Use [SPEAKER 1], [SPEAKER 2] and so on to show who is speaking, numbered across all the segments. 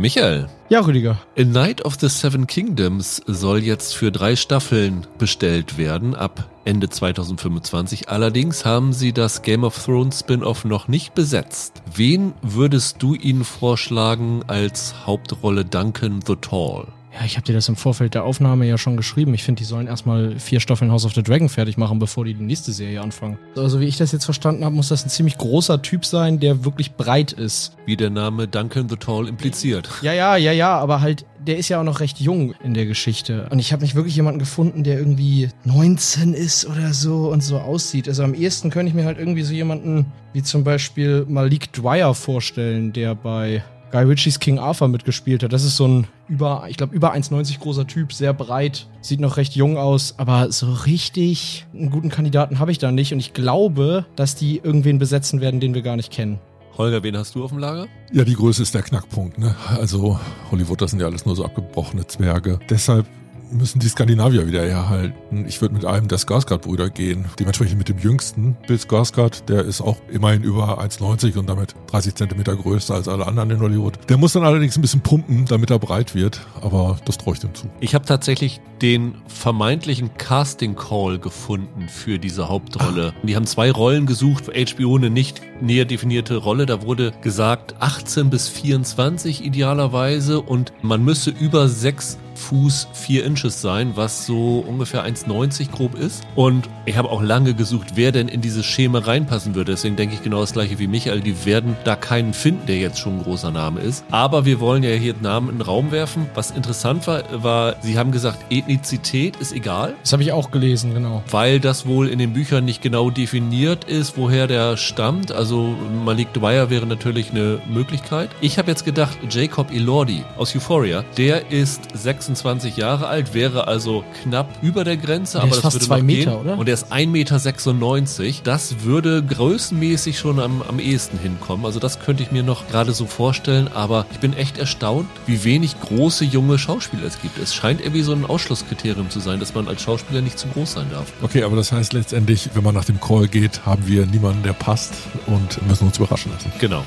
[SPEAKER 1] Michael.
[SPEAKER 2] Ja, Rüdiger.
[SPEAKER 1] A Night of the Seven Kingdoms soll jetzt für drei Staffeln bestellt werden ab Ende 2025. Allerdings haben sie das Game of Thrones Spin-off noch nicht besetzt. Wen würdest du ihnen vorschlagen als Hauptrolle Duncan the Tall?
[SPEAKER 2] Ja, ich habe dir das im Vorfeld der Aufnahme ja schon geschrieben. Ich finde, die sollen erstmal vier Staffeln House of the Dragon fertig machen, bevor die die nächste Serie anfangen. Also wie ich das jetzt verstanden habe, muss das ein ziemlich großer Typ sein, der wirklich breit ist.
[SPEAKER 1] Wie der Name Duncan the Tall impliziert.
[SPEAKER 2] Ja, ja, ja, ja, aber halt, der ist ja auch noch recht jung in der Geschichte. Und ich habe nicht wirklich jemanden gefunden, der irgendwie 19 ist oder so und so aussieht. Also am ehesten könnte ich mir halt irgendwie so jemanden wie zum Beispiel Malik Dwyer vorstellen, der bei Guy Ritchies King Arthur mitgespielt hat. Das ist so ein über, ich glaube, über 1,90 großer Typ, sehr breit, sieht noch recht jung aus, aber so richtig einen guten Kandidaten habe ich da nicht und ich glaube, dass die irgendwen besetzen werden, den wir gar nicht kennen.
[SPEAKER 1] Holger, wen hast du auf dem Lager?
[SPEAKER 3] Ja, die Größe ist der Knackpunkt. Ne? Also Hollywood, das sind ja alles nur so abgebrochene Zwerge. Deshalb müssen die Skandinavier wieder herhalten. Ich würde mit einem der Skarsgård-Brüder gehen. Dementsprechend mit dem jüngsten, Bill Skarsgård, der ist auch immerhin über 1,90 und damit 30 Zentimeter größer als alle anderen in Hollywood. Der muss dann allerdings ein bisschen pumpen, damit er breit wird, aber das traue ich dem zu.
[SPEAKER 1] Ich habe tatsächlich den vermeintlichen Casting-Call gefunden für diese Hauptrolle. Ah. Die haben zwei Rollen gesucht, HBO eine nicht näher definierte Rolle. Da wurde gesagt 18 bis 24 idealerweise und man müsse über sechs Fuß 4 Inches sein, was so ungefähr 1,90 grob ist. Und ich habe auch lange gesucht, wer denn in dieses Schema reinpassen würde. Deswegen denke ich genau das gleiche wie Michael. Die werden da keinen finden, der jetzt schon ein großer Name ist. Aber wir wollen ja hier Namen in den Raum werfen. Was interessant war, war, sie haben gesagt, Ethnizität ist egal.
[SPEAKER 2] Das habe ich auch gelesen, genau.
[SPEAKER 1] Weil das wohl in den Büchern nicht genau definiert ist, woher der stammt. Also Malik Dwyer wäre natürlich eine Möglichkeit. Ich habe jetzt gedacht, Jacob Elordi aus Euphoria, der ist 26 26 Jahre alt, wäre also knapp über der Grenze,
[SPEAKER 2] der
[SPEAKER 1] aber
[SPEAKER 2] ist
[SPEAKER 1] das
[SPEAKER 2] fast
[SPEAKER 1] würde
[SPEAKER 2] zwei
[SPEAKER 1] noch
[SPEAKER 2] Meter,
[SPEAKER 1] gehen.
[SPEAKER 2] oder?
[SPEAKER 1] Und er ist 1,96 Meter. Das würde größenmäßig schon am, am ehesten hinkommen. Also das könnte ich mir noch gerade so vorstellen, aber ich bin echt erstaunt, wie wenig große junge Schauspieler es gibt. Es scheint irgendwie so ein Ausschlusskriterium zu sein, dass man als Schauspieler nicht zu groß sein darf.
[SPEAKER 3] Okay, aber das heißt letztendlich, wenn man nach dem Call geht, haben wir niemanden, der passt und müssen uns überraschen lassen.
[SPEAKER 1] Genau.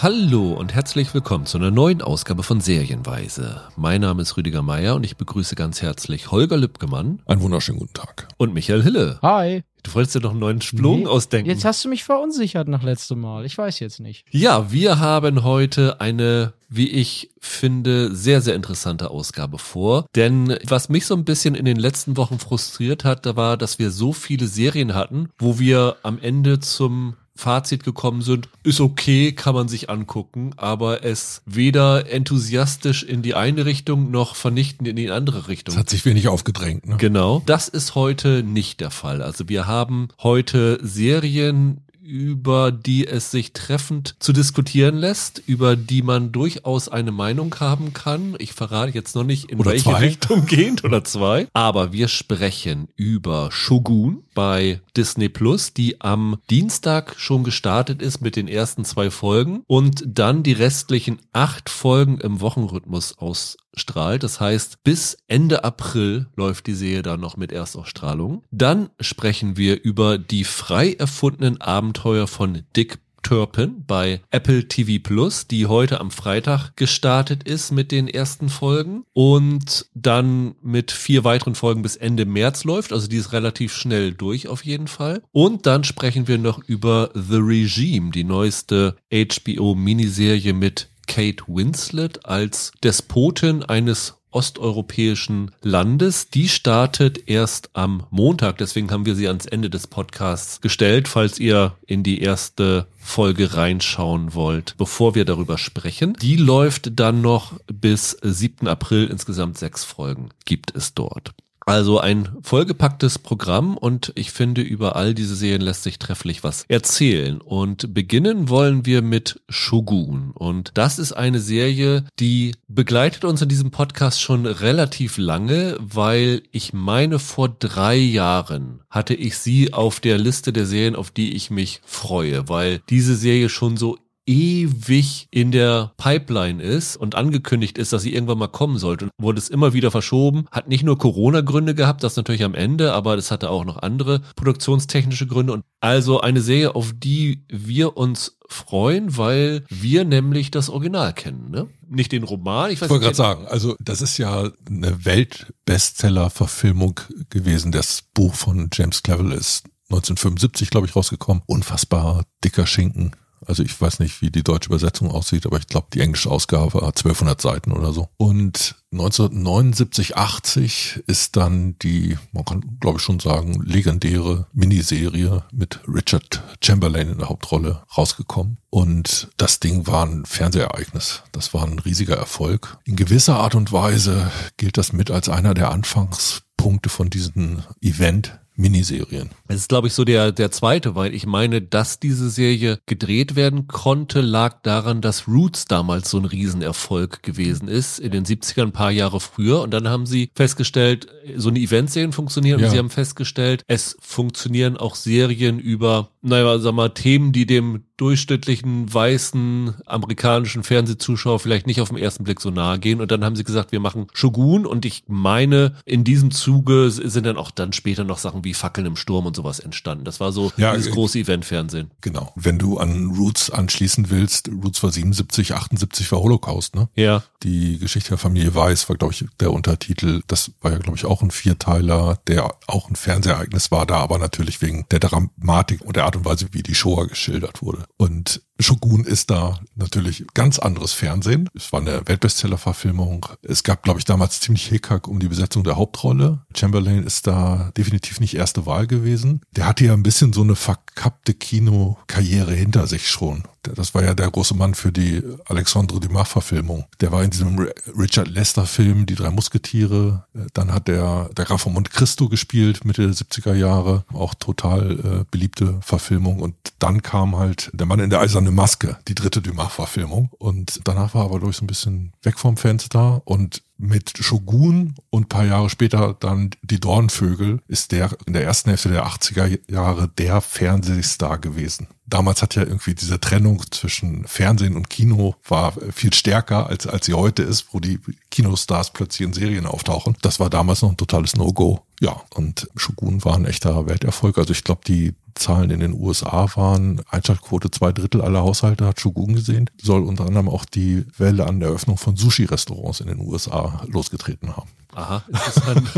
[SPEAKER 1] Hallo und herzlich willkommen zu einer neuen Ausgabe von Serienweise. Mein Name ist Rüdiger Meier und ich begrüße ganz herzlich Holger Lübgemann.
[SPEAKER 3] Einen wunderschönen guten Tag.
[SPEAKER 1] Und Michael Hille.
[SPEAKER 2] Hi.
[SPEAKER 1] Du wolltest dir noch einen neuen Slogan nee, ausdenken.
[SPEAKER 2] Jetzt hast du mich verunsichert nach letztem Mal. Ich weiß jetzt nicht.
[SPEAKER 1] Ja, wir haben heute eine, wie ich finde, sehr, sehr interessante Ausgabe vor. Denn was mich so ein bisschen in den letzten Wochen frustriert hat, da war, dass wir so viele Serien hatten, wo wir am Ende zum Fazit gekommen sind, ist okay, kann man sich angucken, aber es weder enthusiastisch in die eine Richtung noch vernichtend in die andere Richtung.
[SPEAKER 3] Das hat sich wenig aufgedrängt. Ne?
[SPEAKER 1] Genau. Das ist heute nicht der Fall. Also wir haben heute Serien, über die es sich treffend zu diskutieren lässt, über die man durchaus eine Meinung haben kann. Ich verrate jetzt noch nicht, in
[SPEAKER 3] oder
[SPEAKER 1] welche
[SPEAKER 3] zwei.
[SPEAKER 1] Richtung geht oder zwei. Aber wir sprechen über Shogun bei Disney Plus, die am Dienstag schon gestartet ist mit den ersten zwei Folgen und dann die restlichen acht Folgen im Wochenrhythmus aus strahlt. Das heißt, bis Ende April läuft die Serie dann noch mit Erstausstrahlung. Dann sprechen wir über die frei erfundenen Abenteuer von Dick Turpin bei Apple TV Plus, die heute am Freitag gestartet ist mit den ersten Folgen und dann mit vier weiteren Folgen bis Ende März läuft. Also die ist relativ schnell durch auf jeden Fall. Und dann sprechen wir noch über The Regime, die neueste HBO-Miniserie mit Kate Winslet als Despotin eines osteuropäischen Landes. Die startet erst am Montag, deswegen haben wir sie ans Ende des Podcasts gestellt, falls ihr in die erste Folge reinschauen wollt, bevor wir darüber sprechen. Die läuft dann noch bis 7. April, insgesamt sechs Folgen gibt es dort. Also ein vollgepacktes Programm und ich finde, über all diese Serien lässt sich trefflich was erzählen. Und beginnen wollen wir mit Shogun. Und das ist eine Serie, die begleitet uns in diesem Podcast schon relativ lange, weil ich meine, vor drei Jahren hatte ich sie auf der Liste der Serien, auf die ich mich freue, weil diese Serie schon so ewig in der Pipeline ist und angekündigt ist, dass sie irgendwann mal kommen sollte. Und wurde es immer wieder verschoben. Hat nicht nur Corona-Gründe gehabt, das natürlich am Ende, aber das hatte auch noch andere produktionstechnische Gründe. Und also eine Serie, auf die wir uns freuen, weil wir nämlich das Original kennen, ne? Nicht den Roman.
[SPEAKER 3] Ich, ich wollte gerade sagen, also das ist ja eine Weltbestseller-Verfilmung gewesen. Das Buch von James Clevel ist 1975, glaube ich, rausgekommen. Unfassbar dicker Schinken. Also ich weiß nicht, wie die deutsche Übersetzung aussieht, aber ich glaube, die englische Ausgabe hat 1200 Seiten oder so. Und 1979, 80 ist dann die, man kann glaube ich schon sagen, legendäre Miniserie mit Richard Chamberlain in der Hauptrolle rausgekommen. Und das Ding war ein Fernsehereignis. Das war ein riesiger Erfolg. In gewisser Art und Weise gilt das mit als einer der Anfangspunkte von diesem Event Miniserien.
[SPEAKER 1] Es ist, glaube ich, so der, der zweite, weil ich meine, dass diese Serie gedreht werden konnte, lag daran, dass Roots damals so ein Riesenerfolg gewesen ist, in den 70ern, ein paar Jahre früher. Und dann haben sie festgestellt, so eine Eventserien funktionieren. Ja. Und sie haben festgestellt, es funktionieren auch Serien über, naja, sag mal, Themen, die dem durchschnittlichen weißen amerikanischen Fernsehzuschauer vielleicht nicht auf den ersten Blick so nahe gehen. Und dann haben sie gesagt, wir machen Shogun. Und ich meine, in diesem Zuge sind dann auch dann später noch Sachen wie Fackeln im Sturm und sowas entstanden. Das war so ja, dieses äh, große Eventfernsehen.
[SPEAKER 3] Genau. Wenn du an Roots anschließen willst, Roots war 77, 78 war Holocaust, ne?
[SPEAKER 1] Ja.
[SPEAKER 3] Die Geschichte der Familie Weiß war, glaube ich, der Untertitel. Das war ja, glaube ich, auch ein Vierteiler, der auch ein Fernsehereignis war, da aber natürlich wegen der Dramatik und der Art und Weise, wie die Shoah geschildert wurde. Und Shogun ist da natürlich ganz anderes Fernsehen. Es war eine Weltbestseller-Verfilmung. Es gab, glaube ich, damals ziemlich Hickhack um die Besetzung der Hauptrolle. Chamberlain ist da definitiv nicht erste Wahl gewesen. Der hatte ja ein bisschen so eine verkappte Kinokarriere hinter sich schon. Das war ja der große Mann für die Alexandre Dumas-Verfilmung. Der war in diesem Richard Lester-Film Die drei Musketiere. Dann hat der, der Graf von Monte Cristo gespielt, Mitte der 70er Jahre. Auch total äh, beliebte Verfilmung. Und dann kam halt der Mann in der eisernen Maske, die dritte Dumas-Verfilmung. Und danach war er aber durch so ein bisschen weg vom Fenster und mit Shogun und paar Jahre später dann die Dornvögel ist der in der ersten Hälfte der 80er Jahre der Fernsehstar gewesen. Damals hat ja irgendwie diese Trennung zwischen Fernsehen und Kino war viel stärker als als sie heute ist, wo die Kinostars plötzlich in Serien auftauchen. Das war damals noch ein totales No-Go. Ja, und Shogun war ein echter Welterfolg. Also ich glaube, die Zahlen in den USA waren Einschaltquote zwei Drittel aller Haushalte hat Shogun gesehen. Soll unter anderem auch die Welle an der Eröffnung von Sushi-Restaurants in den USA losgetreten haben.
[SPEAKER 1] Aha, interessant.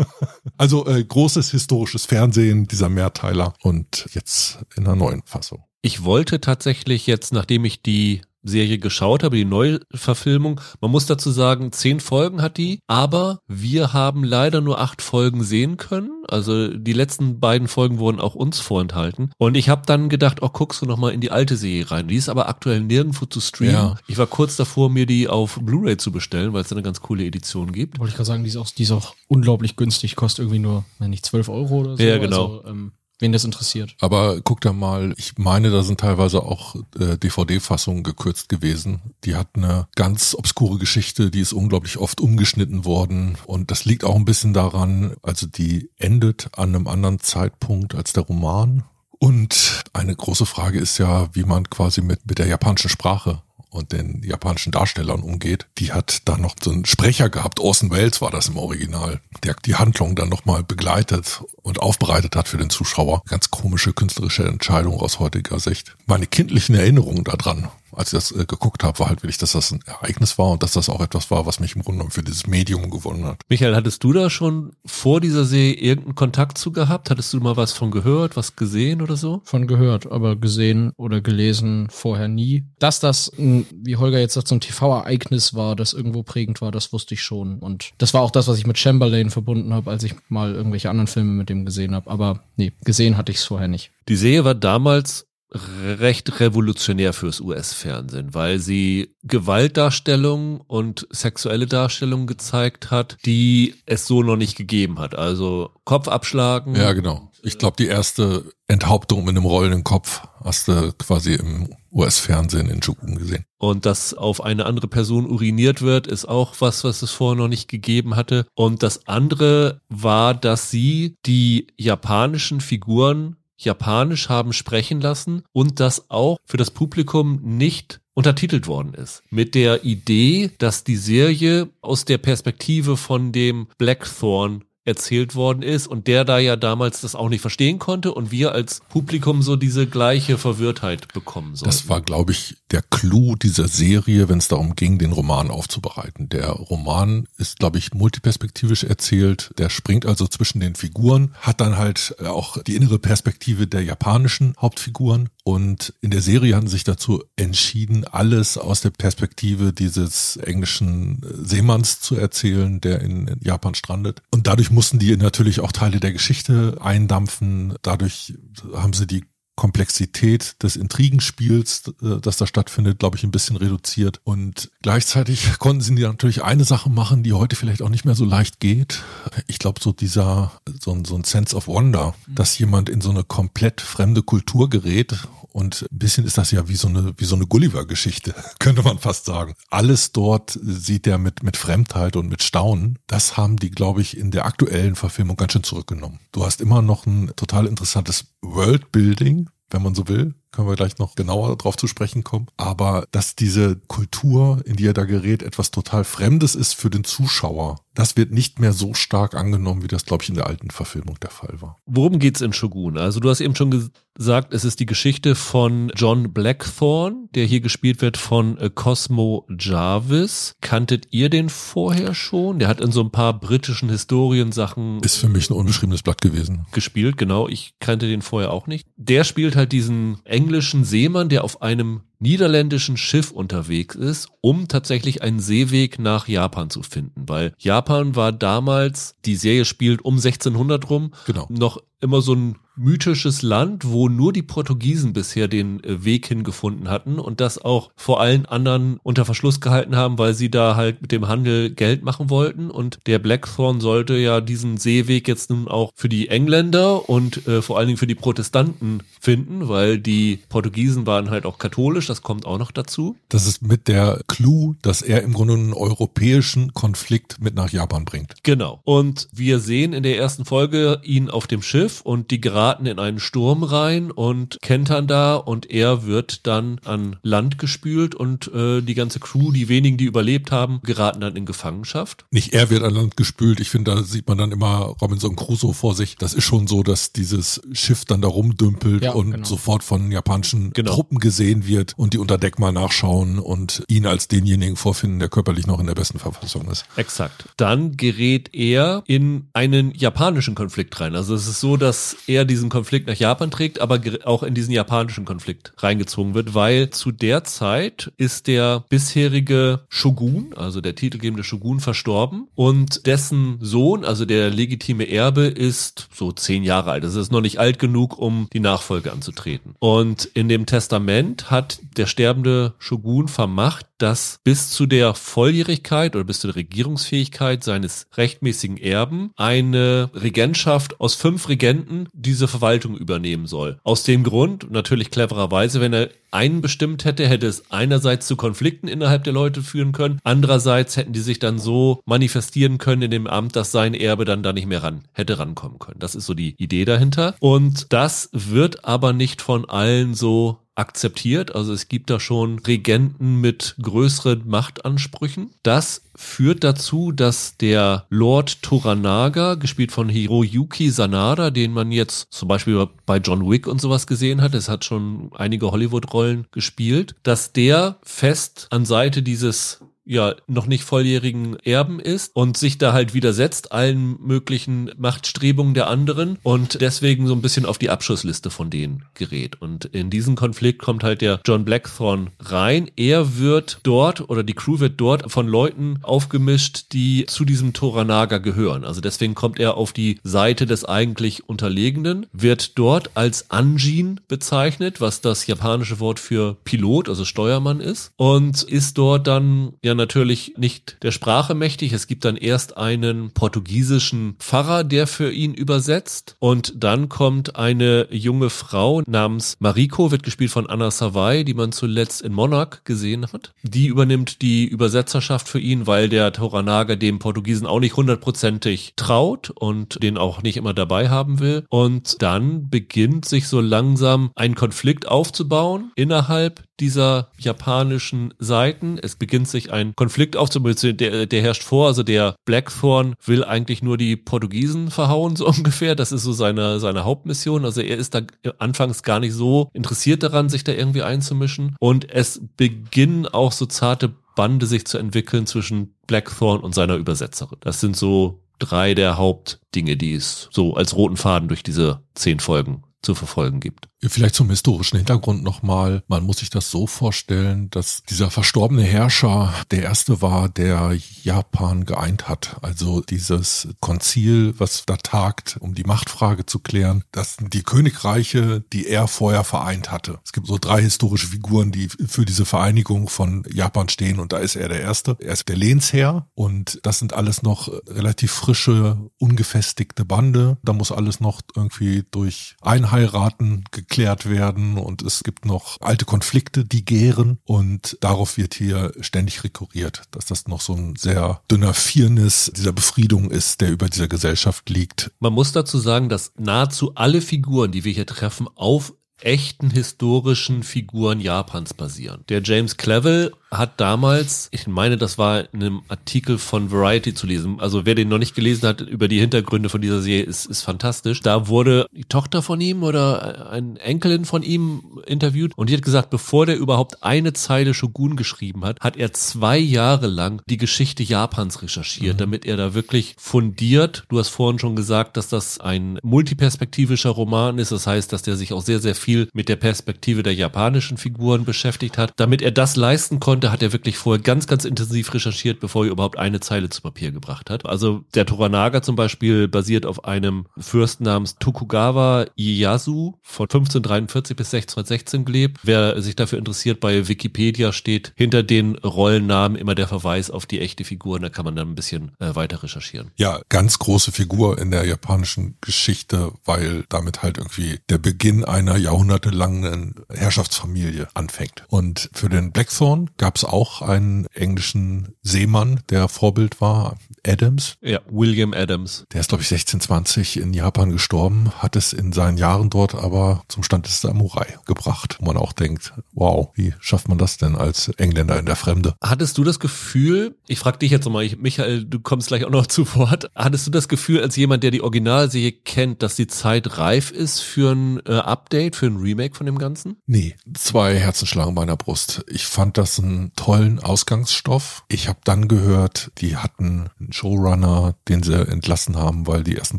[SPEAKER 3] also äh, großes historisches Fernsehen, dieser Mehrteiler und jetzt in einer neuen Fassung.
[SPEAKER 1] Ich wollte tatsächlich jetzt, nachdem ich die Serie geschaut habe, die Neuverfilmung. Man muss dazu sagen, zehn Folgen hat die, aber wir haben leider nur acht Folgen sehen können. Also die letzten beiden Folgen wurden auch uns vorenthalten. Und ich habe dann gedacht, oh, guckst du noch mal in die alte Serie rein. Die ist aber aktuell nirgendwo zu streamen. Ja. Ich war kurz davor, mir die auf Blu-ray zu bestellen, weil es eine ganz coole Edition gibt.
[SPEAKER 2] Wollte ich gerade sagen, die ist, auch, die ist auch unglaublich günstig, kostet irgendwie nur, wenn nicht 12 Euro oder so.
[SPEAKER 1] Ja, genau. Also,
[SPEAKER 2] ähm wen das interessiert.
[SPEAKER 3] Aber guck da mal, ich meine, da sind teilweise auch äh, DVD-Fassungen gekürzt gewesen. Die hat eine ganz obskure Geschichte, die ist unglaublich oft umgeschnitten worden. Und das liegt auch ein bisschen daran, also die endet an einem anderen Zeitpunkt als der Roman. Und eine große Frage ist ja, wie man quasi mit, mit der japanischen Sprache und den japanischen Darstellern umgeht. Die hat da noch so einen Sprecher gehabt, Orson Welles war das im Original, der die Handlung dann nochmal begleitet und aufbereitet hat für den Zuschauer. Ganz komische künstlerische Entscheidung aus heutiger Sicht. Meine kindlichen Erinnerungen daran als ich das äh, geguckt habe, war halt wirklich, dass das ein Ereignis war und dass das auch etwas war, was mich im Grunde genommen für dieses Medium gewonnen hat.
[SPEAKER 1] Michael, hattest du da schon vor dieser Serie irgendeinen Kontakt zu gehabt? Hattest du mal was von gehört, was gesehen oder so?
[SPEAKER 2] Von gehört, aber gesehen oder gelesen vorher nie. Dass das, wie Holger jetzt sagt, so ein TV-Ereignis war, das irgendwo prägend war, das wusste ich schon. Und das war auch das, was ich mit Chamberlain verbunden habe, als ich mal irgendwelche anderen Filme mit dem gesehen habe. Aber nee, gesehen hatte ich es vorher nicht.
[SPEAKER 1] Die Serie war damals recht revolutionär fürs US-Fernsehen, weil sie Gewaltdarstellungen und sexuelle Darstellungen gezeigt hat, die es so noch nicht gegeben hat. Also Kopf abschlagen.
[SPEAKER 3] Ja, genau. Ich glaube, die erste Enthauptung mit einem rollenden Kopf hast du quasi im US-Fernsehen in Shogun gesehen.
[SPEAKER 1] Und dass auf eine andere Person uriniert wird, ist auch was, was es vorher noch nicht gegeben hatte. Und das andere war, dass sie die japanischen Figuren Japanisch haben sprechen lassen und das auch für das Publikum nicht untertitelt worden ist. Mit der Idee, dass die Serie aus der Perspektive von dem Blackthorn erzählt worden ist und der da ja damals das auch nicht verstehen konnte und wir als Publikum so diese gleiche Verwirrtheit bekommen sollten.
[SPEAKER 3] Das war, glaube ich, der Clou dieser Serie, wenn es darum ging, den Roman aufzubereiten. Der Roman ist, glaube ich, multiperspektivisch erzählt. Der springt also zwischen den Figuren, hat dann halt auch die innere Perspektive der japanischen Hauptfiguren und in der Serie sie sich dazu entschieden, alles aus der Perspektive dieses englischen Seemanns zu erzählen, der in, Japan strandet. Und dadurch mussten die natürlich auch Teile der Geschichte eindampfen. Dadurch haben sie die Komplexität des Intrigenspiels, äh, das da stattfindet, glaube ich, ein bisschen reduziert. Und gleichzeitig konnten sie natürlich eine Sache machen, die heute vielleicht auch nicht mehr so leicht geht. Ich glaube, so dieser, so ein, so ein Sense of Wonder, dass jemand in so eine komplett fremde Kultur gerät und ein bisschen ist das ja wie so eine, wie so eine Gulliver-Geschichte, könnte man fast sagen. Alles dort sieht er mit, mit Fremdheit und mit Staunen. Das haben die, glaube ich, in der aktuellen Verfilmung ganz schön zurückgenommen. Du hast immer noch ein total interessantes Worldbuilding, wenn man so will. Können wir gleich noch genauer drauf zu sprechen kommen. Aber dass diese Kultur, in die er da gerät, etwas total Fremdes ist für den Zuschauer, das wird nicht mehr so stark angenommen, wie das, glaube ich, in der alten Verfilmung der Fall war.
[SPEAKER 1] Worum geht's in Shogun? Also du hast eben schon gesagt, es ist die Geschichte von John Blackthorne, der hier gespielt wird von äh, Cosmo Jarvis. Kanntet ihr den vorher schon? Der hat in so ein paar britischen Historiensachen.
[SPEAKER 3] Ist für mich ein unbeschriebenes Blatt gewesen.
[SPEAKER 1] Gespielt, genau. Ich kannte den vorher auch nicht. Der spielt halt diesen englischen Seemann, der auf einem niederländischen Schiff unterwegs ist, um tatsächlich einen Seeweg nach Japan zu finden, weil Japan war damals, die Serie spielt um 1600 rum,
[SPEAKER 3] genau.
[SPEAKER 1] noch immer so ein mythisches Land, wo nur die Portugiesen bisher den äh, Weg hingefunden hatten und das auch vor allen anderen unter Verschluss gehalten haben, weil sie da halt mit dem Handel Geld machen wollten und der Blackthorn sollte ja diesen Seeweg jetzt nun auch für die Engländer und äh, vor allen Dingen für die Protestanten finden, weil die Portugiesen waren halt auch katholisch, das kommt auch noch dazu.
[SPEAKER 3] Das ist mit der Clou, dass er im Grunde einen europäischen Konflikt mit nach Japan bringt.
[SPEAKER 1] Genau. Und wir sehen in der ersten Folge ihn auf dem Schiff und die gerade geraten in einen Sturm rein und kentern da und er wird dann an Land gespült und äh, die ganze Crew, die wenigen, die überlebt haben, geraten dann in Gefangenschaft.
[SPEAKER 3] Nicht er wird an Land gespült. Ich finde, da sieht man dann immer Robinson Crusoe vor sich. Das ist schon so, dass dieses Schiff dann da rumdümpelt ja, und genau. sofort von japanischen genau. Truppen gesehen wird und die unter Deck mal nachschauen und ihn als denjenigen vorfinden, der körperlich noch in der besten Verfassung ist.
[SPEAKER 1] Exakt. Dann gerät er in einen japanischen Konflikt rein. Also es ist so, dass er die diesen Konflikt nach Japan trägt, aber auch in diesen japanischen Konflikt reingezogen wird, weil zu der Zeit ist der bisherige Shogun, also der titelgebende Shogun, verstorben und dessen Sohn, also der legitime Erbe, ist so zehn Jahre alt. Das ist noch nicht alt genug, um die Nachfolge anzutreten. Und in dem Testament hat der sterbende Shogun vermacht, dass bis zu der Volljährigkeit oder bis zur Regierungsfähigkeit seines rechtmäßigen Erben eine Regentschaft aus fünf Regenten diese Verwaltung übernehmen soll. Aus dem Grund, natürlich clevererweise, wenn er einen bestimmt hätte, hätte es einerseits zu Konflikten innerhalb der Leute führen können, andererseits hätten die sich dann so manifestieren können in dem Amt, dass sein Erbe dann da nicht mehr ran hätte rankommen können. Das ist so die Idee dahinter. Und das wird aber nicht von allen so akzeptiert. Also es gibt da schon Regenten mit größeren Machtansprüchen. Das führt dazu, dass der Lord Toranaga, gespielt von Hiroyuki Sanada, den man jetzt zum Beispiel bei John Wick und sowas gesehen hat, es hat schon einige Hollywood-Rollen gespielt, dass der fest an Seite dieses ja noch nicht volljährigen Erben ist und sich da halt widersetzt allen möglichen Machtstrebungen der anderen und deswegen so ein bisschen auf die Abschussliste von denen gerät. Und in diesen Konflikt kommt halt der John Blackthorn rein. Er wird dort oder die Crew wird dort von Leuten aufgemischt, die zu diesem Toranaga gehören. Also deswegen kommt er auf die Seite des eigentlich Unterlegenen, wird dort als Anjin bezeichnet, was das japanische Wort für Pilot, also Steuermann ist und ist dort dann ja natürlich nicht der Sprache mächtig. Es gibt dann erst einen portugiesischen Pfarrer, der für ihn übersetzt. Und dann kommt eine junge Frau namens Mariko, wird gespielt von Anna Savai, die man zuletzt in Monarch gesehen hat. Die übernimmt die Übersetzerschaft für ihn, weil der Toranaga dem Portugiesen auch nicht hundertprozentig traut und den auch nicht immer dabei haben will. Und dann beginnt sich so langsam ein Konflikt aufzubauen innerhalb dieser japanischen Seiten. Es beginnt sich ein Konflikt aufzubauen, der, der herrscht vor. Also der Blackthorn will eigentlich nur die Portugiesen verhauen, so ungefähr. Das ist so seine, seine Hauptmission. Also er ist da anfangs gar nicht so interessiert daran, sich da irgendwie einzumischen. Und es beginnen auch so zarte Bande sich zu entwickeln zwischen Blackthorn und seiner Übersetzerin. Das sind so drei der Hauptdinge, die es so als roten Faden durch diese zehn Folgen zu verfolgen gibt.
[SPEAKER 3] Vielleicht zum historischen Hintergrund nochmal. Man muss sich das so vorstellen, dass dieser verstorbene Herrscher der erste war, der Japan geeint hat. Also dieses Konzil, was da tagt, um die Machtfrage zu klären. Das sind die Königreiche, die er vorher vereint hatte. Es gibt so drei historische Figuren, die für diese Vereinigung von Japan stehen und da ist er der erste. Er ist der Lehnsherr und das sind alles noch relativ frische, ungefestigte Bande. Da muss alles noch irgendwie durch Einheiraten geklärt werden und es gibt noch alte Konflikte, die gären und darauf wird hier ständig rekurriert, dass das noch so ein sehr dünner Firnis dieser Befriedung ist, der über dieser Gesellschaft liegt.
[SPEAKER 1] Man muss dazu sagen, dass nahezu alle Figuren, die wir hier treffen, auf echten historischen Figuren Japans basieren. Der James Clevel hat damals, ich meine, das war in einem Artikel von Variety zu lesen. Also wer den noch nicht gelesen hat über die Hintergründe von dieser Serie, ist, ist fantastisch. Da wurde die Tochter von ihm oder ein Enkelin von ihm interviewt und die hat gesagt, bevor der überhaupt eine Zeile Shogun geschrieben hat, hat er zwei Jahre lang die Geschichte Japans recherchiert, mhm. damit er da wirklich fundiert. Du hast vorhin schon gesagt, dass das ein multiperspektivischer Roman ist. Das heißt, dass der sich auch sehr, sehr viel mit der Perspektive der japanischen Figuren beschäftigt hat. Damit er das leisten konnte, konnte, hat er wirklich vorher ganz, ganz intensiv recherchiert, bevor er überhaupt eine Zeile zu Papier gebracht hat. Also der Toranaga zum Beispiel basiert auf einem Fürsten namens Tokugawa Ieyasu von 1543 bis 1616 gelebt. Wer sich dafür interessiert, bei Wikipedia steht hinter den Rollennamen immer der Verweis auf die echte Figur. Da kann man dann ein bisschen äh, weiter recherchieren.
[SPEAKER 3] Ja, ganz große Figur in der japanischen Geschichte, weil damit halt irgendwie der Beginn einer jahrhundertelangen Herrschaftsfamilie anfängt. Und für den Blackthorn gab gab es auch einen englischen Seemann, der Vorbild war, Adams.
[SPEAKER 1] Ja, William Adams.
[SPEAKER 3] Der ist, glaube ich, 1620 in Japan gestorben, hat es in seinen Jahren dort aber zum Stand des Samurai gebracht. Wo man auch denkt, wow, wie schafft man das denn als Engländer in der Fremde?
[SPEAKER 1] Hattest du das Gefühl, ich frage dich jetzt nochmal, Michael, du kommst gleich auch noch zu Wort, hattest du das Gefühl als jemand, der die Originalserie kennt, dass die Zeit reif ist für ein äh, Update, für ein Remake von dem Ganzen?
[SPEAKER 3] Nee, zwei Herzenschlagen meiner Brust. Ich fand das ein tollen Ausgangsstoff. Ich habe dann gehört, die hatten einen Showrunner, den sie entlassen haben, weil die ersten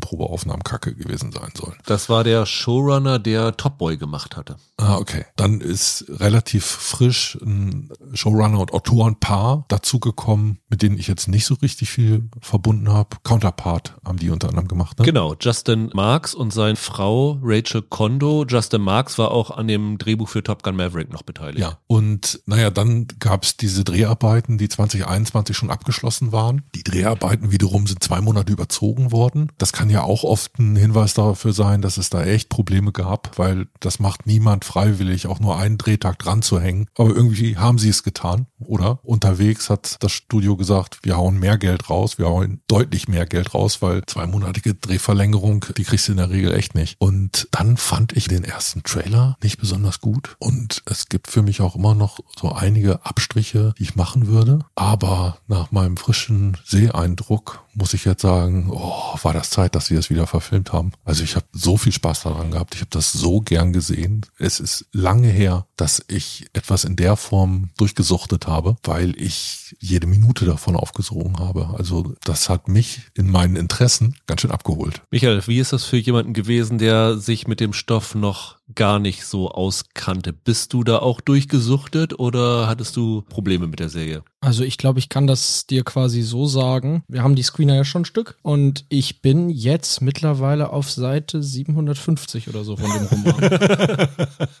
[SPEAKER 3] Probeaufnahmen kacke gewesen sein sollen.
[SPEAKER 1] Das war der Showrunner, der Top Boy gemacht hatte.
[SPEAKER 3] Ah, okay. Dann ist relativ frisch ein Showrunner und Autorenpaar dazugekommen, mit denen ich jetzt nicht so richtig viel verbunden habe. Counterpart haben die unter anderem gemacht. Ne?
[SPEAKER 1] Genau, Justin Marks und seine Frau Rachel Kondo. Justin Marks war auch an dem Drehbuch für Top Gun Maverick noch beteiligt.
[SPEAKER 3] Ja, und naja, dann gab es diese Dreharbeiten, die 2021 schon abgeschlossen waren. Die Dreharbeiten wiederum sind zwei Monate überzogen worden. Das kann ja auch oft ein Hinweis dafür sein, dass es da echt Probleme gab, weil das macht niemand freiwillig, auch nur einen Drehtag dran zu hängen. Aber irgendwie haben sie es getan, oder? Unterwegs hat das Studio gesagt, wir hauen mehr Geld raus, wir hauen deutlich mehr Geld raus, weil zweimonatige Drehverlängerung, die kriegst du in der Regel echt nicht. Und dann fand ich den ersten Trailer nicht besonders gut. Und es gibt für mich auch immer noch so einige Ab Abstriche, die ich machen würde. Aber nach meinem frischen Seeeindruck muss ich jetzt sagen, oh, war das Zeit, dass sie das wieder verfilmt haben. Also ich habe so viel Spaß daran gehabt. Ich habe das so gern gesehen. Es ist lange her, dass ich etwas in der Form durchgesuchtet habe, weil ich jede Minute davon aufgesogen habe. Also das hat mich in meinen Interessen ganz schön abgeholt.
[SPEAKER 1] Michael, wie ist das für jemanden gewesen, der sich mit dem Stoff noch gar nicht so auskannte? Bist du da auch durchgesuchtet oder hattest du Probleme mit der Serie?
[SPEAKER 2] Also ich glaube, ich kann das dir quasi so sagen. Wir haben die Screener ja schon ein Stück und ich bin jetzt mittlerweile auf Seite 750 oder so von dem Roman.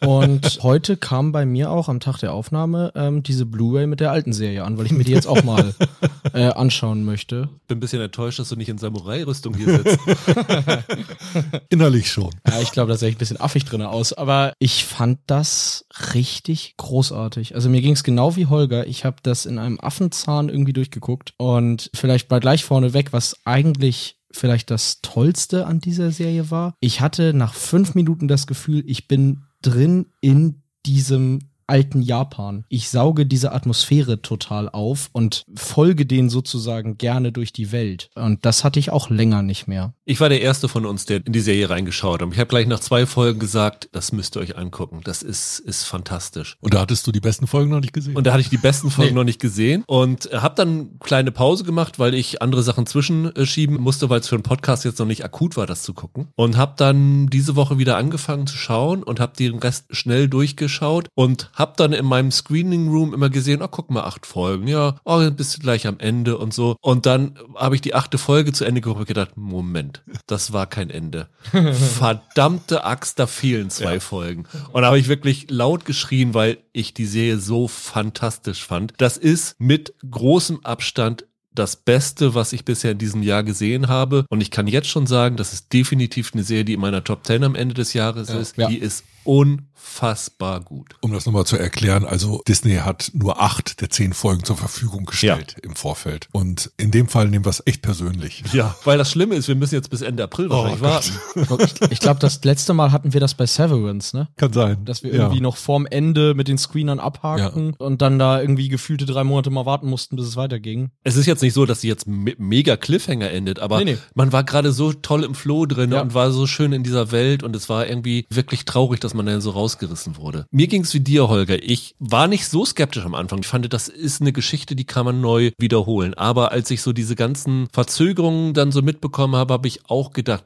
[SPEAKER 2] und heute kam bei mir auch am Tag der Aufnahme ähm, diese Blu-ray mit der alten Serie an, weil ich mir die jetzt auch mal äh, anschauen möchte.
[SPEAKER 1] Bin ein bisschen enttäuscht, dass du nicht in Samurai-Rüstung hier sitzt.
[SPEAKER 3] Innerlich schon.
[SPEAKER 2] Ja, ich glaube, da sehe ich ein bisschen affig drin aus, aber ich fand das richtig großartig. Also mir ging es genau wie Holger. Ich habe das in einem Affenzahn irgendwie durchgeguckt und vielleicht mal gleich vorne weg, was eigentlich vielleicht das Tollste an dieser Serie war. Ich hatte nach fünf Minuten das Gefühl, ich bin drin in diesem alten Japan. Ich sauge diese Atmosphäre total auf und folge denen sozusagen gerne durch die Welt. Und das hatte ich auch länger nicht mehr.
[SPEAKER 1] Ich war der erste von uns, der in die Serie reingeschaut hat. Ich habe gleich nach zwei Folgen gesagt, das müsst ihr euch angucken. Das ist, ist fantastisch.
[SPEAKER 3] Und da hattest du die besten Folgen noch nicht gesehen?
[SPEAKER 1] Und da hatte ich die besten Folgen nee. noch nicht gesehen und habe dann kleine Pause gemacht, weil ich andere Sachen zwischenschieben musste, weil es für einen Podcast jetzt noch nicht akut war, das zu gucken. Und habe dann diese Woche wieder angefangen zu schauen und habe den Rest schnell durchgeschaut und hab dann in meinem Screening Room immer gesehen, oh, guck mal, acht Folgen, ja, oh, bist du gleich am Ende und so. Und dann habe ich die achte Folge zu Ende geguckt und gedacht, Moment, das war kein Ende. Verdammte Axt, da fehlen zwei ja. Folgen. Und da habe ich wirklich laut geschrien, weil ich die Serie so fantastisch fand. Das ist mit großem Abstand das Beste, was ich bisher in diesem Jahr gesehen habe. Und ich kann jetzt schon sagen, das ist definitiv eine Serie, die in meiner Top 10 am Ende des Jahres ja, ist. Ja. Die ist unfassbar gut.
[SPEAKER 3] Um das nochmal zu erklären, also Disney hat nur acht der zehn Folgen zur Verfügung gestellt ja. im Vorfeld. Und in dem Fall nehmen wir es echt persönlich.
[SPEAKER 1] Ja, weil das Schlimme ist, wir müssen jetzt bis Ende April oh wahrscheinlich
[SPEAKER 2] oh warten. Ich glaube, das letzte Mal hatten wir das bei Severance, ne?
[SPEAKER 3] Kann sein.
[SPEAKER 2] Dass wir irgendwie ja. noch vorm Ende mit den Screenern abhaken ja. und dann da irgendwie gefühlte drei Monate mal warten mussten, bis es weiterging.
[SPEAKER 1] Es ist jetzt nicht so, dass sie jetzt me mega Cliffhanger endet, aber nee, nee. man war gerade so toll im Flow drin und war so schön in dieser Welt und es war irgendwie wirklich traurig, dass man dann so rausgerissen wurde. Mir ging's wie dir, Holger. Ich war nicht so skeptisch am Anfang. Ich fand, das ist eine Geschichte, die kann man neu wiederholen. Aber als ich so diese ganzen Verzögerungen dann so mitbekommen habe, habe ich auch gedacht,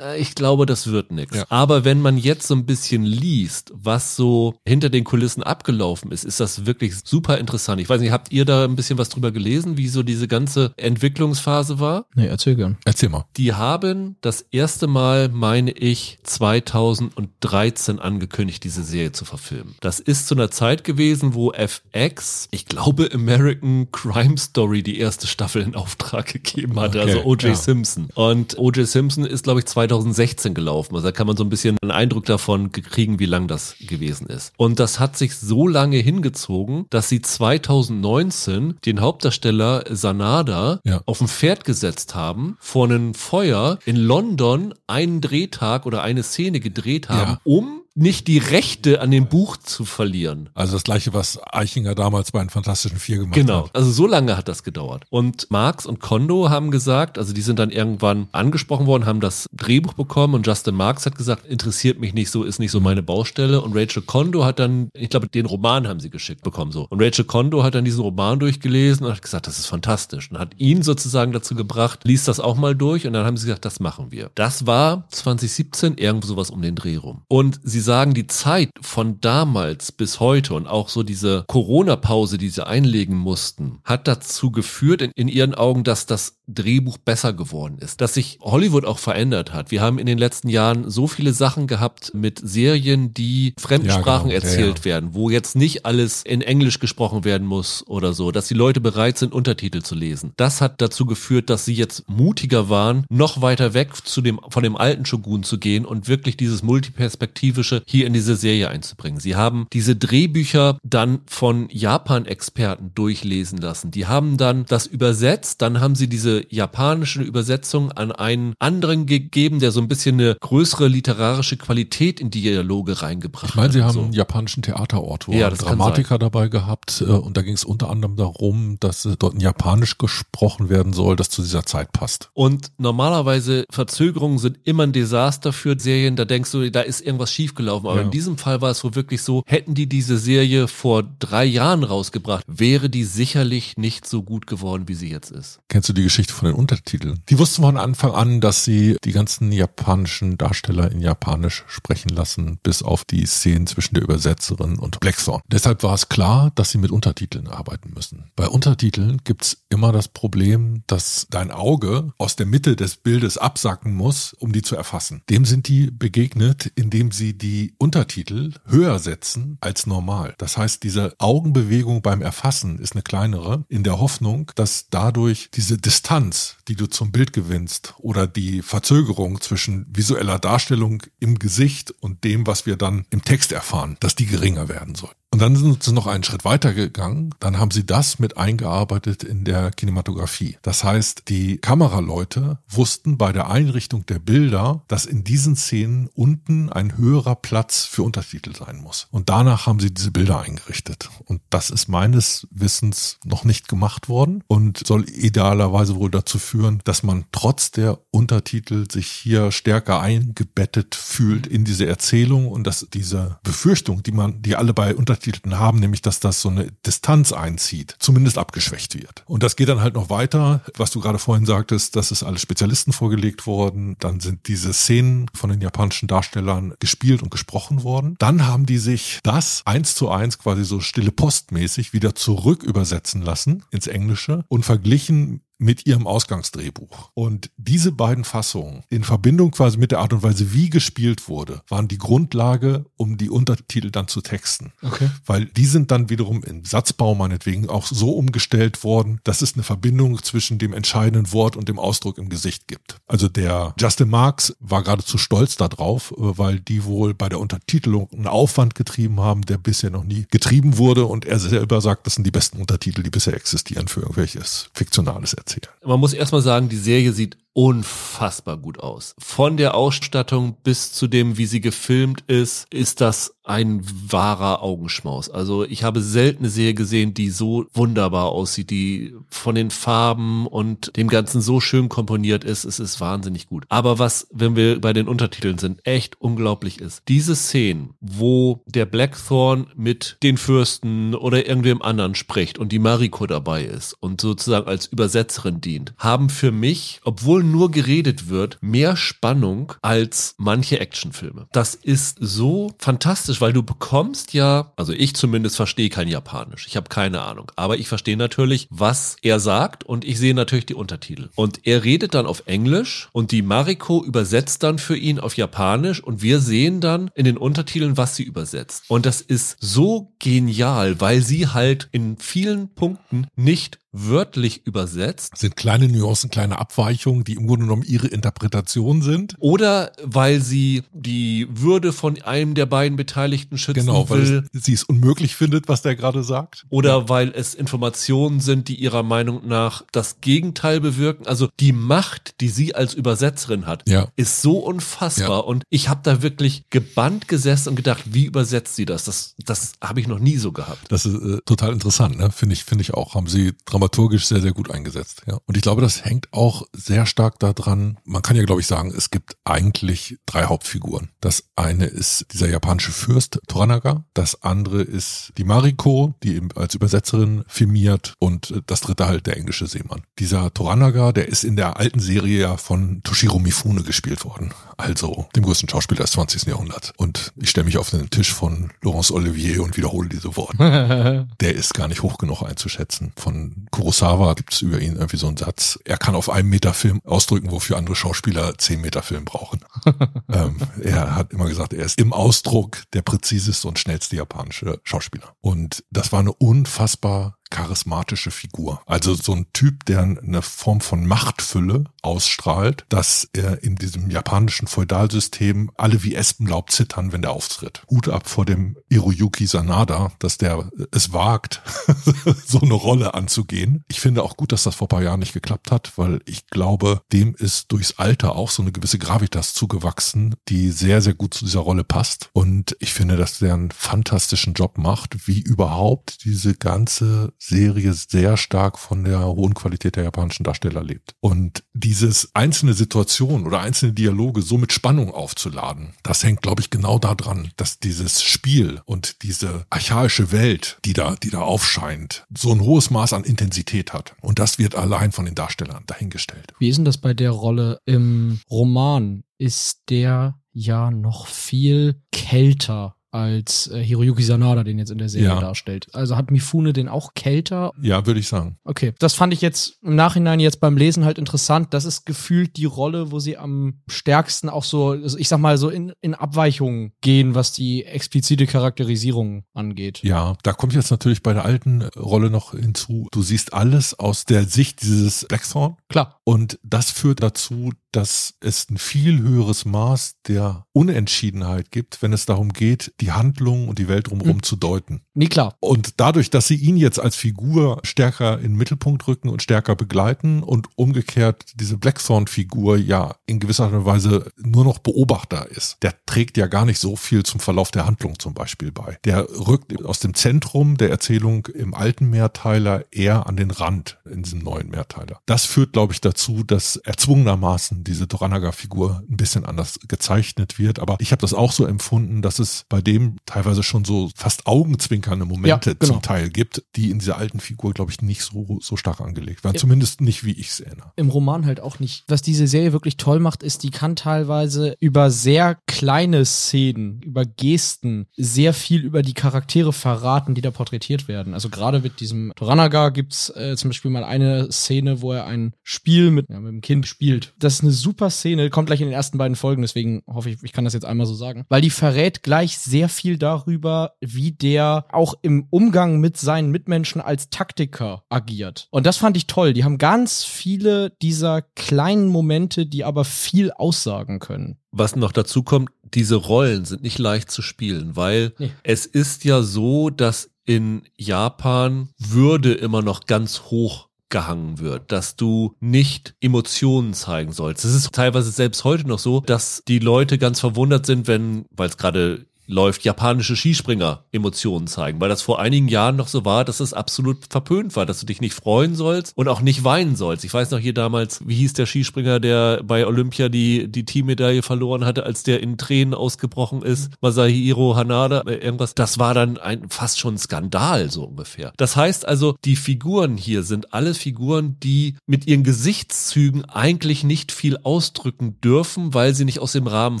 [SPEAKER 1] äh, ich glaube, das wird nichts. Ja. Aber wenn man jetzt so ein bisschen liest, was so hinter den Kulissen abgelaufen ist, ist das wirklich super interessant. Ich weiß nicht, habt ihr da ein bisschen was drüber gelesen, wie so diese ganze Entwicklungsphase war?
[SPEAKER 2] Nee, erzähl gern.
[SPEAKER 3] Erzähl mal.
[SPEAKER 1] Die haben das erste Mal, meine ich, 2013 angekündigt, diese Serie zu verfilmen. Das ist zu einer Zeit gewesen, wo FX, ich glaube, American Crime Story die erste Staffel in Auftrag gegeben hatte, okay, also O.J. Ja. Simpson. Und O.J. Simpson ist, glaube ich, 2016 gelaufen. Also da kann man so ein bisschen einen Eindruck davon kriegen, wie lang das gewesen ist. Und das hat sich so lange hingezogen, dass sie 2019 den Hauptdarsteller Sanada ja. auf ein Pferd gesetzt haben, vor einem Feuer in London einen Drehtag oder eine Szene gedreht haben, ja. um nicht die Rechte an dem Buch zu verlieren.
[SPEAKER 3] Also das gleiche, was Eichinger damals bei den Fantastischen Vier gemacht
[SPEAKER 1] genau.
[SPEAKER 3] hat.
[SPEAKER 1] Genau, also so lange hat das gedauert. Und Marx und Kondo haben gesagt, also die sind dann irgendwann angesprochen worden, haben das Drehbuch bekommen und Justin Marx hat gesagt, interessiert mich nicht so, ist nicht so meine Baustelle. Und Rachel Kondo hat dann, ich glaube, den Roman haben sie geschickt bekommen so. Und Rachel Kondo hat dann diesen Roman durchgelesen und hat gesagt, das ist fantastisch. Und hat ihn sozusagen dazu gebracht, liest das auch mal durch und dann haben sie gesagt, das machen wir. Das war 2017 irgendwo sowas um den Dreh rum. Und sie sagen, die Zeit von damals bis heute und auch so diese Corona-Pause, die sie einlegen mussten, hat dazu geführt in, in ihren Augen, dass das Drehbuch besser geworden ist, dass sich Hollywood auch verändert hat. Wir haben in den letzten Jahren so viele Sachen gehabt mit Serien, die Fremdsprachen ja, genau. erzählt ja, ja. werden, wo jetzt nicht alles in Englisch gesprochen werden muss oder so, dass die Leute bereit sind, Untertitel zu lesen. Das hat dazu geführt, dass sie jetzt mutiger waren, noch weiter weg zu dem, von dem alten Shogun zu gehen und wirklich dieses multiperspektivische hier in diese Serie einzubringen. Sie haben diese Drehbücher dann von Japan-Experten durchlesen lassen. Die haben dann das übersetzt, dann haben sie diese japanische Übersetzung an einen anderen gegeben, der so ein bisschen eine größere literarische Qualität in Dialoge reingebracht hat.
[SPEAKER 3] Ich meine, sie haben so. einen japanischen Theaterort, wo ja, Dramatiker dabei gehabt äh, und da ging es unter anderem darum, dass dort ein Japanisch gesprochen werden soll, das zu dieser Zeit passt.
[SPEAKER 1] Und normalerweise Verzögerungen sind immer ein Desaster für Serien, da denkst du, da ist irgendwas schiefgelaufen gelaufen. Aber
[SPEAKER 3] Ja.
[SPEAKER 1] in diesem Fall war es wohl wirklich so, hätten die diese Serie vor drei Jahren rausgebracht, wäre die sicherlich nicht so gut geworden, wie sie jetzt ist.
[SPEAKER 3] Kennst du die Geschichte von den Untertiteln? Die wussten von Anfang an, dass sie die ganzen japanischen Darsteller in Japanisch sprechen lassen, bis auf die Szenen zwischen der Übersetzerin und Blackthorn. Deshalb war es klar, dass sie mit Untertiteln arbeiten müssen. Bei Untertiteln gibt's immer das Problem, dass dein Auge aus der Mitte des Bildes absacken muss, um die zu erfassen. Dem sind die begegnet, indem sie die Untertitel höher setzen als normal. Das heißt, diese Augenbewegung beim Erfassen ist eine kleinere, in der Hoffnung, dass dadurch diese Distanz, die du zum Bild gewinnst oder die Verzögerung zwischen visueller Darstellung im Gesicht und dem, was wir dann im Text erfahren, dass die geringer werden soll. Und dann sind sie noch einen Schritt weiter gegangen. Dann haben sie das mit eingearbeitet in der Kinematografie. Das heißt, die Kameraleute wussten bei der Einrichtung der Bilder, dass in diesen Szenen unten ein höherer Platz für Untertitel sein muss. Und danach haben sie diese Bilder eingerichtet. Und das ist meines Wissens noch nicht gemacht worden und soll idealerweise wohl dazu führen, dass man trotz der Untertitel sich hier stärker eingebettet fühlt in diese Erzählung und dass diese Befürchtung, die man, die alle bei Untertiteln haben, nämlich dass das so eine Distanz einzieht, zumindest abgeschwächt wird. Und das geht dann halt noch weiter, was du gerade vorhin sagtest, das ist alles Spezialisten vorgelegt worden, dann sind diese Szenen von den japanischen Darstellern gespielt und gesprochen worden. Dann haben die sich das eins zu eins quasi so stille postmäßig wieder zurück übersetzen lassen ins Englische und verglichen mit ihrem Ausgangsdrehbuch. Und diese beiden Fassungen in Verbindung quasi mit der Art und Weise, wie gespielt wurde, waren die Grundlage, um die Untertitel dann zu texten.
[SPEAKER 2] Okay.
[SPEAKER 3] Weil die sind dann wiederum im Satzbau meinetwegen auch so umgestellt worden, dass es eine Verbindung zwischen dem entscheidenden Wort und dem Ausdruck im Gesicht gibt. Also der Justin Marks war geradezu stolz darauf, äh, weil die wohl bei der Untertitelung einen Aufwand getrieben haben, der bisher noch nie getrieben wurde und er selber sagt, das sind die besten Untertitel, die bisher existieren für irgendwelches fiktionales Erzählen.
[SPEAKER 1] Man muss erstmal sagen, die Serie sieht unfassbar gut aus. Von der Ausstattung bis zu dem, wie sie gefilmt ist, ist das ein wahrer Augenschmaus. Also ich habe selten eine Serie gesehen, die so wunderbar aussieht, die von den Farben und dem Ganzen so schön komponiert ist. Es ist wahnsinnig gut. Aber was, wenn wir bei den Untertiteln sind, echt unglaublich ist, diese Szenen, wo der Blackthorn mit den Fürsten oder irgendwem anderen spricht und die Mariko dabei ist und sozusagen als Übersetzerin dient, haben für mich, obwohl nur geredet wird, mehr Spannung als manche Actionfilme. Das ist so fantastisch, weil du bekommst ja, also ich zumindest verstehe kein Japanisch. Ich habe keine Ahnung. Aber ich verstehe natürlich, was er sagt und ich sehe natürlich die Untertitel. Und er redet dann auf Englisch und die Mariko übersetzt dann für ihn auf Japanisch und wir sehen dann in den Untertiteln, was sie übersetzt. Und das ist so genial, weil sie halt in vielen Punkten nicht wörtlich übersetzt
[SPEAKER 3] sind kleine Nuancen, kleine Abweichungen, die im Grunde genommen ihre Interpretation sind.
[SPEAKER 1] oder weil sie die Würde von einem der beiden Beteiligten schützen
[SPEAKER 3] Genau,
[SPEAKER 1] will.
[SPEAKER 3] weil sie es unmöglich findet, was der gerade sagt.
[SPEAKER 1] Oder weil es Informationen sind, die ihrer Meinung nach das Gegenteil bewirken. Also die Macht, die sie als Übersetzerin hat,
[SPEAKER 3] Ja.
[SPEAKER 1] ist so unfassbar.
[SPEAKER 3] Ja.
[SPEAKER 1] Und ich habe da wirklich gebannt gesessen und gedacht, wie übersetzt sie das? Das, das habe ich noch nie so gehabt.
[SPEAKER 3] Das ist äh, total interessant, ne? Finde ich, finde ich auch. Haben sie dramaturgisch sehr, sehr gut eingesetzt, ja. Und ich glaube, das hängt auch sehr stark daran. Man kann ja, glaube ich, sagen, es gibt eigentlich drei Hauptfiguren. Das eine ist dieser japanische Fürst Toranaga. Das andere ist die Mariko, die eben als Übersetzerin firmiert. Und das dritte halt der englische Seemann. Dieser Toranaga, der ist in der alten Serie ja von Toshiro Mifune gespielt worden. Also dem größten Schauspieler des 20. Jahrhunderts. Und ich stelle mich auf den Tisch von Laurence Olivier und wiederhole diese Worte. Der ist gar nicht hoch genug einzuschätzen. Von Kurosawa gibt es über ihn irgendwie so einen Satz. Er kann auf einem Meter Film ausdrücken, wofür andere Schauspieler zehn Meter Film brauchen. ähm, er hat immer gesagt, er ist im Ausdruck der präziseste und schnellste japanische Schauspieler. Und das war eine unfassbar charismatische Figur. Also so ein Typ, der eine Form von Machtfülle ausstrahlt, dass er in diesem japanischen Feudalsystem alle wie Espenlaub zittern, wenn der auftritt. Hut ab vor dem Hiroyuki Sanada, dass der es wagt, so eine Rolle anzugehen. Ich finde auch gut, dass das vor paar Jahren nicht geklappt hat, weil ich glaube, dem ist durchs Alter auch so eine gewisse Gravitas zugewachsen, die sehr, sehr gut zu dieser Rolle passt. Und ich finde, dass der einen fantastischen Job macht, wie überhaupt diese ganze Serie sehr stark von der hohen Qualität der japanischen Darsteller lebt. Und dieses einzelne Situation oder einzelne Dialoge so mit Spannung aufzuladen, das hängt, glaube ich, genau daran, dass dieses Spiel und diese archaische Welt, die da, die da aufscheint, so ein hohes Maß an Intensität hat. Und das wird allein von den Darstellern dahingestellt.
[SPEAKER 2] Wie ist denn das bei der Rolle im Roman? Ist der ja noch viel kälter als äh, Hiroyuki Sanada den jetzt in der Serie
[SPEAKER 3] Ja.
[SPEAKER 2] darstellt. Also hat Mifune den auch kälter?
[SPEAKER 3] Ja, würde ich sagen.
[SPEAKER 2] Okay, das fand ich jetzt im Nachhinein jetzt beim Lesen halt interessant. Das ist gefühlt die Rolle, wo sie am stärksten auch so, also ich sag mal so in, in Abweichungen gehen, was die explizite Charakterisierung angeht.
[SPEAKER 3] Ja, da kommt jetzt natürlich bei der alten Rolle noch hinzu, du siehst alles aus der Sicht dieses Blackthorn
[SPEAKER 2] Klar.
[SPEAKER 3] und das führt dazu, dass es ein viel höheres Maß der Unentschiedenheit gibt, wenn es darum geht, die Handlung und die Welt drumherum
[SPEAKER 2] Mhm.
[SPEAKER 3] zu deuten.
[SPEAKER 2] Nee, klar.
[SPEAKER 3] Und dadurch, dass sie ihn jetzt als Figur stärker in den Mittelpunkt rücken und stärker begleiten und umgekehrt diese Blackthorn-Figur ja in gewisser Art und Weise nur noch Beobachter ist, der trägt ja gar nicht so viel zum Verlauf der Handlung zum Beispiel bei. Der rückt aus dem Zentrum der Erzählung im alten Mehrteiler eher an den Rand in diesem neuen Mehrteiler. Das führt, glaube ich, dazu, dass erzwungenermaßen diese Toranaga-Figur ein bisschen anders gezeichnet wird. Aber ich habe das auch so empfunden, dass es bei dem teilweise schon so fast augenzwinkernde Momente
[SPEAKER 2] Ja, genau.
[SPEAKER 3] zum Teil gibt, die in dieser alten Figur, glaube ich, nicht so, so stark angelegt waren.
[SPEAKER 2] Ja.
[SPEAKER 3] Zumindest nicht, wie ich es erinnere.
[SPEAKER 2] im Roman halt auch nicht. Was diese Serie wirklich toll macht, ist, die kann teilweise über sehr kleine Szenen, über Gesten sehr viel über die Charaktere verraten, die da porträtiert werden. Also gerade mit diesem Toranaga gibt's äh, zum Beispiel mal eine Szene, wo er ein Spiel mit, ja, mit dem Kind spielt. Das ist eine super Szene, kommt gleich in den ersten beiden Folgen, deswegen hoffe ich, ich kann das jetzt einmal so sagen. Weil die verrät gleich sehr viel darüber, wie der auch im Umgang mit seinen Mitmenschen als Taktiker agiert. Und das fand ich toll. Die haben ganz viele dieser kleinen Momente, die aber viel aussagen können.
[SPEAKER 1] Was noch dazu kommt, diese Rollen sind nicht leicht zu spielen, weil
[SPEAKER 2] Nee.
[SPEAKER 1] es ist ja so, dass in Japan Würde immer noch ganz hoch gehangen wird, dass du nicht Emotionen zeigen sollst. Es ist teilweise selbst heute noch so, dass die Leute ganz verwundert sind, wenn, weil es gerade läuft, japanische Skispringer Emotionen zeigen, weil das vor einigen Jahren noch so war, dass es absolut verpönt war, dass du dich nicht freuen sollst und auch nicht weinen sollst. Ich weiß noch hier damals, wie hieß der Skispringer, der bei Olympia die, die Teammedaille verloren hatte, als der in Tränen ausgebrochen ist, Masahiro Hanada, äh, irgendwas. Das war dann ein, fast schon ein Skandal, so ungefähr. Das heißt also, die Figuren hier sind alle Figuren, die mit ihren Gesichtszügen eigentlich nicht viel ausdrücken dürfen, weil sie nicht aus dem Rahmen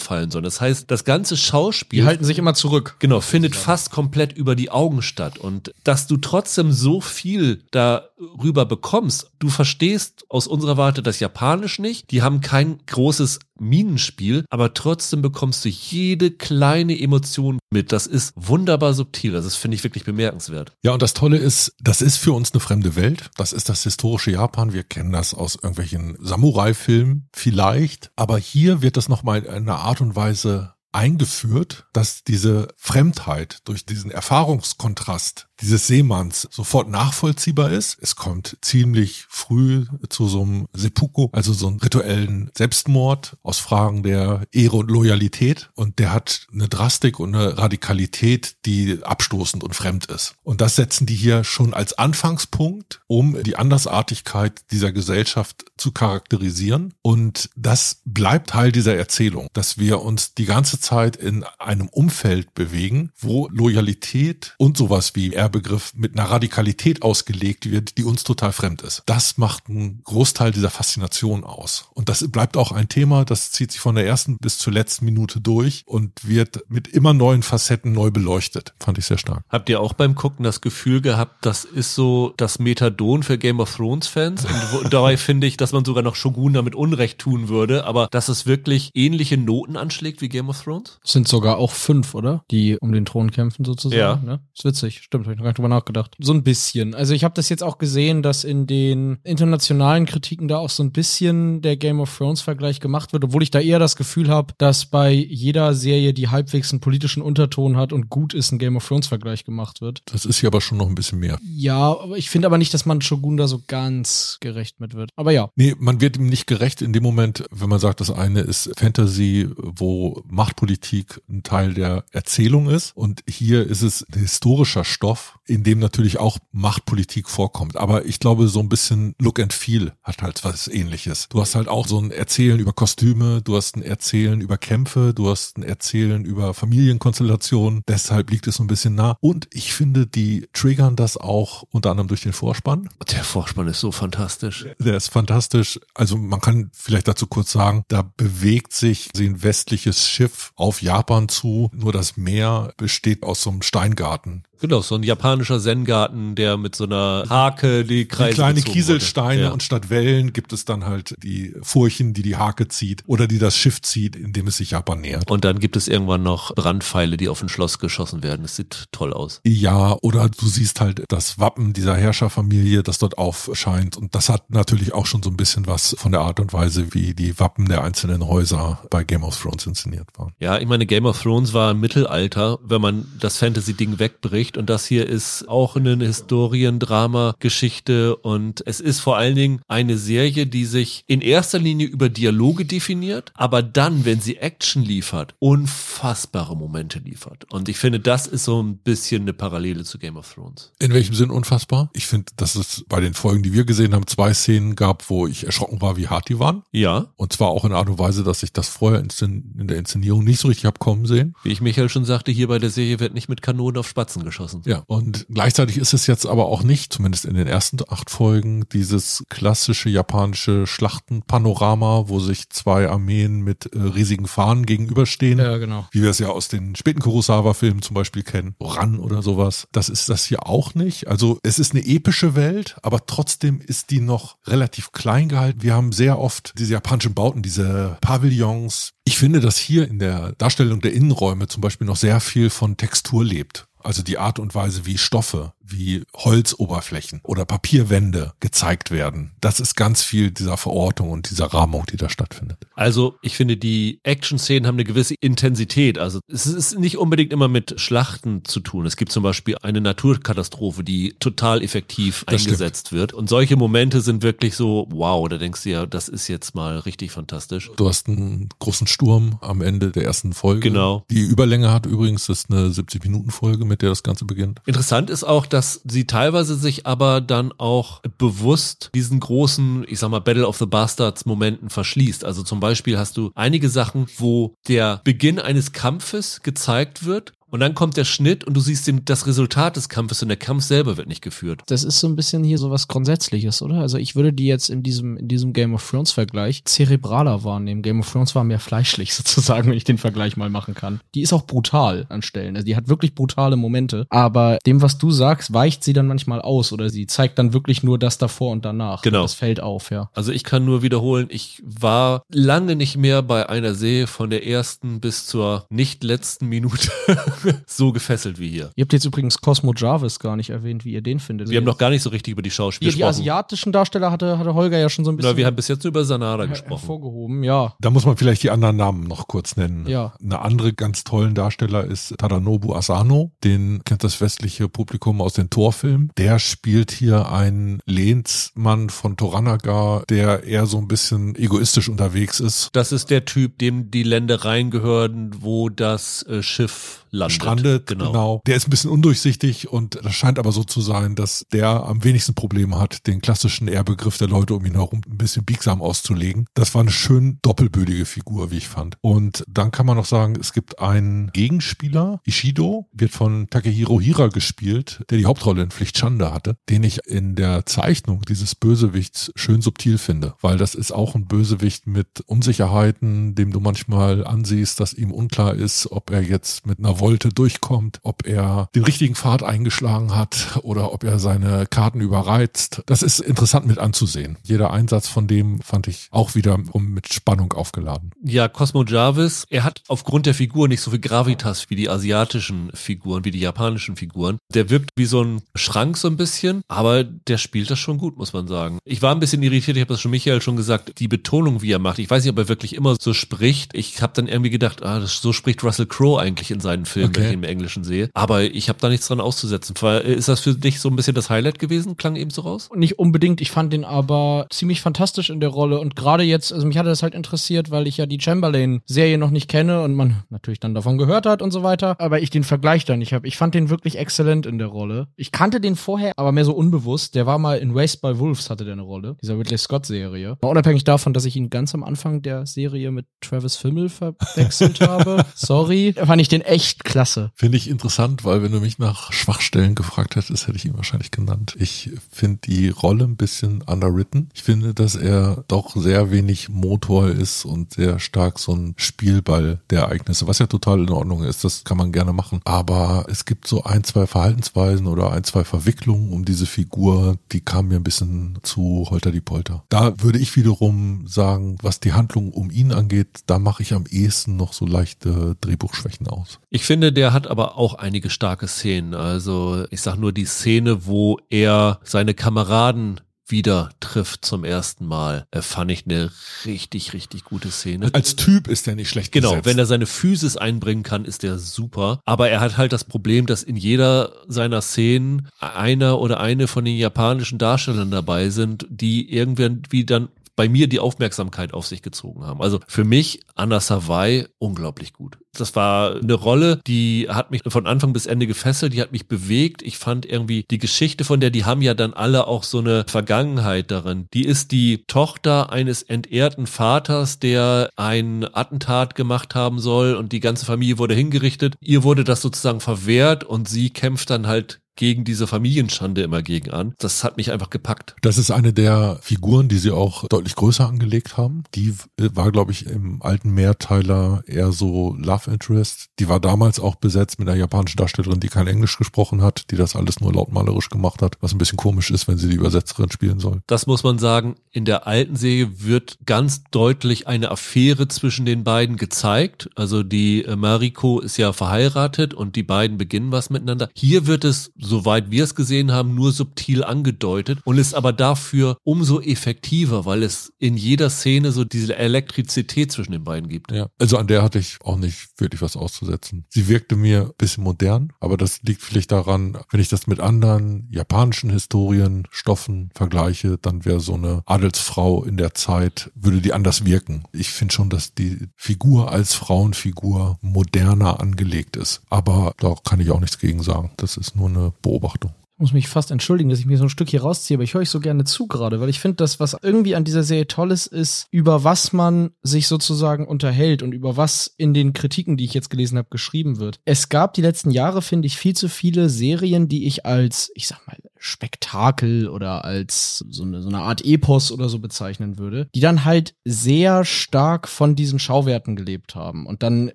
[SPEAKER 1] fallen sollen. Das heißt, das ganze Schauspiel
[SPEAKER 2] Die halten sich immer zurück.
[SPEAKER 1] Genau, findet fast komplett über die Augen statt. Und dass du trotzdem so viel darüber bekommst, du verstehst aus unserer Warte das Japanisch nicht, die haben kein großes Minenspiel, aber trotzdem bekommst du jede kleine Emotion mit. Das ist wunderbar subtil. Das ist, finde ich, wirklich bemerkenswert.
[SPEAKER 3] Ja, und das Tolle ist, das ist für uns eine fremde Welt. Das ist das historische Japan. Wir kennen das aus irgendwelchen Samurai-Filmen vielleicht. Aber hier wird das nochmal in einer Art und Weise eingeführt, dass diese Fremdheit durch diesen Erfahrungskontrast dieses Seemanns sofort nachvollziehbar ist. Es kommt ziemlich früh zu so einem Seppuku, also so einem rituellen Selbstmord aus Fragen der Ehre und Loyalität. Und der hat eine Drastik und eine Radikalität, die abstoßend und fremd ist. Und das setzen die hier schon als Anfangspunkt, um die Andersartigkeit dieser Gesellschaft zu charakterisieren. Und das bleibt Teil dieser Erzählung, dass wir uns die ganze Zeit in einem Umfeld bewegen, wo Loyalität und sowas wie Ehrbegriff mit einer Radikalität ausgelegt wird, die uns total fremd ist. Das macht einen Großteil dieser Faszination aus. Und das bleibt auch ein Thema, das zieht sich von der ersten bis zur letzten Minute durch und wird mit immer neuen Facetten neu beleuchtet. Fand ich sehr stark.
[SPEAKER 1] Habt ihr auch beim Gucken das Gefühl gehabt, das ist so das Methadon für Game of Thrones Fans? Und dabei finde ich, dass man sogar noch Shogun damit Unrecht tun würde, aber dass es wirklich ähnliche Noten anschlägt wie Game of Thrones?
[SPEAKER 2] Sind sogar auch fünf, oder? Die um den Thron kämpfen sozusagen.
[SPEAKER 1] Ja.
[SPEAKER 2] Ne? Ist witzig, stimmt, ich noch gar nicht drüber nachgedacht. So ein bisschen. Also ich habe das jetzt auch gesehen, dass in den internationalen Kritiken da auch so ein bisschen der Game of Thrones Vergleich gemacht wird, obwohl ich da eher das Gefühl habe, dass bei jeder Serie, die halbwegs einen politischen Unterton hat und gut ist, ein Game of Thrones Vergleich gemacht wird.
[SPEAKER 3] Das ist hier aber schon noch ein bisschen mehr.
[SPEAKER 2] Ja, aber ich finde aber nicht, dass man Shogun da so ganz gerecht mit wird. Aber ja.
[SPEAKER 3] Nee, man wird ihm nicht gerecht in dem Moment, wenn man sagt, das eine ist Fantasy, wo Machtpolitik ein Teil der Erzählung ist. Und hier ist es historischer Stoff, In dem natürlich auch Machtpolitik vorkommt. Aber ich glaube, so ein bisschen Look and Feel hat halt was ähnliches. Du hast halt auch so ein Erzählen über Kostüme, du hast ein Erzählen über Kämpfe, du hast ein Erzählen über Familienkonstellationen. Deshalb liegt es so ein bisschen nah. Und ich finde, die triggern das auch unter anderem durch den Vorspann.
[SPEAKER 1] Der Vorspann ist so fantastisch.
[SPEAKER 3] Der ist fantastisch. Also man kann vielleicht dazu kurz sagen, da bewegt sich ein westliches Schiff auf Japan zu. Nur das Meer besteht aus so einem Steingarten.
[SPEAKER 1] Genau, so ein japanischer Zen-Garten, der mit so einer Hake die Kreise
[SPEAKER 3] Die kleine Kieselsteine.
[SPEAKER 1] Ja.
[SPEAKER 3] und statt Wellen gibt es dann halt die Furchen, die die Hake zieht oder die das Schiff zieht, indem es sich Japan nähert.
[SPEAKER 1] Und dann gibt es irgendwann noch Brandpfeile, die auf ein Schloss geschossen werden. Das sieht toll aus.
[SPEAKER 3] Ja, oder du siehst halt das Wappen dieser Herrscherfamilie, das dort aufscheint. Und das hat natürlich auch schon so ein bisschen was von der Art und Weise, wie die Wappen der einzelnen Häuser bei Game of Thrones inszeniert waren.
[SPEAKER 1] Ja, ich meine, Game of Thrones war im Mittelalter, wenn man das Fantasy-Ding wegbricht. Und das hier ist auch eine Historiendrama-Geschichte. Und es ist vor allen Dingen eine Serie, die sich in erster Linie über Dialoge definiert, aber dann, wenn sie Action liefert, unfassbare Momente liefert. Und ich finde, das ist so ein bisschen eine Parallele zu Game of Thrones.
[SPEAKER 3] In welchem Sinn unfassbar? Ich finde, dass es bei den Folgen, die wir gesehen haben, zwei Szenen gab, wo ich erschrocken war, wie hart die waren.
[SPEAKER 1] Ja,
[SPEAKER 3] Und zwar auch in Art und Weise, dass ich das vorher in, der Inszenierung nicht so richtig hab kommen sehen.
[SPEAKER 1] wie ich Michael schon sagte, hier bei der Serie wird nicht mit Kanonen auf Spatzen geschossen.
[SPEAKER 3] Ja, und gleichzeitig ist es jetzt aber auch nicht, zumindest in den ersten acht Folgen, dieses klassische japanische Schlachtenpanorama, wo sich zwei Armeen mit äh, riesigen Fahnen gegenüberstehen.
[SPEAKER 2] Ja, genau.
[SPEAKER 3] Wie wir es ja aus den späten Kurosawa-Filmen zum Beispiel kennen. Ran oder sowas. Das ist das hier auch nicht. Also es ist eine epische Welt, aber trotzdem ist die noch relativ klein gehalten. Wir haben sehr oft diese japanischen Bauten, diese Pavillons. Ich finde, dass hier in der Darstellung der Innenräume zum Beispiel noch sehr viel von Textur lebt. Also die Art und Weise, wie Stoffe, wie Holzoberflächen oder Papierwände gezeigt werden. Das ist ganz viel dieser Verortung und dieser Rahmung, die da stattfindet.
[SPEAKER 1] Also ich finde, die Action-Szenen haben eine gewisse Intensität. Also es ist nicht unbedingt immer mit Schlachten zu tun. Es gibt zum Beispiel eine Naturkatastrophe, die total effektiv
[SPEAKER 3] Das
[SPEAKER 1] eingesetzt wird. Und solche Momente sind wirklich so, wow, da denkst du ja, das ist jetzt mal richtig fantastisch.
[SPEAKER 3] Du hast einen großen Sturm am Ende der ersten Folge.
[SPEAKER 1] Genau.
[SPEAKER 3] Die Überlänge hat übrigens, das ist eine 70-Minuten-Folge, mit der das Ganze beginnt.
[SPEAKER 1] Interessant ist auch, dass sie teilweise sich aber dann auch bewusst diesen großen, ich sag mal, Battle of the Bastards Momenten verschließt. Also zum Beispiel hast du einige Sachen, wo der Beginn eines Kampfes gezeigt wird und dann kommt der Schnitt und du siehst das Resultat des Kampfes und der Kampf selber wird nicht geführt.
[SPEAKER 2] Das ist so ein bisschen hier so was Grundsätzliches, oder? Also ich würde die jetzt in diesem, in diesem Game of Thrones Vergleich zerebraler wahrnehmen. Game of Thrones war mehr fleischlich sozusagen, wenn ich den Vergleich mal machen kann. Die ist auch brutal an Stellen. Also die hat wirklich brutale Momente. Aber dem, was du sagst, weicht sie dann manchmal aus oder sie zeigt dann wirklich nur das davor und danach.
[SPEAKER 1] Genau.
[SPEAKER 2] Das fällt auf, ja.
[SPEAKER 1] Also ich kann nur wiederholen, ich war lange nicht mehr bei einer Serie von der ersten bis zur nicht letzten Minute so gefesselt wie hier.
[SPEAKER 2] Ihr habt jetzt übrigens Cosmo Jarvis gar nicht erwähnt, wie ihr den findet.
[SPEAKER 1] Wir haben noch gar nicht so richtig über die Schauspieler
[SPEAKER 2] die, die
[SPEAKER 1] gesprochen.
[SPEAKER 2] asiatischen Darsteller hatte, hatte Holger ja schon so ein bisschen
[SPEAKER 1] Na, wir haben bis jetzt nur über Sanada gesprochen.
[SPEAKER 2] hervorgehoben, ja.
[SPEAKER 3] Da muss man vielleicht die anderen Namen noch kurz nennen.
[SPEAKER 2] Ja.
[SPEAKER 3] Eine andere ganz tollen Darsteller ist Tadanobu Asano. Den kennt das westliche Publikum aus den Torfilmen. Der spielt hier einen Lehnsmann von Toranaga, der eher so ein bisschen egoistisch unterwegs ist.
[SPEAKER 1] Das ist der Typ, dem die Ländereien gehören, wo das äh, Schiff landet.
[SPEAKER 3] strandet.
[SPEAKER 1] Genau.
[SPEAKER 3] Der ist ein bisschen undurchsichtig und das scheint aber so zu sein, dass der am wenigsten Probleme hat, den klassischen Ehrbegriff der Leute um ihn herum ein bisschen biegsam auszulegen. Das war eine schön doppelbödige Figur, wie ich fand. Und dann kann man noch sagen, es gibt einen Gegenspieler, Ishido, wird von Takehiro Hira gespielt, der die Hauptrolle in Pflicht Schande hatte, den ich in der Zeichnung dieses Bösewichts schön subtil finde, weil das ist auch ein Bösewicht mit Unsicherheiten, dem du manchmal ansiehst, dass ihm unklar ist, ob er jetzt mit einer Wolte durchkommt, ob er den richtigen Pfad eingeschlagen hat oder ob er seine Karten überreizt. Das ist interessant mit anzusehen. Jeder Einsatz von dem fand ich auch wieder mit Spannung aufgeladen.
[SPEAKER 1] Ja, Cosmo Jarvis, er hat aufgrund der Figur nicht so viel Gravitas wie die asiatischen Figuren, wie die japanischen Figuren. Der wirkt wie so ein Schrank so ein bisschen, aber der spielt das schon gut, muss man sagen. Ich war ein bisschen irritiert, ich habe das schon Michael schon gesagt, die Betonung, wie er macht. Ich weiß nicht, ob er wirklich immer so spricht. Ich habe dann irgendwie gedacht, ah, das, so spricht Russell Crowe eigentlich in seinen Filmen. Film,
[SPEAKER 3] Okay.
[SPEAKER 1] wenn ich ihn im Englischen sehe. Aber ich habe da nichts dran auszusetzen. Ist das für dich so ein bisschen das Highlight gewesen? Klang eben so raus?
[SPEAKER 2] Nicht unbedingt, ich fand den aber ziemlich fantastisch in der Rolle und gerade jetzt, also mich hatte das halt interessiert, weil ich ja die Chamberlain-Serie noch nicht kenne und man natürlich dann davon gehört hat und so weiter, aber ich den Vergleich da nicht habe. Ich fand den wirklich exzellent in der Rolle. Ich kannte den vorher, aber mehr so unbewusst. Der war mal in Raised by Wolves hatte der eine Rolle, dieser Ridley Scott-Serie. Unabhängig davon, dass ich ihn ganz am Anfang der Serie mit Travis Fimmel verwechselt habe. Sorry, fand ich den echt klasse.
[SPEAKER 3] Finde ich interessant, weil wenn du mich nach Schwachstellen gefragt hättest, hätte ich ihn wahrscheinlich genannt. Ich finde die Rolle ein bisschen underwritten. Ich finde, dass er doch sehr wenig Motor ist und sehr stark so ein Spielball der Ereignisse, was ja total in Ordnung ist. Das kann man gerne machen. Aber es gibt so ein, zwei Verhaltensweisen oder ein, zwei Verwicklungen um diese Figur, die kamen mir ein bisschen zu holter die Polter. Da würde ich wiederum sagen, was die Handlung um ihn angeht, da mache ich am ehesten noch so leichte Drehbuchschwächen aus.
[SPEAKER 1] Ich finde, der hat aber auch einige starke Szenen. Also ich sag nur die Szene, wo er seine Kameraden wieder trifft zum ersten Mal, äh, fand ich eine richtig, richtig gute Szene.
[SPEAKER 3] Als Typ ist er nicht schlecht
[SPEAKER 1] Genau,
[SPEAKER 3] gesetzt.
[SPEAKER 1] wenn er seine Physis einbringen kann, ist der super. Aber er hat halt das Problem, dass in jeder seiner Szenen einer oder eine von den japanischen Darstellern dabei sind, die irgendwie dann bei mir die Aufmerksamkeit auf sich gezogen haben. Also für mich Anna Savai unglaublich gut. Das war eine Rolle, die hat mich von Anfang bis Ende gefesselt, die hat mich bewegt. Ich fand irgendwie die Geschichte von der, die haben ja dann alle auch so eine Vergangenheit darin. Die ist die Tochter eines entehrten Vaters, der ein Attentat gemacht haben soll und die ganze Familie wurde hingerichtet. Ihr wurde das sozusagen verwehrt und sie kämpft dann halt gegen diese Familienschande immer gegen an. Das hat mich einfach gepackt.
[SPEAKER 3] Das ist eine der Figuren, die sie auch deutlich größer angelegt haben. Die war, glaube ich, im alten Mehrteiler eher so Love Interest. Die war damals auch besetzt mit einer japanischen Darstellerin, die kein Englisch gesprochen hat, die das alles nur lautmalerisch gemacht hat, was ein bisschen komisch ist, wenn sie die Übersetzerin spielen soll.
[SPEAKER 1] Das muss man sagen. In der alten Serie wird ganz deutlich eine Affäre zwischen den beiden gezeigt. Also die äh, Mariko ist ja verheiratet und die beiden beginnen was miteinander. Hier wird es, soweit wir es gesehen haben, nur subtil angedeutet und ist aber dafür umso effektiver, weil es in jeder Szene so diese Elektrizität zwischen den beiden gibt.
[SPEAKER 3] Ja, also an der hatte ich auch nicht wirklich was auszusetzen. Sie wirkte mir ein bisschen modern, aber das liegt vielleicht daran, wenn ich das mit anderen japanischen Historien, Stoffen vergleiche, dann wäre so eine Adelsfrau in der Zeit, würde die anders wirken. Ich finde schon, dass die Figur als Frauenfigur moderner angelegt ist. Aber da kann ich auch nichts gegen sagen. Das ist nur eine Beobachtung.
[SPEAKER 2] Ich muss mich fast entschuldigen, dass ich mir so ein Stück hier rausziehe, aber ich höre euch so gerne zu gerade, weil ich finde, das, was irgendwie an dieser Serie toll ist, ist, über was man sich sozusagen unterhält und über was in den Kritiken, die ich jetzt gelesen habe, geschrieben wird. Es gab die letzten Jahre, finde ich, viel zu viele Serien, die ich als, ich sag mal, Spektakel oder als so eine, so eine Art Epos oder so bezeichnen würde, die dann halt sehr stark von diesen Schauwerten gelebt haben und dann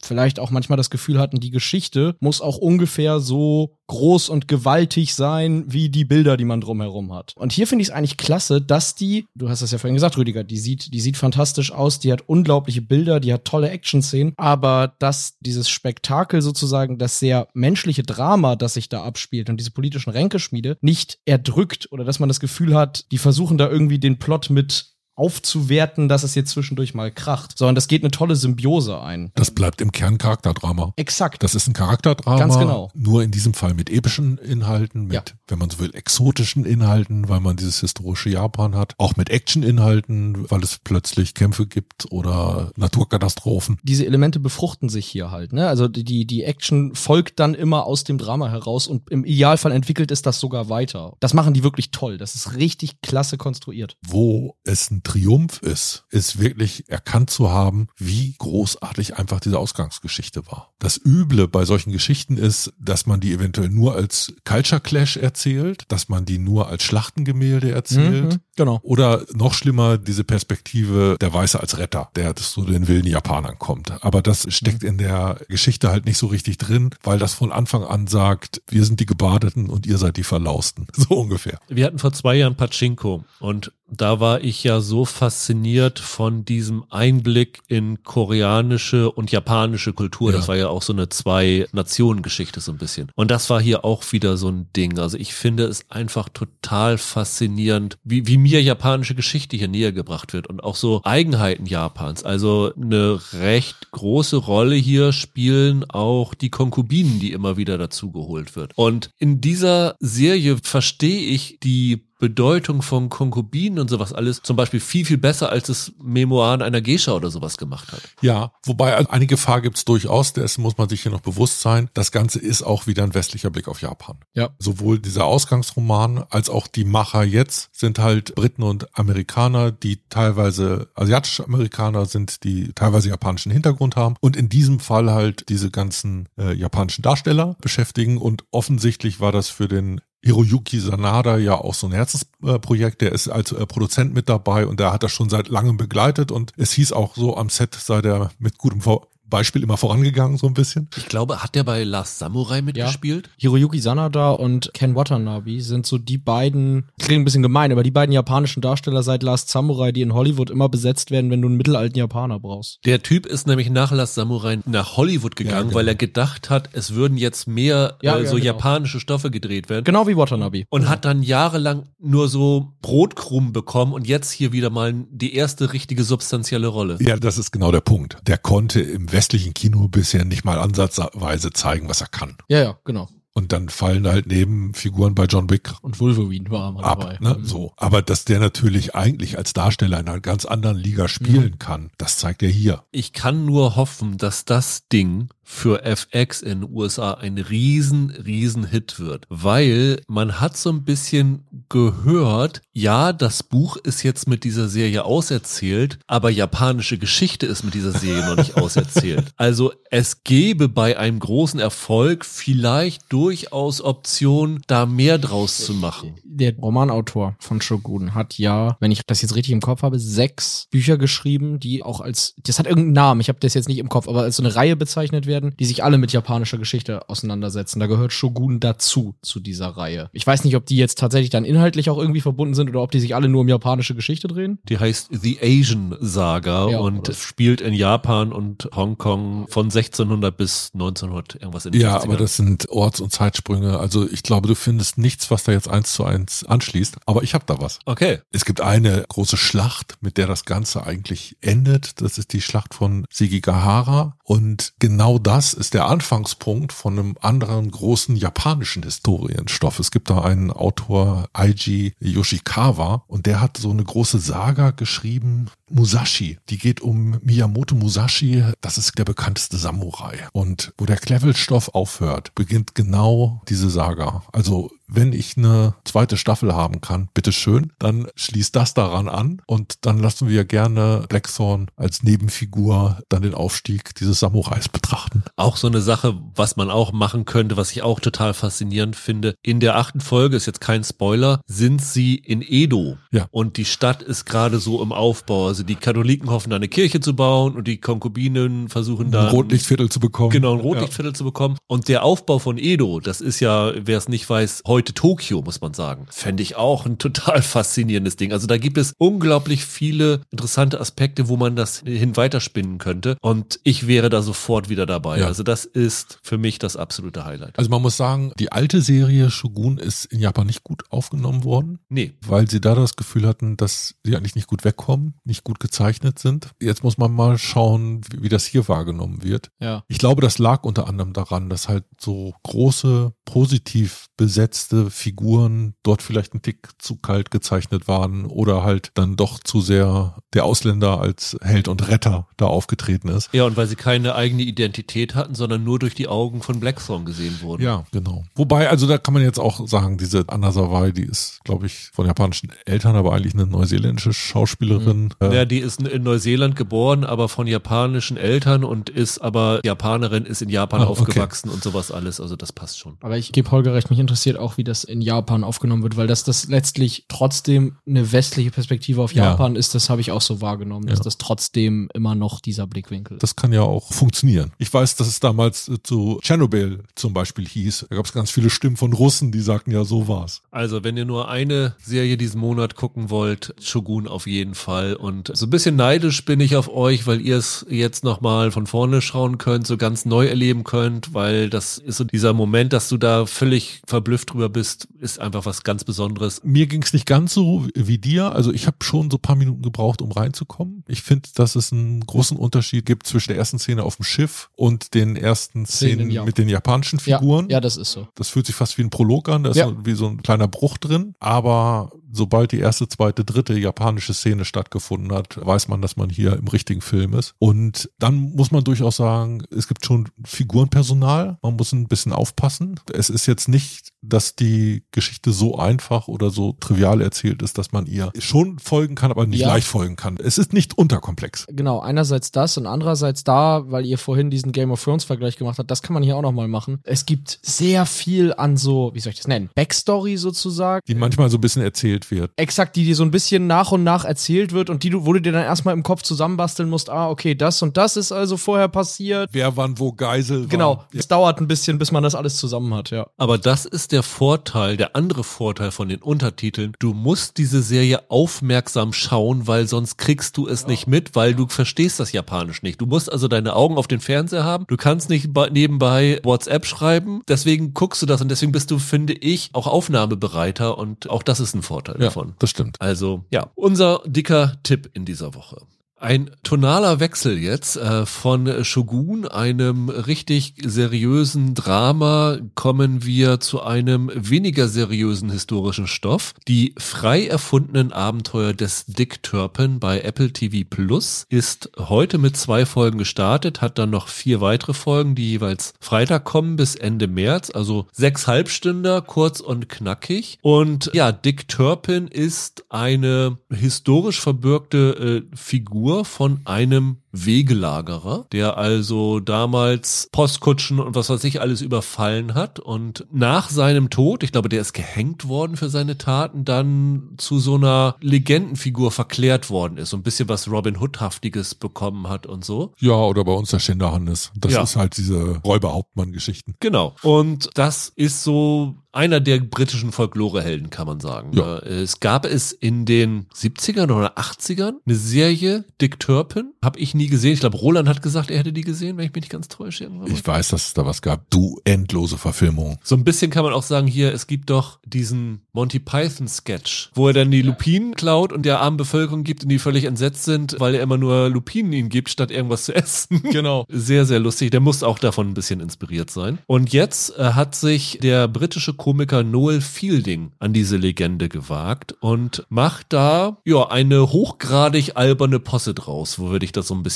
[SPEAKER 2] vielleicht auch manchmal das Gefühl hatten, die Geschichte muss auch ungefähr so groß und gewaltig sein, wie die Bilder, die man drumherum hat. Und hier finde ich es eigentlich klasse, dass die, du hast das ja vorhin gesagt, Rüdiger, die sieht, die sieht fantastisch aus, die hat unglaubliche Bilder, die hat tolle Action-Szenen, aber dass dieses Spektakel sozusagen, das sehr menschliche Drama, das sich da abspielt und diese politischen Ränkeschmiede nicht erdrückt oder dass man das Gefühl hat, die versuchen da irgendwie den Plot mit aufzuwerten, dass es jetzt zwischendurch mal kracht, sondern das geht eine tolle Symbiose ein.
[SPEAKER 3] Das bleibt im Kern Charakterdrama.
[SPEAKER 2] Exakt.
[SPEAKER 3] Das ist ein Charakterdrama.
[SPEAKER 2] Ganz genau.
[SPEAKER 3] Nur in diesem Fall mit epischen Inhalten, mit,
[SPEAKER 2] Ja.
[SPEAKER 3] wenn man so will, exotischen Inhalten, weil man dieses historische Japan hat. Auch mit Action-Inhalten, weil es plötzlich Kämpfe gibt oder Naturkatastrophen.
[SPEAKER 2] diese Elemente befruchten sich hier halt, ne? Also die, die Action folgt dann immer aus dem Drama heraus und im Idealfall entwickelt es das sogar weiter. Das machen die wirklich toll. Das ist richtig klasse konstruiert.
[SPEAKER 3] Wo es ein Triumph ist, ist wirklich erkannt zu haben, wie großartig einfach diese Ausgangsgeschichte war. Das Üble bei solchen Geschichten ist, dass man die eventuell nur als Culture Clash erzählt, dass man die nur als Schlachtengemälde erzählt.
[SPEAKER 2] Mhm, genau.
[SPEAKER 3] Oder noch schlimmer, diese Perspektive der Weiße als Retter, der zu den wilden Japanern kommt. Aber das steckt in der Geschichte halt nicht so richtig drin, weil das von Anfang an sagt, wir sind die Gebadeten und ihr seid die Verlausten. So ungefähr.
[SPEAKER 1] Wir hatten vor zwei Jahren Pachinko und da war ich ja so fasziniert von diesem Einblick in koreanische und japanische Kultur.
[SPEAKER 3] Ja.
[SPEAKER 1] Das war ja auch so eine Zwei-Nationen-Geschichte so ein bisschen. Und das war hier auch wieder so ein Ding. Also ich finde es einfach total faszinierend, wie, wie mir japanische Geschichte hier näher gebracht wird und auch so Eigenheiten Japans. Also eine recht große Rolle hier spielen auch die Konkubinen, die immer wieder dazugeholt wird. Und in dieser Serie verstehe ich die Bedeutung von Konkubinen und sowas alles zum Beispiel viel, viel besser, als es Memoiren einer Geisha oder sowas gemacht hat.
[SPEAKER 3] Ja, wobei eine Gefahr gibt's durchaus, dessen muss man sich hier noch bewusst sein. Das Ganze ist auch wieder ein westlicher Blick auf Japan.
[SPEAKER 2] Ja.
[SPEAKER 3] Sowohl dieser Ausgangsroman als auch die Macher jetzt sind halt Briten und Amerikaner, die teilweise asiatische Amerikaner sind, die teilweise japanischen Hintergrund haben und in diesem Fall halt diese ganzen äh, japanischen Darsteller beschäftigen und offensichtlich war das für den Hiroyuki Sanada ja auch so ein Herzensprojekt. Der ist als äh, Produzent mit dabei und der hat das schon seit langem begleitet und es hieß auch so am Set sei der mit gutem Beispiel immer vorangegangen, so ein bisschen.
[SPEAKER 1] Ich glaube, hat der bei Last Samurai mitgespielt?
[SPEAKER 2] Ja. Hiroyuki Sanada und Ken Watanabe sind so die beiden, klingt ein bisschen gemein, aber die beiden japanischen Darsteller seit Last Samurai, die in Hollywood immer besetzt werden, wenn du einen mittelalten Japaner brauchst.
[SPEAKER 1] Der Typ ist nämlich nach Last Samurai nach Hollywood gegangen, ja, genau. weil er gedacht hat, es würden jetzt mehr ja, äh, so genau. japanische Stoffe gedreht werden.
[SPEAKER 2] Genau wie Watanabe.
[SPEAKER 1] Und hat dann jahrelang nur so Brotkrumm bekommen und jetzt hier wieder mal die erste richtige substanzielle Rolle.
[SPEAKER 3] Ja, das ist genau der Punkt. Der konnte im westlichen Kino bisher nicht mal ansatzweise zeigen, was er kann.
[SPEAKER 2] Ja, ja, genau.
[SPEAKER 3] Und dann fallen halt Nebenfiguren bei John Wick.
[SPEAKER 2] Und Wolverine war mal
[SPEAKER 3] ab,
[SPEAKER 2] dabei.
[SPEAKER 3] Ne? Mhm. So. Aber dass der natürlich eigentlich als Darsteller in einer ganz anderen Liga spielen mhm. kann, das zeigt er hier.
[SPEAKER 1] Ich kann nur hoffen, dass das Ding für FX in den USA ein riesen, riesen Hit wird, weil man hat so ein bisschen gehört, ja, das Buch ist jetzt mit dieser Serie auserzählt, aber japanische Geschichte ist mit dieser Serie noch nicht auserzählt. Also es gäbe bei einem großen Erfolg vielleicht durchaus Optionen, da mehr draus zu machen.
[SPEAKER 2] Der Romanautor von Shogun hat ja, wenn ich das jetzt richtig im Kopf habe, sechs Bücher geschrieben, die auch als, das hat irgendeinen Namen, ich habe das jetzt nicht im Kopf, aber als so eine Reihe bezeichnet werden werden, die sich alle mit japanischer Geschichte auseinandersetzen. Da gehört Shogun dazu, zu dieser Reihe. Ich weiß nicht, ob die jetzt tatsächlich dann inhaltlich auch irgendwie verbunden sind oder ob die sich alle nur um japanische Geschichte drehen.
[SPEAKER 1] Die heißt The Asian Saga ja, und spielt in Japan und Hongkong von 1600 bis 1900 irgendwas in
[SPEAKER 3] Ja, aber das sind Orts- und Zeitsprünge. Also ich glaube, du findest nichts, was da jetzt eins zu eins anschließt. Aber ich habe da was.
[SPEAKER 1] Okay.
[SPEAKER 3] Es gibt eine große Schlacht, mit der das Ganze eigentlich endet. Das ist die Schlacht von Sigigahara. Und genau das ist der Anfangspunkt von einem anderen großen japanischen Historienstoff. Es gibt da einen Autor, Eiji Yoshikawa, und der hat so eine große Saga geschrieben, Musashi. Die geht um Miyamoto Musashi. Das ist der bekannteste Samurai. Und wo der Clevelstoff aufhört, beginnt genau diese Saga. Also wenn ich eine zweite Staffel haben kann, bitteschön, dann schließt das daran an und dann lassen wir gerne Blackthorn als Nebenfigur dann den Aufstieg dieses Samurais betrachten.
[SPEAKER 1] Auch so eine Sache, was man auch machen könnte, was ich auch total faszinierend finde. In der achten Folge, ist jetzt kein Spoiler, sind sie in Edo.
[SPEAKER 3] Ja.
[SPEAKER 1] Und die Stadt ist gerade so im Aufbau. Also die Katholiken hoffen da eine Kirche zu bauen und die Konkubinen versuchen da
[SPEAKER 3] ein Rotlichtviertel zu bekommen.
[SPEAKER 1] Genau, ein Rotlichtviertel ja. zu bekommen. Und der Aufbau von Edo, das ist ja, wer es nicht weiß, heute Tokio, muss man sagen. Fände ich auch ein total faszinierendes Ding. Also da gibt es unglaublich viele interessante Aspekte, wo man das hin weiterspinnen könnte. Und ich wäre da sofort wieder dabei. Ja. Also das ist für mich das absolute Highlight.
[SPEAKER 3] Also man muss sagen, die alte Serie Shogun ist in Japan nicht gut aufgenommen worden.
[SPEAKER 1] Nee.
[SPEAKER 3] Weil sie da das Gefühl hatten, dass sie eigentlich nicht gut wegkommen, nicht gut gezeichnet sind. Jetzt muss man mal schauen, wie, wie das hier wahrgenommen wird.
[SPEAKER 2] Ja.
[SPEAKER 3] Ich glaube, das lag unter anderem daran, dass halt so große, positiv besetzte Figuren dort vielleicht ein Tick zu kalt gezeichnet waren oder halt dann doch zu sehr der Ausländer als Held und Retter da aufgetreten ist.
[SPEAKER 1] Ja, und weil sie keine eigene Identität hatten, sondern nur durch die Augen von Blackthorn gesehen wurden.
[SPEAKER 3] Ja, genau. Wobei, also da kann man jetzt auch sagen, diese Anna Sawai, die ist, glaube ich, von japanischen Eltern, aber eigentlich eine neuseeländische Schauspielerin.
[SPEAKER 1] Mhm. Ja, die ist in Neuseeland geboren, aber von japanischen Eltern und ist aber Japanerin, ist in Japan ah, aufgewachsen okay. und sowas alles. Also das passt schon.
[SPEAKER 2] Aber ich gebe Holger recht, mich interessiert auch, wie das in Japan aufgenommen wird, weil das das letztlich trotzdem eine westliche Perspektive auf Japan ja. ist, das habe ich auch so wahrgenommen, dass ja. das trotzdem immer noch dieser Blickwinkel ist.
[SPEAKER 3] Das kann ja auch funktionieren. Ich weiß, dass es damals äh, zu Tschernobyl zum Beispiel hieß. Da gab es ganz viele Stimmen von Russen, die sagten ja, so war's.
[SPEAKER 1] Also, wenn ihr nur eine Serie diesen Monat gucken wollt, Shogun auf jeden Fall. Und Und so ein bisschen neidisch bin ich auf euch, weil ihr es jetzt nochmal von vorne schauen könnt, so ganz neu erleben könnt, weil das ist so dieser Moment, dass du da völlig verblüfft drüber bist, ist einfach was ganz Besonderes.
[SPEAKER 3] Mir ging es nicht ganz so wie dir. Also ich habe schon so paar Minuten gebraucht, um reinzukommen. Ich finde, dass es einen großen Unterschied gibt zwischen der ersten Szene auf dem Schiff und den ersten Szenen,
[SPEAKER 2] ja.
[SPEAKER 3] mit den japanischen Figuren.
[SPEAKER 2] Ja, ja, das ist so.
[SPEAKER 3] Das fühlt sich fast wie ein Prolog an, da ist
[SPEAKER 2] Ja.
[SPEAKER 3] so, wie so ein kleiner Bruch drin. Aber sobald die erste, zweite, dritte japanische Szene stattgefunden hat, weiß man, dass man hier im richtigen Film ist. Und dann muss man durchaus sagen, es gibt schon Figurenpersonal. Man muss ein bisschen aufpassen. Es ist jetzt nicht, dass die Geschichte so einfach oder so trivial erzählt ist, dass man ihr schon folgen kann, aber nicht
[SPEAKER 2] Ja.
[SPEAKER 3] leicht folgen kann. Es ist nicht unterkomplex.
[SPEAKER 2] Genau, einerseits das und andererseits da, weil ihr vorhin diesen Game of Thrones Vergleich gemacht habt, das kann man hier auch nochmal machen. Es gibt sehr viel an so, wie soll ich das nennen, Backstory sozusagen.
[SPEAKER 3] Die manchmal so ein bisschen erzählt wird.
[SPEAKER 2] Exakt, die dir so ein bisschen nach und nach erzählt wird und die du, wo du dir dann erstmal im Kopf zusammenbasteln musst, ah, okay, das und das ist also vorher passiert.
[SPEAKER 3] Wer wann wo Geisel war.
[SPEAKER 2] Genau, es dauert ein bisschen, bis man das alles zusammen hat, ja.
[SPEAKER 1] Aber das ist der Vorteil, der andere Vorteil von den Untertiteln. Du musst diese Serie aufmerksam schauen, weil sonst kriegst du es nicht mit, weil du verstehst das Japanisch nicht. Du musst also deine Augen auf den Fernseher haben. Du kannst nicht nebenbei WhatsApp schreiben. Deswegen guckst du das und deswegen bist du, finde ich, auch aufnahmebereiter und auch das ist ein Vorteil
[SPEAKER 3] Ja,
[SPEAKER 1] davon.
[SPEAKER 3] das stimmt.
[SPEAKER 1] Also ja, unser dicker Tipp in dieser Woche. Ein tonaler Wechsel jetzt äh, von Shogun, einem richtig seriösen Drama, kommen wir zu einem weniger seriösen historischen Stoff. Die frei erfundenen Abenteuer des Dick Turpin bei Apple TV Plus ist heute mit zwei Folgen gestartet, hat dann noch vier weitere Folgen, die jeweils Freitag kommen bis Ende März, also sechs Halbstünder, kurz und knackig. Und ja, Dick Turpin ist eine historisch verbürgte äh, Figur von einem Wegelagerer, der also damals Postkutschen und was weiß ich alles überfallen hat und nach seinem Tod, ich glaube, der ist gehängt worden für seine Taten, dann zu so einer Legendenfigur verklärt worden ist, so ein bisschen was Robin Hood-haftiges bekommen hat und so.
[SPEAKER 3] Ja, oder bei uns der Schinderhannes. Das
[SPEAKER 1] Ja.
[SPEAKER 3] ist halt diese Räuberhauptmann-Geschichten.
[SPEAKER 1] Genau. Und das ist so einer der britischen Folklorehelden, kann man sagen.
[SPEAKER 3] Ja.
[SPEAKER 1] Äh, Es gab es in den 70ern oder 80ern eine Serie, Dick Turpin. Habe ich nie gesehen. Ich glaube, Roland hat gesagt, er hätte die gesehen, wenn ich mich nicht ganz täusche. irgendwann.
[SPEAKER 3] Ich weiß, dass es da was gab. Du endlose Verfilmung.
[SPEAKER 1] So ein bisschen kann man auch sagen, hier, es gibt doch diesen Monty Python Sketch, wo er dann die Lupinen klaut und der armen Bevölkerung gibt und die völlig entsetzt sind, weil er immer nur Lupinen ihnen gibt, statt irgendwas zu essen.
[SPEAKER 2] Genau.
[SPEAKER 1] Sehr, sehr lustig. Der muss auch davon ein bisschen inspiriert sein. Und jetzt äh, hat sich der britische Komiker Noel Fielding an diese Legende gewagt und macht da ja eine hochgradig alberne Posse draus. Wo würde ich das so ein bisschen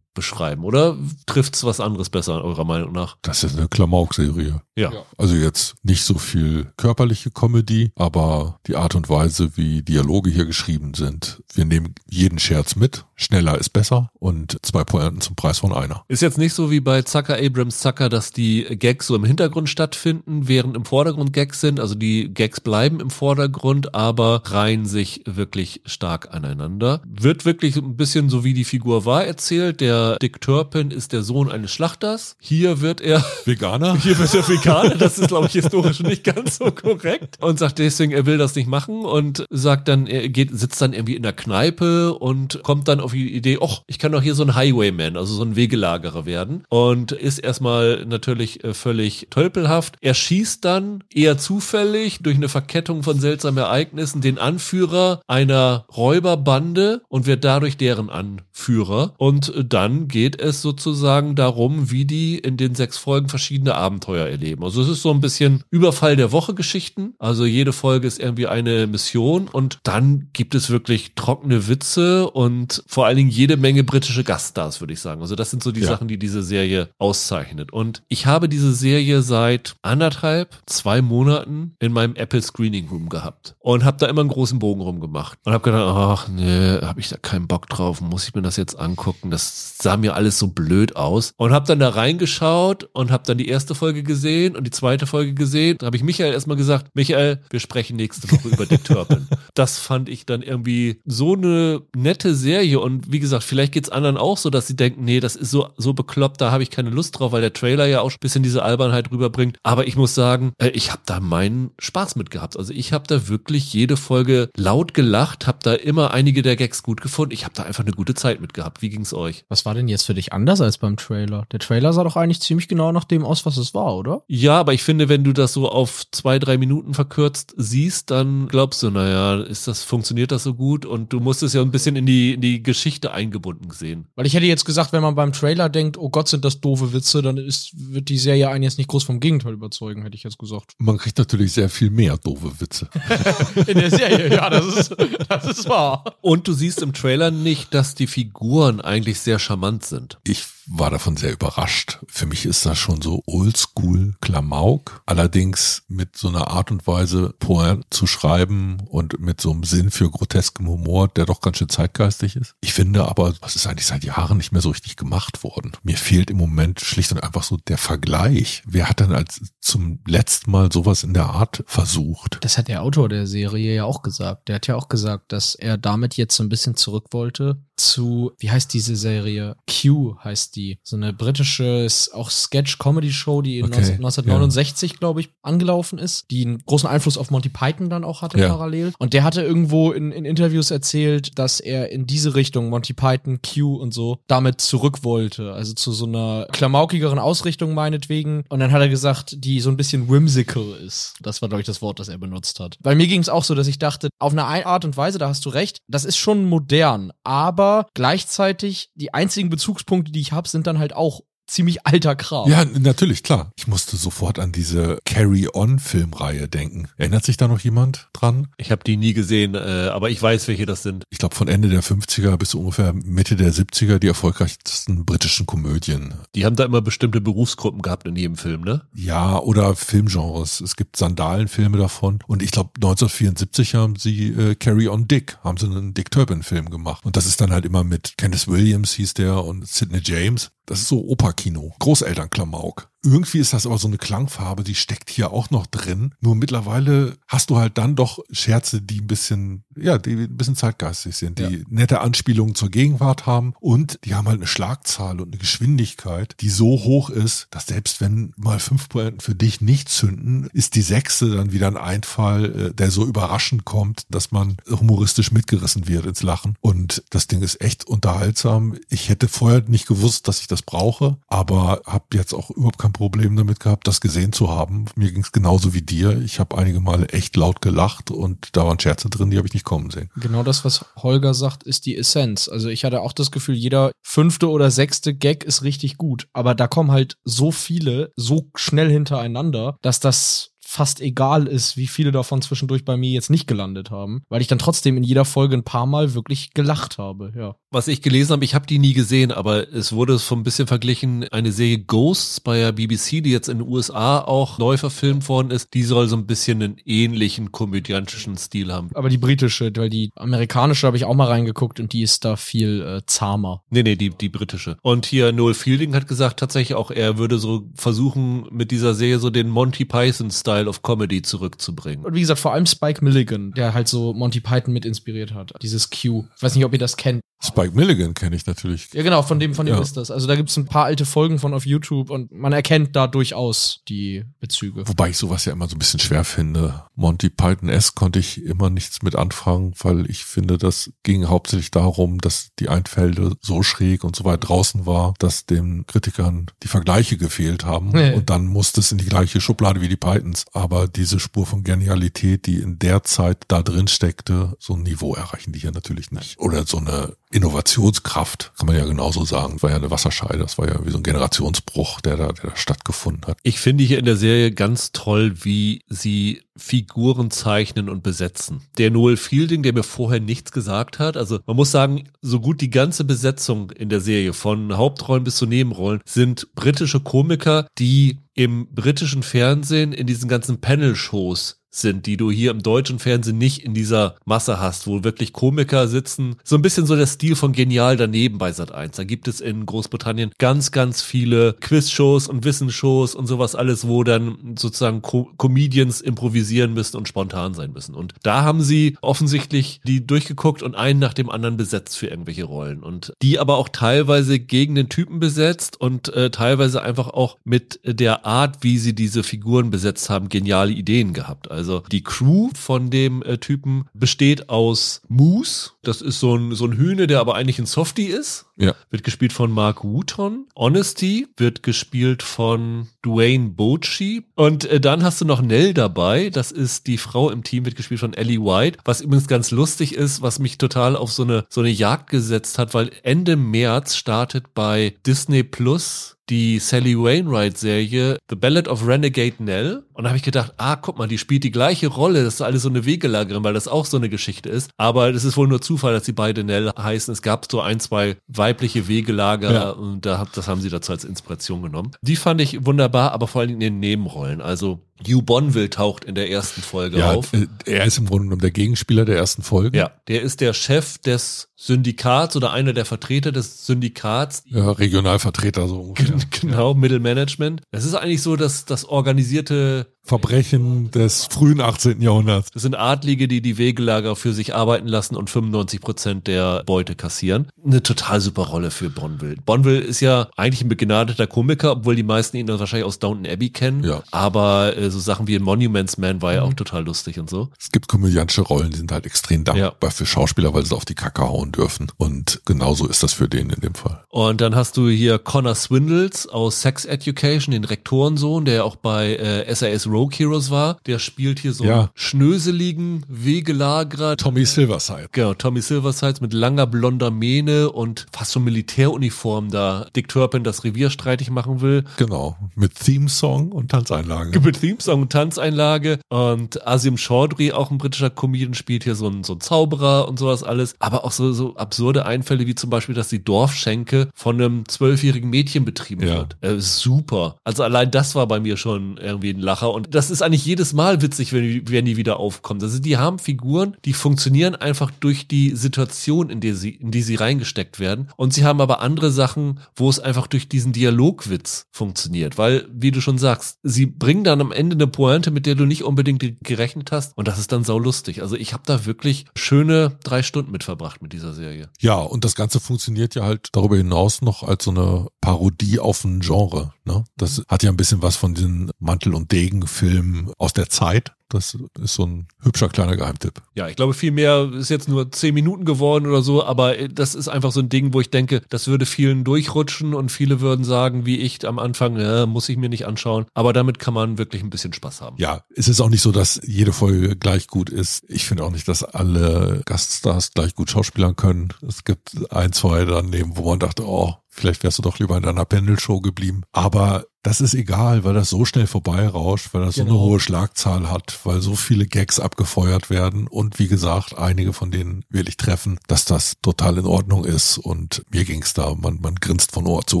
[SPEAKER 1] beschreiben? Oder trifft's was anderes besser, eurer Meinung nach?
[SPEAKER 3] Das ist eine Klamauk-Serie.
[SPEAKER 1] Ja.
[SPEAKER 3] Also jetzt nicht so viel körperliche Comedy, aber die Art und Weise, wie Dialoge hier geschrieben sind. Wir nehmen jeden Scherz mit. Schneller ist besser und zwei Pointen zum Preis von einer.
[SPEAKER 1] Ist jetzt nicht so wie bei Zucker Abrams Zucker, dass die Gags so im Hintergrund stattfinden, während im Vordergrund Gags sind. Also die Gags bleiben im Vordergrund, aber reihen sich wirklich stark aneinander. Wird wirklich ein bisschen so wie die Figur war erzählt. Der Dick Turpin ist der Sohn eines Schlachters. Hier wird er
[SPEAKER 3] Veganer?
[SPEAKER 1] hier wird er Veganer, das ist, glaube ich, historisch nicht ganz so korrekt. Und sagt deswegen, er will das nicht machen und sagt dann, er geht, sitzt dann irgendwie in der Kneipe und kommt dann auf die Idee, ach, ich kann doch hier so ein Highwayman, also so ein Wegelagerer werden. Und ist erstmal natürlich äh, völlig tölpelhaft. Er schießt dann eher zufällig durch eine Verkettung von seltsamen Ereignissen den Anführer einer Räuberbande und wird dadurch deren Anführer. Und dann geht es sozusagen darum, wie die in den sechs Folgen verschiedene Abenteuer erleben. Also es ist so ein bisschen Überfall der Woche Geschichten. Also jede Folge ist irgendwie eine Mission und dann gibt es wirklich trockene Witze und vor allen Dingen jede Menge britische Gaststars, würde ich sagen. Also das sind so die
[SPEAKER 3] Ja.
[SPEAKER 1] Sachen, die diese Serie auszeichnet. Und ich habe diese Serie seit anderthalb, zwei Monaten in meinem Apple Screening Room gehabt und habe da immer einen großen Bogen rumgemacht und habe gedacht, ach nee, habe ich da keinen Bock drauf, muss ich mir das jetzt angucken? Das sah mir alles so blöd aus und habe dann da reingeschaut und habe dann die erste Folge gesehen und die zweite Folge gesehen. Da habe ich Michael erstmal gesagt, Michael, wir sprechen nächste Woche über Dick Turpin. Das fand ich dann irgendwie so eine nette Serie und Und wie gesagt, vielleicht geht's anderen auch so, dass sie denken, nee, das ist so, so bekloppt, da habe ich keine Lust drauf, weil der Trailer ja auch ein bisschen diese Albernheit rüberbringt. Aber ich muss sagen, äh, ich habe da meinen Spaß mit gehabt. Also ich habe da wirklich jede Folge laut gelacht, habe da immer einige der Gags gut gefunden. Ich habe da einfach eine gute Zeit mit gehabt. Wie ging's euch?
[SPEAKER 2] Was war denn jetzt für dich anders als beim Trailer? Der Trailer sah doch eigentlich ziemlich genau nach dem aus, was es war, oder?
[SPEAKER 1] Ja, aber ich finde, wenn du das so auf zwei, drei Minuten verkürzt siehst, dann glaubst du, naja, ist das, funktioniert das so gut? Und du musst es ja ein bisschen in die, in die Geschichte eingebunden sehen.
[SPEAKER 2] Weil ich hätte jetzt gesagt, wenn man beim Trailer denkt, oh Gott, sind das doofe Witze, dann ist, wird die Serie einen jetzt nicht groß vom Gegenteil überzeugen, hätte ich jetzt gesagt.
[SPEAKER 3] Man kriegt natürlich sehr viel mehr doofe Witze.
[SPEAKER 2] in der Serie, ja, das ist, das ist wahr.
[SPEAKER 1] Und du siehst im Trailer nicht, dass die Figuren eigentlich sehr charmant sind.
[SPEAKER 3] Ich war davon sehr überrascht. Für mich ist das schon so oldschool Klamauk. Allerdings mit so einer Art und Weise Pointe zu schreiben und mit so einem Sinn für groteskem Humor, der doch ganz schön zeitgeistig ist. Ich finde aber, das ist eigentlich seit Jahren nicht mehr so richtig gemacht worden. Mir fehlt im Moment schlicht und einfach so der Vergleich. Wer hat denn als zum letzten Mal sowas in der Art versucht?
[SPEAKER 2] Das hat der Autor der Serie ja auch gesagt. Der hat ja auch gesagt, dass er damit jetzt so ein bisschen zurück wollte zu, wie heißt diese Serie? Q heißt die. So eine britische, auch Sketch-Comedy-Show, die
[SPEAKER 3] Okay,
[SPEAKER 2] 1969, glaube ich, angelaufen ist, die einen großen Einfluss auf Monty Python dann auch hatte
[SPEAKER 3] Ja.
[SPEAKER 2] parallel. Und der hatte irgendwo in, in Interviews erzählt, dass er in diese Richtung, Monty Python, Q und so, damit zurück wollte. Also zu so einer klamaukigeren Ausrichtung meinetwegen. Und dann hat er gesagt, die so ein bisschen whimsical ist. Das war, glaube ich, das Wort, das er benutzt hat. Bei mir ging es auch so, dass ich dachte, auf eine Art und Weise, da hast du recht, das ist schon modern, aber gleichzeitig die einzigen Bezugspunkte, die ich habe, sind dann halt auch ziemlich alter Kram.
[SPEAKER 3] Ja, natürlich, klar. Ich musste sofort an diese Carry-On-Filmreihe denken. Erinnert sich da noch jemand dran?
[SPEAKER 1] Ich habe die nie gesehen, äh, aber ich weiß, welche das sind.
[SPEAKER 3] Ich glaube, von Ende der 50er bis ungefähr Mitte der 70er die erfolgreichsten britischen Komödien.
[SPEAKER 1] Die haben da immer bestimmte Berufsgruppen gehabt in jedem Film, ne?
[SPEAKER 3] Ja, oder Filmgenres. Es gibt Sandalenfilme davon. Und ich glaube, 1974 haben sie äh, Carry on Dick, haben sie einen Dick Turpin-Film gemacht. Und das ist dann halt immer mit Kenneth Williams hieß der und Sidney James. Das ist so Operkino, Großelternklamauk. Irgendwie ist das aber so eine Klangfarbe, die steckt hier auch noch drin. Nur mittlerweile hast du halt dann doch Scherze, die ein bisschen, ja, die ein bisschen zeitgeistig sind, die
[SPEAKER 2] Ja.
[SPEAKER 3] nette Anspielungen zur Gegenwart haben und die haben halt eine Schlagzahl und eine Geschwindigkeit, die so hoch ist, dass selbst wenn mal fünf Pointen für dich nicht zünden, ist die sechste dann wieder ein Einfall, äh, der so überraschend kommt, dass man humoristisch mitgerissen wird ins Lachen. Und das Ding ist echt unterhaltsam. Ich hätte vorher nicht gewusst, dass ich das brauche, aber habe jetzt auch überhaupt kein Problem damit gehabt, das gesehen zu haben. Mir ging es genauso wie dir. Ich habe einige Male echt laut gelacht und da waren Scherze drin, die habe ich nicht kommen sehen.
[SPEAKER 2] Genau das, was Holger sagt, ist die Essenz. Also ich hatte auch das Gefühl, jeder fünfte oder sechste Gag ist richtig gut. Aber da kommen halt so viele so schnell hintereinander, dass das fast egal ist, wie viele davon zwischendurch bei mir jetzt nicht gelandet haben, weil ich dann trotzdem in jeder Folge ein paar Mal wirklich gelacht habe, ja.
[SPEAKER 1] Was ich gelesen habe, ich habe die nie gesehen, aber es wurde so ein bisschen verglichen, eine Serie Ghosts bei der BBC, die jetzt in den USA auch neu verfilmt worden ist, die soll so ein bisschen einen ähnlichen komödiantischen Stil haben.
[SPEAKER 2] Aber die britische, weil die amerikanische habe ich auch mal reingeguckt und die ist da viel äh, zahmer.
[SPEAKER 1] Nee, nee, die, die britische. Und hier Noel Fielding hat gesagt tatsächlich auch, er würde so versuchen, mit dieser Serie so den Monty Python-Style of Comedy zurückzubringen.
[SPEAKER 2] Und wie gesagt, vor allem Spike Milligan, der halt so Monty Python mit inspiriert hat. Dieses Q. Ich weiß nicht, ob ihr das kennt.
[SPEAKER 3] Spike Milligan kenne ich natürlich.
[SPEAKER 2] Ja, genau, von dem, von dem
[SPEAKER 3] Ja.
[SPEAKER 2] ist das. Also da gibt's ein paar alte Folgen von auf YouTube und man erkennt da durchaus die Bezüge.
[SPEAKER 3] Wobei ich sowas ja immer so ein bisschen schwer finde. Monty Python S konnte ich immer nichts mit anfangen, weil ich finde, das ging hauptsächlich darum, dass die Einfälle so schräg und so weit draußen war, dass den Kritikern die Vergleiche gefehlt haben.
[SPEAKER 2] Nee.
[SPEAKER 3] Und dann musste es in die gleiche Schublade wie die Pythons. Aber diese Spur von Genialität, die in der Zeit da drin steckte, so ein Niveau erreichen die hier natürlich nicht. Oder so eine Innovationskraft, kann man ja genauso sagen. War ja eine Wasserscheide, das war ja wie so ein Generationsbruch, der da, der da stattgefunden hat.
[SPEAKER 1] Ich finde hier in der Serie ganz toll, wie sie Figuren zeichnen und besetzen. Der Noel Fielding, der mir vorher nichts gesagt hat, also man muss sagen, so gut die ganze Besetzung in der Serie, von Hauptrollen bis zu Nebenrollen, sind britische Komiker, die im britischen Fernsehen in diesen ganzen Panel-Shows sind, die du hier im deutschen Fernsehen nicht in dieser Masse hast, wo wirklich Komiker sitzen. So ein bisschen so der Stil von Genial daneben bei Sat 1. Da gibt es in Großbritannien ganz, ganz viele Quizshows und Wissensshows und sowas alles, wo dann sozusagen Co Comedians improvisieren müssen und spontan sein müssen. Und da haben sie offensichtlich die durchgeguckt und einen nach dem anderen besetzt für irgendwelche Rollen. Und die aber auch teilweise gegen den Typen besetzt und äh, teilweise einfach auch mit der Art, wie sie diese Figuren besetzt haben, geniale Ideen gehabt. Also die Crew von dem äh, Typen besteht aus Moose, das ist so ein, so ein Hühne, der aber eigentlich ein Softie ist.
[SPEAKER 3] Ja.
[SPEAKER 1] Wird gespielt von Mark Wooton. Honesty wird gespielt von Dwayne Bochi. Und äh, dann hast du noch Nell dabei. Das ist die Frau im Team, wird gespielt von Ellie White. Was übrigens ganz lustig ist, was mich total auf so eine, so eine Jagd gesetzt hat, weil Ende März startet bei Disney Plus die Sally Wainwright-Serie The Ballad of Renegade Nell. Und da habe ich gedacht, ah, guck mal, die spielt die gleiche Rolle. Das ist alles so eine Wegelagerin, weil das auch so eine Geschichte ist. Aber das ist wohl nur Zufall, dass sie beide Nell heißen. Es gab so ein, zwei weibliche Wegelager ja. und da, das haben sie dazu als Inspiration genommen. Die fand ich wunderbar, aber vor allem in den Nebenrollen. Also Hugh Bonville taucht in der ersten Folge ja, auf.
[SPEAKER 3] Äh, er ist im Grunde genommen der Gegenspieler der ersten Folge.
[SPEAKER 1] Ja, der ist der Chef des Syndikats oder einer der Vertreter des Syndikats.
[SPEAKER 3] Ja, Regionalvertreter so ungefähr.
[SPEAKER 1] Genau, ja. Mittelmanagement. Es ist eigentlich so, dass das organisierte
[SPEAKER 3] Verbrechen des frühen 18. Jahrhunderts.
[SPEAKER 1] Das sind Adlige, die die Wegelager für sich arbeiten lassen und 95 Prozent der Beute kassieren. Eine total super Rolle für Bonville. Bonville ist ja eigentlich ein begnadeter Komiker, obwohl die meisten ihn wahrscheinlich aus Downton Abbey kennen.
[SPEAKER 3] Ja.
[SPEAKER 1] Aber äh, so Sachen wie in Monuments Man war ja auch total lustig und so.
[SPEAKER 3] Es gibt komödiantische Rollen, die sind halt extrem dankbar ja. für Schauspieler, weil sie auf die Kacke hauen dürfen. Und genauso ist das für den in dem Fall.
[SPEAKER 1] Und dann hast du hier Connor Swindles aus Sex Education, den Rektorensohn, der ja auch bei äh, SAS Rogue Heroes war. Der spielt hier so ja. einen schnöseligen Wegelagerer.
[SPEAKER 3] Tommy Silverside.
[SPEAKER 1] Genau, Tommy Silverside mit langer blonder Mähne und fast so Militäruniform da Dick Turpin das Revier streitig machen will.
[SPEAKER 3] Genau, mit Theme-Song und Tanzeinlage.
[SPEAKER 1] Mit Theme-Song und Tanzeinlage. Und Asim Chaudhry, auch ein britischer Comedian, spielt hier so ein, so Zauberer und sowas alles. Aber auch so, so absurde Einfälle wie zum Beispiel, dass die Dorfschenke von einem zwölfjährigen Mädchen betrieben ja. wird. Äh, super. Also allein das war bei mir schon irgendwie ein Lacher. Und das ist eigentlich jedes Mal witzig, wenn die, wenn die wieder aufkommen. Also die haben Figuren, die funktionieren einfach durch die Situation, in die sie, in die sie reingesteckt werden. Und sie haben aber andere Sachen, wo es einfach durch diesen Dialogwitz funktioniert. Weil, wie du schon sagst, sie bringen dann am Ende eine Pointe, mit der du nicht unbedingt gerechnet hast. Und das ist dann saulustig. Also ich habe da wirklich schöne drei Stunden mit verbracht mit dieser Serie.
[SPEAKER 3] Ja, und das Ganze funktioniert ja halt darüber hinaus noch als so eine Parodie auf ein Genre. Ne? Das hat ja ein bisschen was von den Mantel- und Degen Film aus der Zeit. Das ist so ein hübscher kleiner Geheimtipp.
[SPEAKER 1] Ja, ich glaube, viel mehr ist jetzt nur zehn Minuten geworden oder so, aber das ist einfach so ein Ding, wo ich denke, das würde vielen durchrutschen und viele würden sagen, wie ich am Anfang, ja, muss ich mir nicht anschauen. Aber damit kann man wirklich ein bisschen Spaß haben.
[SPEAKER 3] Ja, es ist auch nicht so, dass jede Folge gleich gut ist. Ich finde auch nicht, dass alle Gaststars gleich gut schauspielern können. Es gibt ein, zwei daneben, wo man dachte, oh, vielleicht wärst du doch lieber in deiner Pendelshow geblieben. Aber das ist egal, weil das so schnell vorbeirauscht, weil das genau. so eine genau. hohe Schlagzahl hat, weil so viele Gags abgefeuert werden und wie gesagt, einige von denen will ich treffen, dass das total in Ordnung ist und mir ging's da, man, man grinst von Ohr zu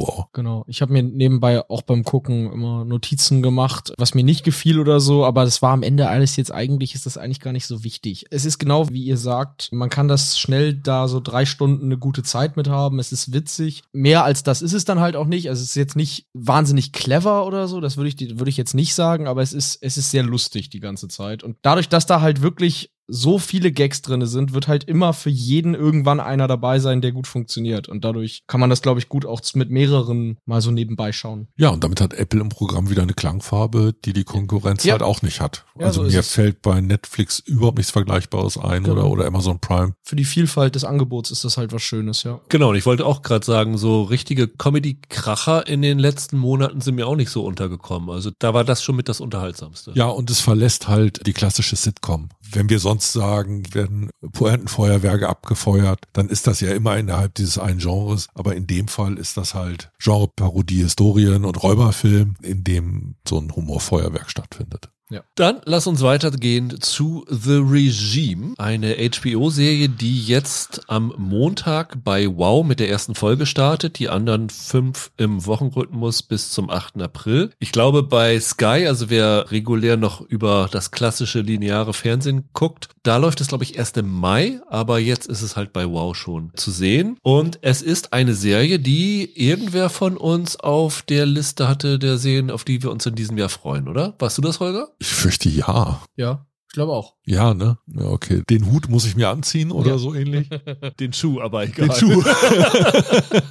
[SPEAKER 3] Ohr.
[SPEAKER 2] Genau, ich habe mir nebenbei auch beim Gucken immer Notizen gemacht, was mir nicht gefiel oder so, aber das war am Ende alles jetzt eigentlich, ist das eigentlich gar nicht so wichtig. Es ist genau wie ihr sagt, man kann das schnell da so drei Stunden eine gute Zeit mit haben, es ist witzig. Mehr als das ist es dann halt auch nicht, also es ist jetzt nicht wahnsinnig klar clever oder so, das würde ich, würde ich jetzt nicht sagen, aber es ist, es ist sehr lustig die ganze Zeit. Und dadurch, dass da halt wirklich so viele Gags drinne sind, wird halt immer für jeden irgendwann einer dabei sein, der gut funktioniert. Und dadurch kann man das, glaube ich, gut auch mit mehreren mal so nebenbei schauen.
[SPEAKER 3] Ja, und damit hat Apple im Programm wieder eine Klangfarbe, die die Konkurrenz ja. halt auch nicht hat. Ja, also so mir fällt bei Netflix überhaupt nichts Vergleichbares ein genau. oder, oder Amazon Prime.
[SPEAKER 2] Für die Vielfalt des Angebots ist das halt was Schönes, ja.
[SPEAKER 1] Genau, und ich wollte auch gerade sagen, so richtige Comedy-Kracher in den letzten Monaten sind mir auch nicht so untergekommen. Also da war das schon mit das Unterhaltsamste.
[SPEAKER 3] Ja, und es verlässt halt die klassische Sitcom. Wenn wir sonst sagen, werden Pointenfeuerwerke abgefeuert, dann ist das ja immer innerhalb dieses einen Genres. Aber in dem Fall ist das halt Genre Parodie, Historien und Räuberfilm, in dem so ein Humorfeuerwerk stattfindet.
[SPEAKER 2] Ja.
[SPEAKER 1] Dann lass uns weitergehen zu The Regime, eine HBO-Serie, die jetzt am Montag bei Wow mit der ersten Folge startet, die anderen fünf im Wochenrhythmus bis zum 8. April. Ich glaube bei Sky, also wer regulär noch über das klassische lineare Fernsehen guckt, da läuft es glaube ich erst im Mai, aber jetzt ist es halt bei Wow schon zu sehen. Und es ist eine Serie, die irgendwer von uns auf der Liste hatte der Serien, auf die wir uns in diesem Jahr freuen, oder? Warst du das, Holger?
[SPEAKER 3] Ich fürchte ja.
[SPEAKER 2] Ja, ich glaube auch.
[SPEAKER 3] Ja, ne? Ja, okay. Den Hut muss ich mir anziehen oder
[SPEAKER 2] Ja.
[SPEAKER 3] so ähnlich.
[SPEAKER 1] Den Schuh, aber egal.
[SPEAKER 3] Den Schuh.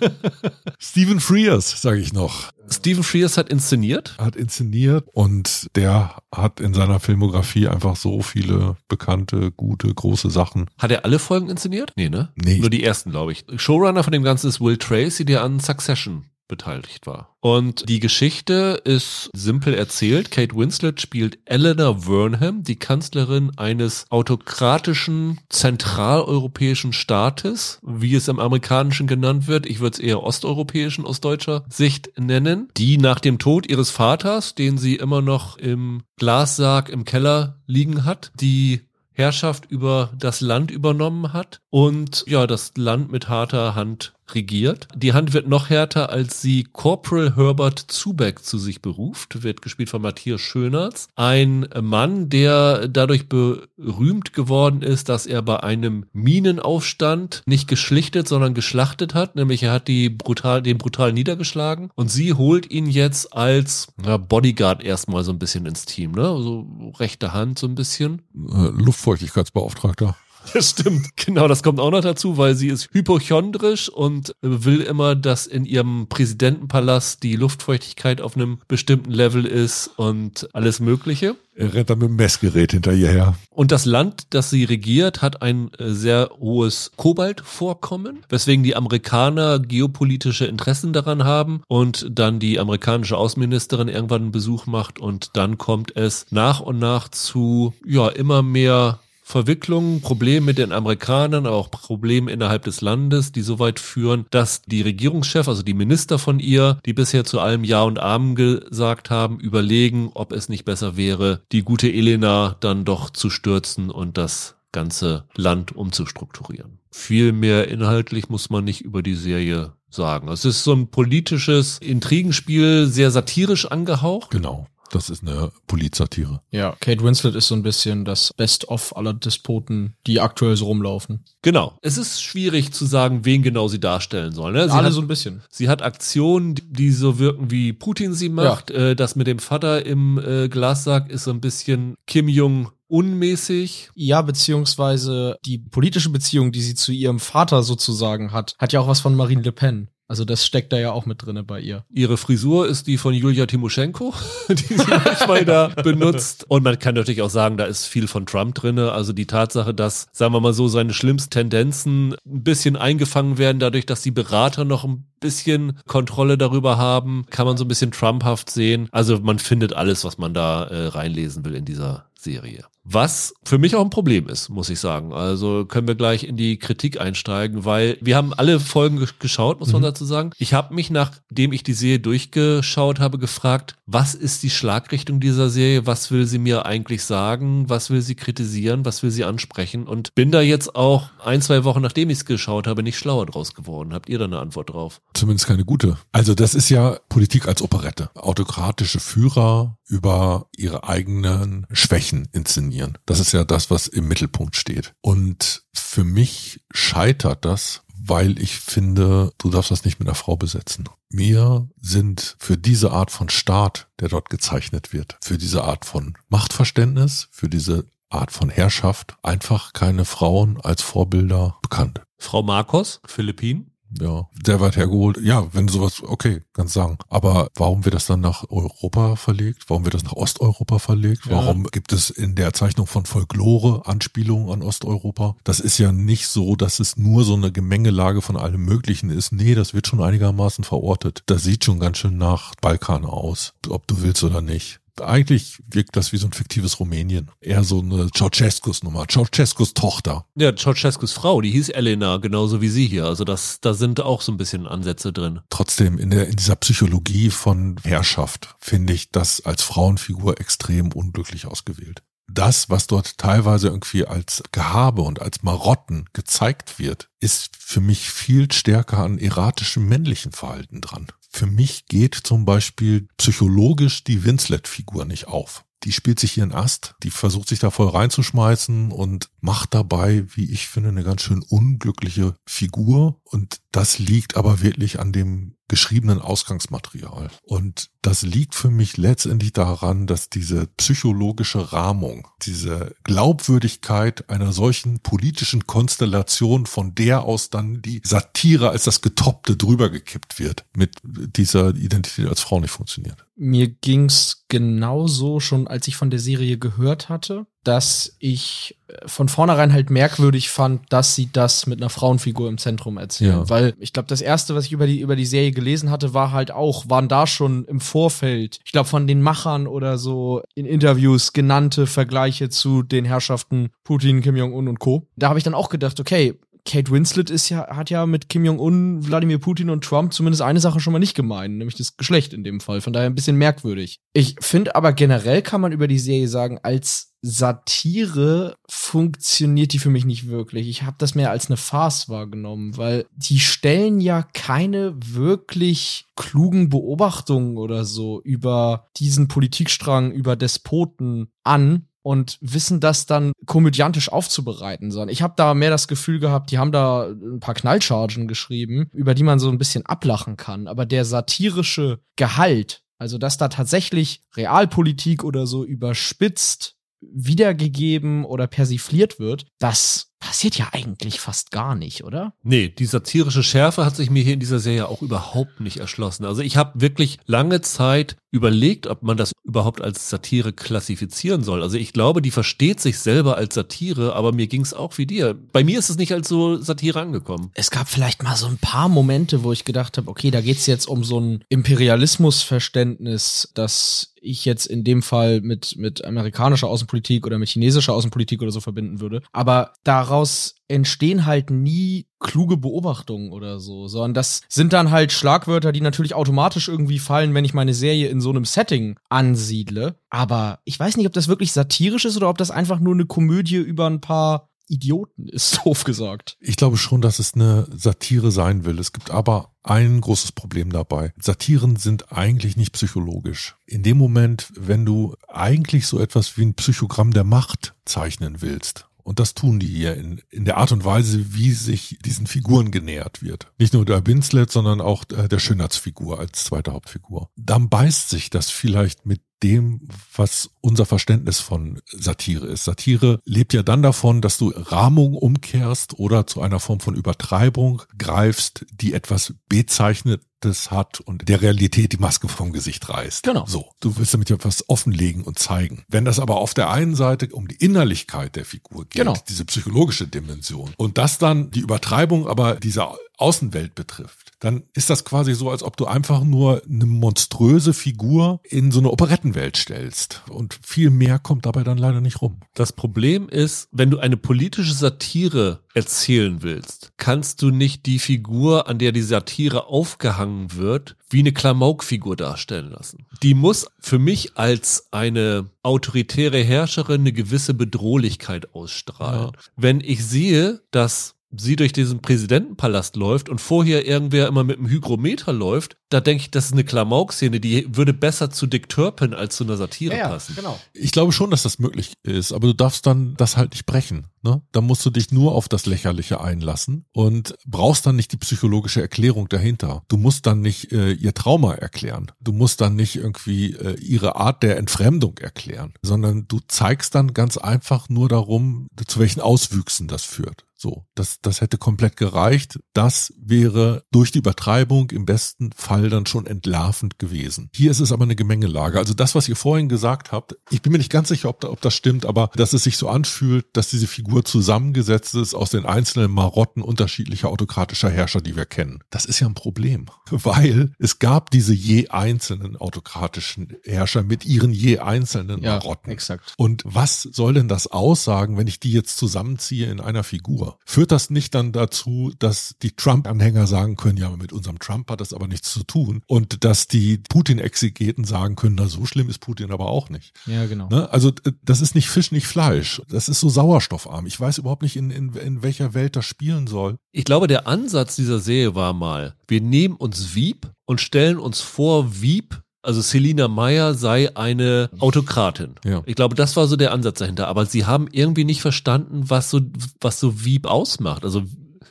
[SPEAKER 3] Stephen Frears, sage ich noch,
[SPEAKER 1] Stephen Frears hat inszeniert.
[SPEAKER 3] hat inszeniert und der hat in seiner Filmografie einfach so viele bekannte, gute, große Sachen.
[SPEAKER 1] Hat er alle Folgen inszeniert? Nee, ne?
[SPEAKER 3] Nee.
[SPEAKER 1] Nur die ersten, glaube ich. Showrunner von dem Ganzen ist Will Tracy, der an Succession beteiligt war. Und die Geschichte ist simpel erzählt. Kate Winslet spielt Eleanor Wernham, die Kanzlerin eines autokratischen zentraleuropäischen Staates, wie es im amerikanischen genannt wird. Ich würde es eher osteuropäischen aus deutscher Sicht nennen, die nach dem Tod ihres Vaters, den sie immer noch im Glassarg im Keller liegen hat, die Herrschaft über das Land übernommen hat und ja, das Land mit harter Hand regiert. Die Hand wird noch härter, als sie Corporal Herbert Zubeck zu sich beruft, wird gespielt von Matthias Schönertz. Ein Mann, der dadurch berühmt geworden ist, dass er bei einem Minenaufstand nicht geschlichtet, sondern geschlachtet hat, nämlich er hat die brutal, den brutal niedergeschlagen und sie holt ihn jetzt als Bodyguard erstmal so ein bisschen ins Team, ne? So rechte Hand so ein bisschen.
[SPEAKER 3] Äh, Luftfeuchtigkeitsbeauftragter.
[SPEAKER 1] Das stimmt. Genau, das kommt auch noch dazu, weil sie ist hypochondrisch und will immer, dass in ihrem Präsidentenpalast die Luftfeuchtigkeit auf einem bestimmten Level ist und alles Mögliche.
[SPEAKER 3] Er rennt dann mit dem Messgerät hinter ihr her.
[SPEAKER 1] Und das Land, das sie regiert, hat ein äh, sehr hohes Kobaltvorkommen, weswegen die Amerikaner geopolitische Interessen daran haben und dann die amerikanische Außenministerin irgendwann einen Besuch macht und dann kommt es nach und nach zu, ja, immer mehr Verwicklungen, Probleme mit den Amerikanern, aber auch Probleme innerhalb des Landes, die so weit führen, dass die Regierungschef, also die Minister von ihr, die bisher zu allem Ja und Amen gesagt haben, überlegen, ob es nicht besser wäre, die gute Elena dann doch zu stürzen und das ganze Land umzustrukturieren. Viel mehr inhaltlich muss man nicht über die Serie sagen. Es ist so ein politisches Intrigenspiel, sehr satirisch angehaucht.
[SPEAKER 3] Genau. Das ist eine Polizsatire.
[SPEAKER 2] Ja, Kate Winslet ist so ein bisschen das Best-of aller Despoten, die aktuell so rumlaufen.
[SPEAKER 1] Genau. Es ist schwierig zu sagen, wen genau sie darstellen soll. Ne? Sie
[SPEAKER 2] Alle
[SPEAKER 1] hat,
[SPEAKER 2] so ein bisschen.
[SPEAKER 1] Sie hat Aktionen, die- so wirken, wie Putin sie macht. Äh, das mit dem Vater im äh, Glassack ist so ein bisschen Kim Jong unmäßig.
[SPEAKER 2] Ja, beziehungsweise die politische Beziehung, die sie zu ihrem Vater sozusagen hat, hat ja auch was von Marine Le Pen. Also das steckt da ja auch mit drinne bei ihr.
[SPEAKER 1] Ihre Frisur ist die von Julia Timoschenko, die sie manchmal da benutzt. Und man kann natürlich auch sagen, da ist viel von Trump drinne. Also die Tatsache, dass, sagen wir mal so, seine schlimmsten Tendenzen ein bisschen eingefangen werden, dadurch, dass die Berater noch ein bisschen Kontrolle darüber haben, kann man so ein bisschen Trumphaft sehen. Also man findet alles, was man da äh, reinlesen will in dieser Serie. Was für mich auch ein Problem ist, muss ich sagen. Also können wir gleich in die Kritik einsteigen, weil wir haben alle Folgen ge- geschaut, muss man dazu sagen. Ich habe mich, nachdem ich die Serie durchgeschaut habe, gefragt, was ist die Schlagrichtung dieser Serie? Was will sie mir eigentlich sagen? Was will sie kritisieren? Was will sie ansprechen? Und bin da jetzt auch ein, zwei Wochen, nachdem ich es geschaut habe, nicht schlauer draus geworden. Habt ihr da eine Antwort drauf?
[SPEAKER 3] Zumindest keine gute. Also das ist ja Politik als Operette. Autokratische Führer über ihre eigenen Schwächen inszenieren. Das ist ja das, was im Mittelpunkt steht. Und für mich scheitert das, weil ich finde, du darfst das nicht mit einer Frau besetzen. Mir sind für diese Art von Staat, der dort gezeichnet wird, für diese Art von Machtverständnis, für diese Art von Herrschaft einfach keine Frauen als Vorbilder bekannt.
[SPEAKER 1] Frau Marcos, Philippinen?
[SPEAKER 3] Ja, sehr weit hergeholt. Ja, wenn sowas, okay, kannst sagen. Aber warum wird das dann nach Europa verlegt? Warum wird das nach Osteuropa verlegt?
[SPEAKER 2] Ja.
[SPEAKER 3] Warum gibt es in der Zeichnung von Folklore Anspielungen an Osteuropa? Das ist ja nicht so, dass es nur so eine Gemengelage von allem Möglichen ist. Nee, das wird schon einigermaßen verortet. Das sieht schon ganz schön nach Balkan aus, ob du willst oder nicht. Eigentlich wirkt das wie so ein fiktives Rumänien. Eher so eine Ceausescus Nummer. Ceausescus Tochter.
[SPEAKER 1] Ja, Ceausescus Frau, die hieß Elena, genauso wie sie hier. Also das, da sind auch so ein bisschen Ansätze drin.
[SPEAKER 3] Trotzdem, in, der, in dieser Psychologie von Herrschaft finde ich das als Frauenfigur extrem unglücklich ausgewählt das, was dort teilweise irgendwie als Gehabe und als Marotten gezeigt wird, ist für mich viel stärker an erratischem männlichen Verhalten dran. Für mich geht zum Beispiel psychologisch die Winslet-Figur nicht auf. Die spielt sich ihren Ast, die versucht sich da voll reinzuschmeißen und macht dabei, wie ich finde, eine ganz schön unglückliche Figur. Und das liegt aber wirklich an dem geschriebenen Ausgangsmaterial. Und das liegt für mich letztendlich daran, dass diese psychologische Rahmung, diese Glaubwürdigkeit einer solchen politischen Konstellation, von der aus dann die Satire als das Getoppte drüber gekippt wird, mit dieser Identität als Frau nicht funktioniert.
[SPEAKER 2] Mir ging's genauso schon, als ich von der Serie gehört hatte dass ich äh, von vornherein halt merkwürdig fand, dass sie das mit einer Frauenfigur im Zentrum erzählen. Ja. Weil ich glaube, das erste, was ich über die, über die Serie gelesen hatte, war halt auch, waren da schon im Vorfeld, ich glaube, von den Machern oder so in Interviews genannte Vergleiche zu den Herrschaften Putin, Kim Jong-un und Co. Da habe ich dann auch gedacht, okay, Kate Winslet ist ja, hat ja mit Kim Jong-un, Wladimir Putin und Trump zumindest eine Sache schon mal nicht gemeint, nämlich das Geschlecht in dem Fall. Von daher ein bisschen merkwürdig. Ich finde aber generell kann man über die Serie sagen, als Satire funktioniert die für mich nicht wirklich. Ich habe das mehr als eine Farce wahrgenommen, weil die stellen ja keine wirklich klugen Beobachtungen oder so über diesen Politikstrang, über Despoten an, und wissen das dann komödiantisch aufzubereiten, sondern ich habe da mehr das Gefühl gehabt, die haben da ein paar Knallchargen geschrieben, über die man so ein bisschen ablachen kann, aber der satirische Gehalt, also dass da tatsächlich Realpolitik oder so überspitzt wiedergegeben oder persifliert wird, das passiert ja eigentlich fast gar nicht, oder?
[SPEAKER 1] Nee, die satirische Schärfe hat sich mir hier in dieser Serie auch überhaupt nicht erschlossen. Also ich habe wirklich lange Zeit überlegt, ob man das überhaupt als Satire klassifizieren soll. Also ich glaube, die versteht sich selber als Satire, aber mir ging es auch wie dir. Bei mir ist es nicht als so Satire angekommen.
[SPEAKER 2] Es gab vielleicht mal so ein paar Momente, wo ich gedacht habe, okay, da geht's jetzt um so ein Imperialismusverständnis, das ich jetzt in dem Fall mit, mit amerikanischer Außenpolitik oder mit chinesischer Außenpolitik oder so verbinden würde. Aber daraus entstehen halt nie kluge Beobachtungen oder so, sondern das sind dann halt Schlagwörter, die natürlich automatisch irgendwie fallen, wenn ich meine Serie in so einem Setting ansiedle. Aber ich weiß nicht, ob das wirklich satirisch ist oder ob das einfach nur eine Komödie über ein paar Idioten ist, doof gesagt.
[SPEAKER 3] Ich glaube schon, dass es eine Satire sein will. Es gibt aber ein großes Problem dabei. Satiren sind eigentlich nicht psychologisch. In dem Moment, wenn du eigentlich so etwas wie ein Psychogramm der Macht zeichnen willst, und das tun die hier in, in der Art und Weise, wie sich diesen Figuren genähert wird. Nicht nur der Winslet, sondern auch äh, der Schönheitsfigur als zweite Hauptfigur. Dann beißt sich das vielleicht mit dem, was unser Verständnis von Satire ist. Satire lebt ja dann davon, dass du Rahmung umkehrst oder zu einer Form von Übertreibung greifst, die etwas Bezeichnetes hat und der Realität die Maske vom Gesicht reißt.
[SPEAKER 2] Genau.
[SPEAKER 3] So. Du willst damit etwas offenlegen und zeigen. Wenn das aber auf der einen Seite um die Innerlichkeit der Figur geht,
[SPEAKER 2] genau.
[SPEAKER 3] diese psychologische Dimension und das dann die Übertreibung aber dieser Außenwelt betrifft, dann ist das quasi so, als ob du einfach nur eine monströse Figur in so eine Operettenwelt stellst. Und viel mehr kommt dabei dann leider nicht rum.
[SPEAKER 1] Das Problem ist, wenn du eine politische Satire erzählen willst, kannst du nicht die Figur, an der die Satire aufgehangen wird, wie eine Klamaukfigur darstellen lassen. Die muss für mich als eine autoritäre Herrscherin eine gewisse Bedrohlichkeit ausstrahlen. Ja. Wenn ich sehe, dass sie durch diesen Präsidentenpalast läuft und vorher irgendwer immer mit einem Hygrometer läuft, da denke ich, das ist eine Klamauk-Szene, die würde besser zu Dick Turpin als zu einer Satire ja, passen.
[SPEAKER 3] Genau. Ich glaube schon, dass das möglich ist, aber du darfst dann das halt nicht brechen. Ne? Da musst du dich nur auf das Lächerliche einlassen und brauchst dann nicht die psychologische Erklärung dahinter. Du musst dann nicht äh, ihr Trauma erklären. Du musst dann nicht irgendwie äh, ihre Art der Entfremdung erklären, sondern du zeigst dann ganz einfach nur darum, zu welchen Auswüchsen das führt. So, das, das hätte komplett gereicht. Das wäre durch die Übertreibung im besten Fall dann schon entlarvend gewesen. Hier ist es aber eine Gemengelage. Also das, was ihr vorhin gesagt habt, ich bin mir nicht ganz sicher, ob, da, ob das stimmt, aber dass es sich so anfühlt, dass diese Figur zusammengesetzt ist aus den einzelnen Marotten unterschiedlicher autokratischer Herrscher, die wir kennen. Das ist ja ein Problem, weil es gab diese je einzelnen autokratischen Herrscher mit ihren je einzelnen Marotten.
[SPEAKER 2] Ja, exakt.
[SPEAKER 3] Und was soll denn das aussagen, wenn ich die jetzt zusammenziehe in einer Figur? Führt das nicht dann dazu, dass die Trump-Anhänger sagen können, ja, mit unserem Trump hat das aber nichts zu tun und dass die Putin-Exegeten sagen können, na, so schlimm ist Putin aber auch nicht.
[SPEAKER 2] Ja, genau.
[SPEAKER 3] Ne? Also das ist nicht Fisch, nicht Fleisch. Das ist so sauerstoffarm. Ich weiß überhaupt nicht, in, in, in welcher Welt das spielen soll.
[SPEAKER 1] Ich glaube, der Ansatz dieser Serie war mal, wir nehmen uns Wieb und stellen uns vor, Wieb also Selina Meyer sei eine Autokratin.
[SPEAKER 3] Ja.
[SPEAKER 1] Ich glaube, das war so der Ansatz dahinter. Aber sie haben irgendwie nicht verstanden, was so, was so Wieb ausmacht. Also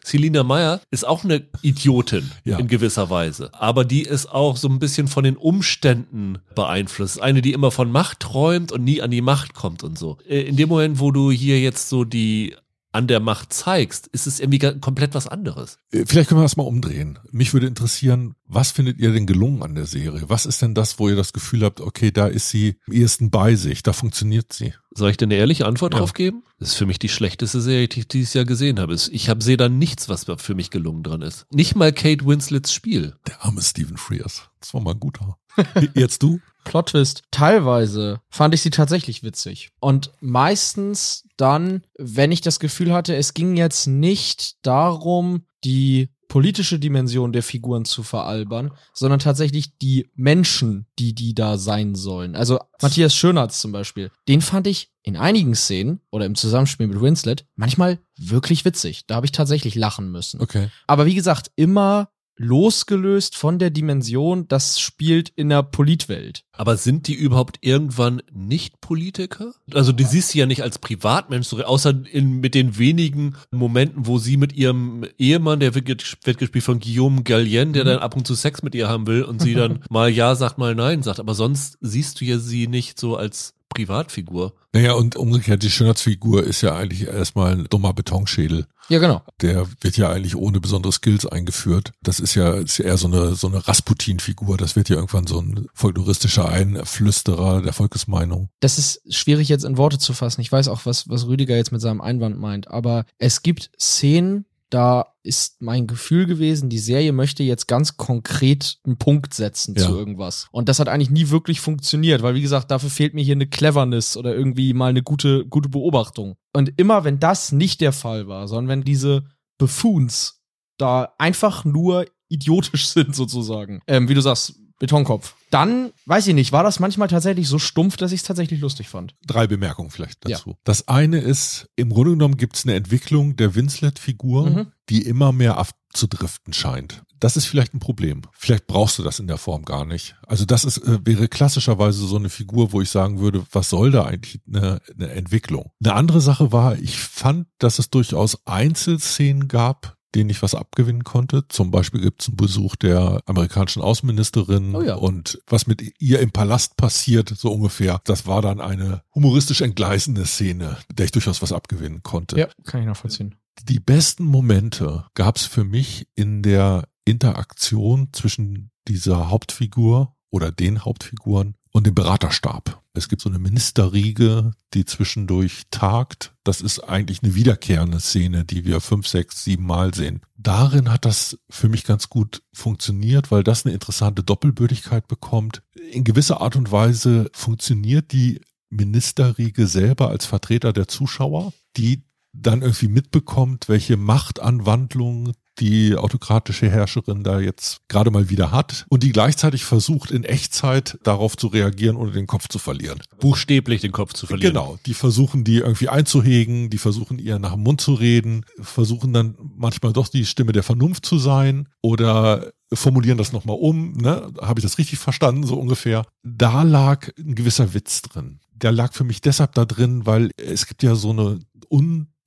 [SPEAKER 1] Selina Meyer ist auch eine Idiotin
[SPEAKER 3] Ja.
[SPEAKER 1] in gewisser Weise. Aber die ist auch so ein bisschen von den Umständen beeinflusst. Eine, die immer von Macht träumt und nie an die Macht kommt und so. Äh, In dem Moment, wo du hier jetzt so die an der Macht zeigst, ist es irgendwie komplett was anderes.
[SPEAKER 3] Äh, Vielleicht können wir das mal umdrehen. Mich würde interessieren, was findet ihr denn gelungen an der Serie? Was ist denn das, wo ihr das Gefühl habt, okay, da ist sie am ehesten bei sich, da funktioniert sie?
[SPEAKER 1] Soll ich dir eine ehrliche Antwort
[SPEAKER 3] Ja.
[SPEAKER 1] drauf geben? Das ist für mich die schlechteste Serie, die ich dieses Jahr gesehen habe. Ich habe sehe da nichts, was für mich gelungen dran ist. Nicht mal Kate Winslets Spiel.
[SPEAKER 3] Der arme Stephen Frears. Das war mal ein guter. Jetzt du?
[SPEAKER 2] Plot Twist. Teilweise fand ich sie tatsächlich witzig. Und meistens dann, wenn ich das Gefühl hatte, es ging jetzt nicht darum, die politische Dimension der Figuren zu veralbern, sondern tatsächlich die Menschen, die die da sein sollen. Also Matthias Schönertz zum Beispiel, den fand ich in einigen Szenen oder im Zusammenspiel mit Winslet manchmal wirklich witzig. Da habe ich tatsächlich lachen müssen.
[SPEAKER 3] Okay.
[SPEAKER 2] Aber wie gesagt, immer losgelöst von der Dimension, das spielt in der Politwelt.
[SPEAKER 1] Aber sind die überhaupt irgendwann nicht Politiker? Also die siehst du ja nicht als Privatmensch, außer in, mit den wenigen Momenten, wo sie mit ihrem Ehemann, der wird, ges- wird gespielt von Guillaume Gallienne, der dann ab und zu Sex mit ihr haben will und sie dann mal ja sagt, mal nein sagt. Aber sonst siehst du ja sie nicht so als Privatfigur.
[SPEAKER 3] Naja, und umgekehrt, die Schönheitsfigur ist ja eigentlich erstmal ein dummer Betonschädel.
[SPEAKER 2] Ja, genau.
[SPEAKER 3] Der wird ja eigentlich ohne besondere Skills eingeführt. Das ist ja, ist ja eher so eine, so eine Rasputin-Figur. Das wird ja irgendwann so ein folkloristischer Einflüsterer der Volkesmeinung.
[SPEAKER 2] Das ist schwierig jetzt in Worte zu fassen. Ich weiß auch, was, was Rüdiger jetzt mit seinem Einwand meint. Aber es gibt Szenen, da ist mein Gefühl gewesen, die Serie möchte jetzt ganz konkret einen Punkt setzen
[SPEAKER 3] Ja.
[SPEAKER 2] zu irgendwas. Und das hat eigentlich nie wirklich funktioniert, weil wie gesagt, dafür fehlt mir hier eine Cleverness oder irgendwie mal eine gute, gute Beobachtung. Und immer wenn das nicht der Fall war, sondern wenn diese Buffoons da einfach nur idiotisch sind sozusagen, ähm, wie du sagst, Betonkopf, dann, weiß ich nicht, war das manchmal tatsächlich so stumpf, dass ich es tatsächlich lustig fand.
[SPEAKER 3] Drei Bemerkungen vielleicht dazu. Das eine ist, im Grunde genommen gibt es eine Entwicklung der Winslet-Figur,
[SPEAKER 2] Mhm.
[SPEAKER 3] die immer mehr abzudriften scheint. Das ist vielleicht ein Problem. Vielleicht brauchst du das in der Form gar nicht. Also das ist, äh, wäre klassischerweise so eine Figur, wo ich sagen würde, was soll da eigentlich eine, eine Entwicklung? Eine andere Sache war, ich fand, dass es durchaus Einzelszenen gab, denen ich was abgewinnen konnte. Zum Beispiel gibt es einen Besuch der amerikanischen Außenministerin
[SPEAKER 2] Oh ja.
[SPEAKER 3] und was mit ihr im Palast passiert, so ungefähr. Das war dann eine humoristisch entgleisende Szene, der ich durchaus was abgewinnen konnte.
[SPEAKER 2] Ja, kann ich nachvollziehen.
[SPEAKER 3] Die besten Momente gab es für mich in der Interaktion zwischen dieser Hauptfigur oder den Hauptfiguren und dem Beraterstab. Es gibt so eine Ministerriege, die zwischendurch tagt. Das ist eigentlich eine wiederkehrende Szene, die wir fünf, sechs, sieben Mal sehen. Darin hat das für mich ganz gut funktioniert, weil das eine interessante Doppelbödigkeit bekommt. In gewisser Art und Weise funktioniert die Ministerriege selber als Vertreter der Zuschauer, die dann irgendwie mitbekommt, welche Machtanwandlung die autokratische Herrscherin da jetzt gerade mal wieder hat und die gleichzeitig versucht in Echtzeit darauf zu reagieren, ohne den Kopf zu verlieren.
[SPEAKER 1] Buchstäblich den Kopf zu verlieren.
[SPEAKER 3] Genau, die versuchen die irgendwie einzuhegen, die versuchen ihr nach dem Mund zu reden, versuchen dann manchmal doch die Stimme der Vernunft zu sein oder formulieren das nochmal um, ne? Habe ich das richtig verstanden, so ungefähr? Da lag ein gewisser Witz drin. Der lag für mich deshalb da drin, weil es gibt ja so eine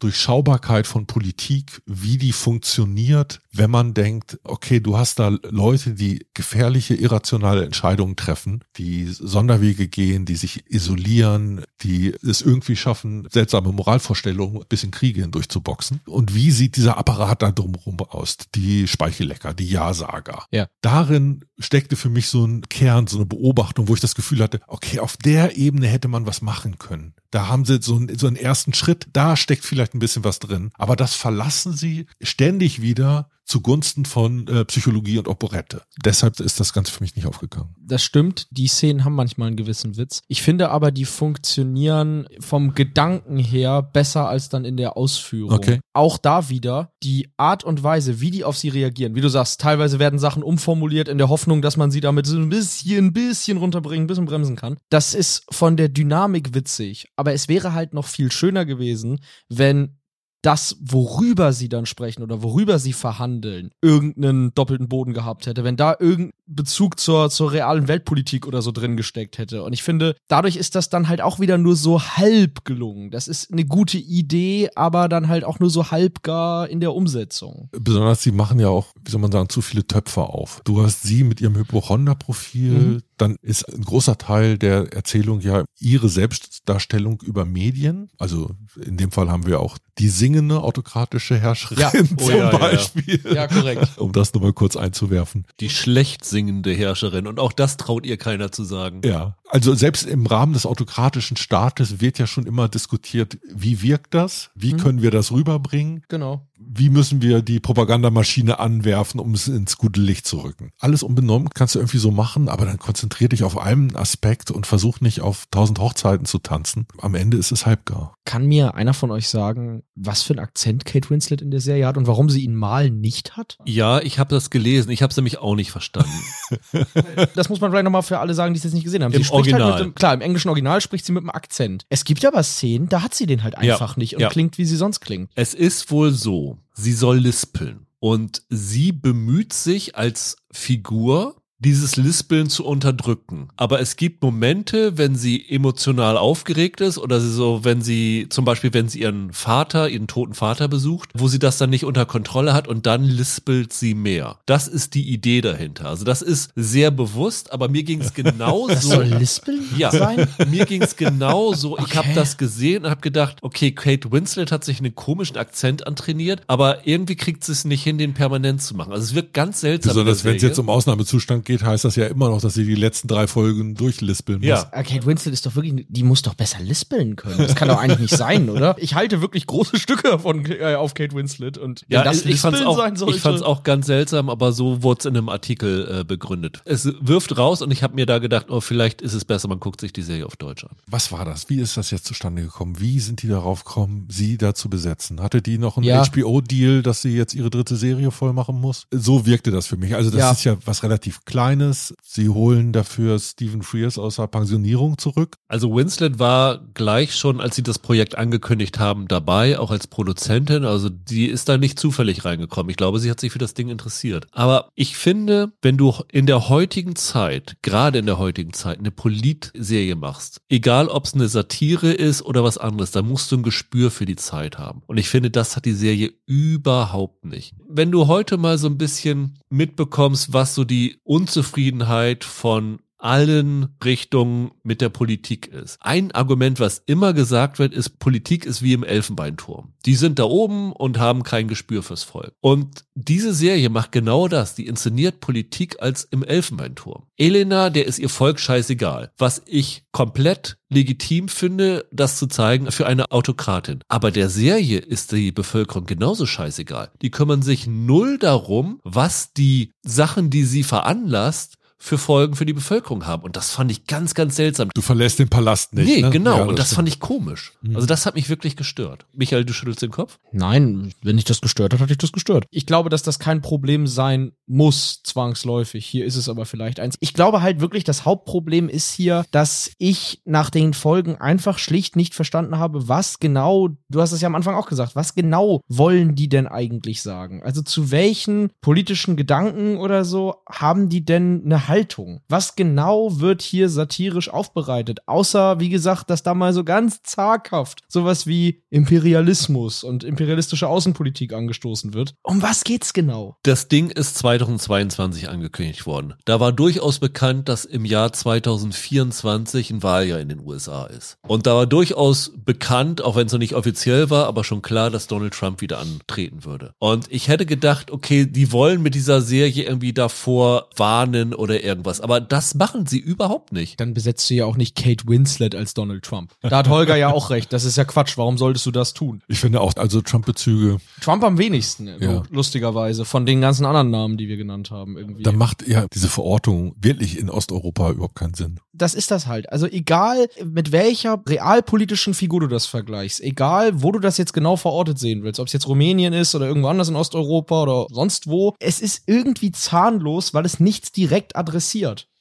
[SPEAKER 3] Durchschaubarkeit von Politik, wie die funktioniert, wenn man denkt, okay, du hast da Leute, die gefährliche, irrationale Entscheidungen treffen, die Sonderwege gehen, die sich isolieren, die es irgendwie schaffen, seltsame Moralvorstellungen bis in Kriege hindurchzuboxen. Und wie sieht dieser Apparat da drumherum aus? Die Speichellecker, die Ja-Sager.
[SPEAKER 2] Ja.
[SPEAKER 3] Darin steckte für mich so ein Kern, so eine Beobachtung, wo ich das Gefühl hatte, okay, auf der Ebene hätte man was machen können. Da haben sie so einen, so einen ersten Schritt, da steckt vielleicht ein bisschen was drin. Aber das verlassen sie ständig wieder zugunsten von äh, Psychologie und Operette. Deshalb ist das Ganze für mich nicht aufgegangen.
[SPEAKER 2] Das stimmt, die Szenen haben manchmal einen gewissen Witz. Ich finde aber, die funktionieren vom Gedanken her besser als dann in der Ausführung.
[SPEAKER 3] Okay.
[SPEAKER 2] Auch da wieder die Art und Weise, wie die auf sie reagieren. Wie du sagst, teilweise werden Sachen umformuliert in der Hoffnung, dass man sie damit so ein bisschen, ein bisschen runterbringen, ein bisschen bremsen kann. Das ist von der Dynamik witzig. Aber es wäre halt noch viel schöner gewesen, wenn das, worüber sie dann sprechen oder worüber sie verhandeln, irgendeinen doppelten Boden gehabt hätte, wenn da irgendein Bezug zur, zur realen Weltpolitik oder so drin gesteckt hätte. Und ich finde, dadurch ist das dann halt auch wieder nur so halb gelungen. Das ist eine gute Idee, aber dann halt auch nur so halb gar in der Umsetzung.
[SPEAKER 3] Besonders sie machen ja auch, wie soll man sagen, zu viele Töpfe auf. Du hast sie mit ihrem Hypochonder-Profil,
[SPEAKER 2] Mhm.
[SPEAKER 3] dann ist ein großer Teil der Erzählung ja ihre Selbstdarstellung über Medien. Also in dem Fall haben wir auch die singende autokratische Herrscherin
[SPEAKER 2] Ja.
[SPEAKER 1] Oh
[SPEAKER 3] zum
[SPEAKER 1] ja, ja, ja.
[SPEAKER 3] Beispiel.
[SPEAKER 2] Ja, korrekt.
[SPEAKER 3] Um das nur mal kurz einzuwerfen.
[SPEAKER 1] Die schlecht singende Herrscherin. Und auch das traut ihr keiner zu sagen.
[SPEAKER 3] Ja, also selbst im Rahmen des autokratischen Staates wird ja schon immer diskutiert, wie wirkt das? Wie
[SPEAKER 2] Mhm.
[SPEAKER 3] können wir das rüberbringen?
[SPEAKER 2] Genau.
[SPEAKER 3] Wie müssen wir die Propagandamaschine anwerfen, um es ins gute Licht zu rücken? Alles unbenommen kannst du irgendwie so machen, aber dann konzentrier dich auf einen Aspekt und versuch nicht auf tausend Hochzeiten zu tanzen. Am Ende ist es halbgar.
[SPEAKER 2] Kann mir einer von euch sagen, was für einen Akzent Kate Winslet in der Serie hat und warum sie ihn mal nicht hat?
[SPEAKER 1] Ja, ich habe das gelesen. Ich habe es nämlich auch nicht verstanden.
[SPEAKER 2] Das muss man vielleicht nochmal für alle sagen, die es jetzt nicht gesehen haben.
[SPEAKER 1] Im Original.
[SPEAKER 2] Halt mit dem, klar, im englischen Original spricht sie mit einem Akzent. Es gibt aber Szenen, da hat sie den halt
[SPEAKER 1] Ja,
[SPEAKER 2] einfach nicht und
[SPEAKER 1] ja.
[SPEAKER 2] klingt, wie sie sonst klingt.
[SPEAKER 1] Es ist wohl so, sie soll lispeln. Und sie bemüht sich als Figur, dieses Lispeln zu unterdrücken. Aber es gibt Momente, wenn sie emotional aufgeregt ist oder sie so, wenn sie, zum Beispiel, wenn sie ihren Vater, ihren toten Vater besucht, wo sie das dann nicht unter Kontrolle hat und dann lispelt sie mehr. Das ist die Idee dahinter. Also das ist sehr bewusst, aber mir ging es genauso.
[SPEAKER 2] Das soll Lispeln
[SPEAKER 1] Ja,
[SPEAKER 2] sein?
[SPEAKER 1] mir ging es genauso. Ich
[SPEAKER 2] Okay.
[SPEAKER 1] habe das gesehen und habe gedacht, okay, Kate Winslet hat sich einen komischen Akzent antrainiert, aber irgendwie kriegt sie es nicht hin, den permanent zu machen. Also es wirkt ganz seltsam.
[SPEAKER 3] Besonders wenn es jetzt um Ausnahmezustand geht, heißt das ja immer noch, dass sie die letzten drei Folgen durchlispeln muss.
[SPEAKER 1] Ja.
[SPEAKER 2] Kate Winslet ist doch wirklich, die muss doch besser lispeln können. Das kann doch eigentlich nicht sein, oder? Ich halte wirklich große Stücke von, äh, auf Kate Winslet und
[SPEAKER 1] ja,
[SPEAKER 2] das
[SPEAKER 1] ich, ich fand's
[SPEAKER 2] Lispeln
[SPEAKER 1] auch,
[SPEAKER 2] sein sollte.
[SPEAKER 1] ich fand's auch ganz seltsam, aber so wurde es in einem Artikel äh, begründet. Es wirft raus und ich habe mir da gedacht, oh, vielleicht ist es besser, man guckt sich die Serie auf Deutsch an.
[SPEAKER 3] Was war das? Wie ist das jetzt zustande gekommen? Wie sind die darauf gekommen, sie da zu besetzen? Hatte die noch einen
[SPEAKER 2] Ja.
[SPEAKER 3] HBO-Deal, dass sie jetzt ihre dritte Serie voll machen muss? So wirkte das für mich. Also das
[SPEAKER 2] Ja.
[SPEAKER 3] ist ja was relativ Kleines. Sie holen dafür Stephen Frears aus der Pensionierung zurück.
[SPEAKER 1] Also Winslet war gleich schon, als sie das Projekt angekündigt haben, dabei, auch als Produzentin. Also die ist da nicht zufällig reingekommen. Ich glaube, sie hat sich für das Ding interessiert. Aber ich finde, wenn du in der heutigen Zeit, gerade in der heutigen Zeit, eine Politserie machst, egal ob es eine Satire ist oder was anderes, dann musst du ein Gespür für die Zeit haben. Und ich finde, das hat die Serie überhaupt nicht. Wenn du heute mal so ein bisschen mitbekommst, was so die Unzufriedenheit von allen Richtungen mit der Politik ist. Ein Argument, was immer gesagt wird, ist, Politik ist wie im Elfenbeinturm. Die sind da oben und haben kein Gespür fürs Volk. Und diese Serie macht genau das. Die inszeniert Politik als im Elfenbeinturm. Elena, der ist ihr Volk scheißegal. Was ich komplett legitim finde, das zu zeigen für eine Autokratin. Aber der Serie ist die Bevölkerung genauso scheißegal. Die kümmern sich null darum, was die Sachen, die sie veranlasst, für Folgen für die Bevölkerung haben. Und das fand ich ganz, ganz seltsam.
[SPEAKER 3] Du verlässt den Palast nicht.
[SPEAKER 1] nee,
[SPEAKER 3] ne?
[SPEAKER 1] genau.
[SPEAKER 3] Ja,
[SPEAKER 1] und das
[SPEAKER 3] stimmt.
[SPEAKER 1] fand ich komisch.
[SPEAKER 3] Mhm.
[SPEAKER 1] Also das hat mich wirklich gestört. Michael, du schüttelst den Kopf?
[SPEAKER 2] Nein, wenn dich das gestört hat, hat dich das gestört. Ich glaube, dass das kein Problem sein muss, zwangsläufig. Hier ist es aber vielleicht eins. Ich glaube halt wirklich, das Hauptproblem ist hier, dass ich nach den Folgen einfach schlicht nicht verstanden habe, was genau, du hast es ja am Anfang auch gesagt, was genau wollen die denn eigentlich sagen? Also zu welchen politischen Gedanken oder so haben die denn eine Unterhaltung. Was genau wird hier satirisch aufbereitet? Außer, wie gesagt, dass da mal so ganz zaghaft sowas wie Imperialismus und imperialistische Außenpolitik angestoßen wird. Um was geht's genau?
[SPEAKER 1] Das Ding ist 2022 angekündigt worden. Da war durchaus bekannt, dass im Jahr 2024 ein Wahljahr in den USA ist. Und da war durchaus bekannt, auch wenn es noch nicht offiziell war, aber schon klar, dass Donald Trump wieder antreten würde. Und ich hätte gedacht, okay, die wollen mit dieser Serie irgendwie davor warnen oder irgendwas. Aber das machen sie überhaupt nicht.
[SPEAKER 2] Dann besetzt du ja auch nicht Kate Winslet als Donald Trump. Da hat Holger ja auch recht. Das ist ja Quatsch. Warum solltest du das tun?
[SPEAKER 3] Ich finde auch, also Trump-Bezüge.
[SPEAKER 2] Trump am wenigsten,
[SPEAKER 3] Ja.
[SPEAKER 2] lustigerweise, von den ganzen anderen Namen, die wir genannt haben, irgendwie.
[SPEAKER 3] Da macht ja diese Verortung wirklich in Osteuropa überhaupt keinen Sinn.
[SPEAKER 2] das ist das halt. Also egal, mit welcher realpolitischen Figur du das vergleichst, egal, wo du das jetzt genau verortet sehen willst, ob es jetzt Rumänien ist oder irgendwo anders in Osteuropa oder sonst wo, es ist irgendwie zahnlos, weil es nichts direkt adressiert.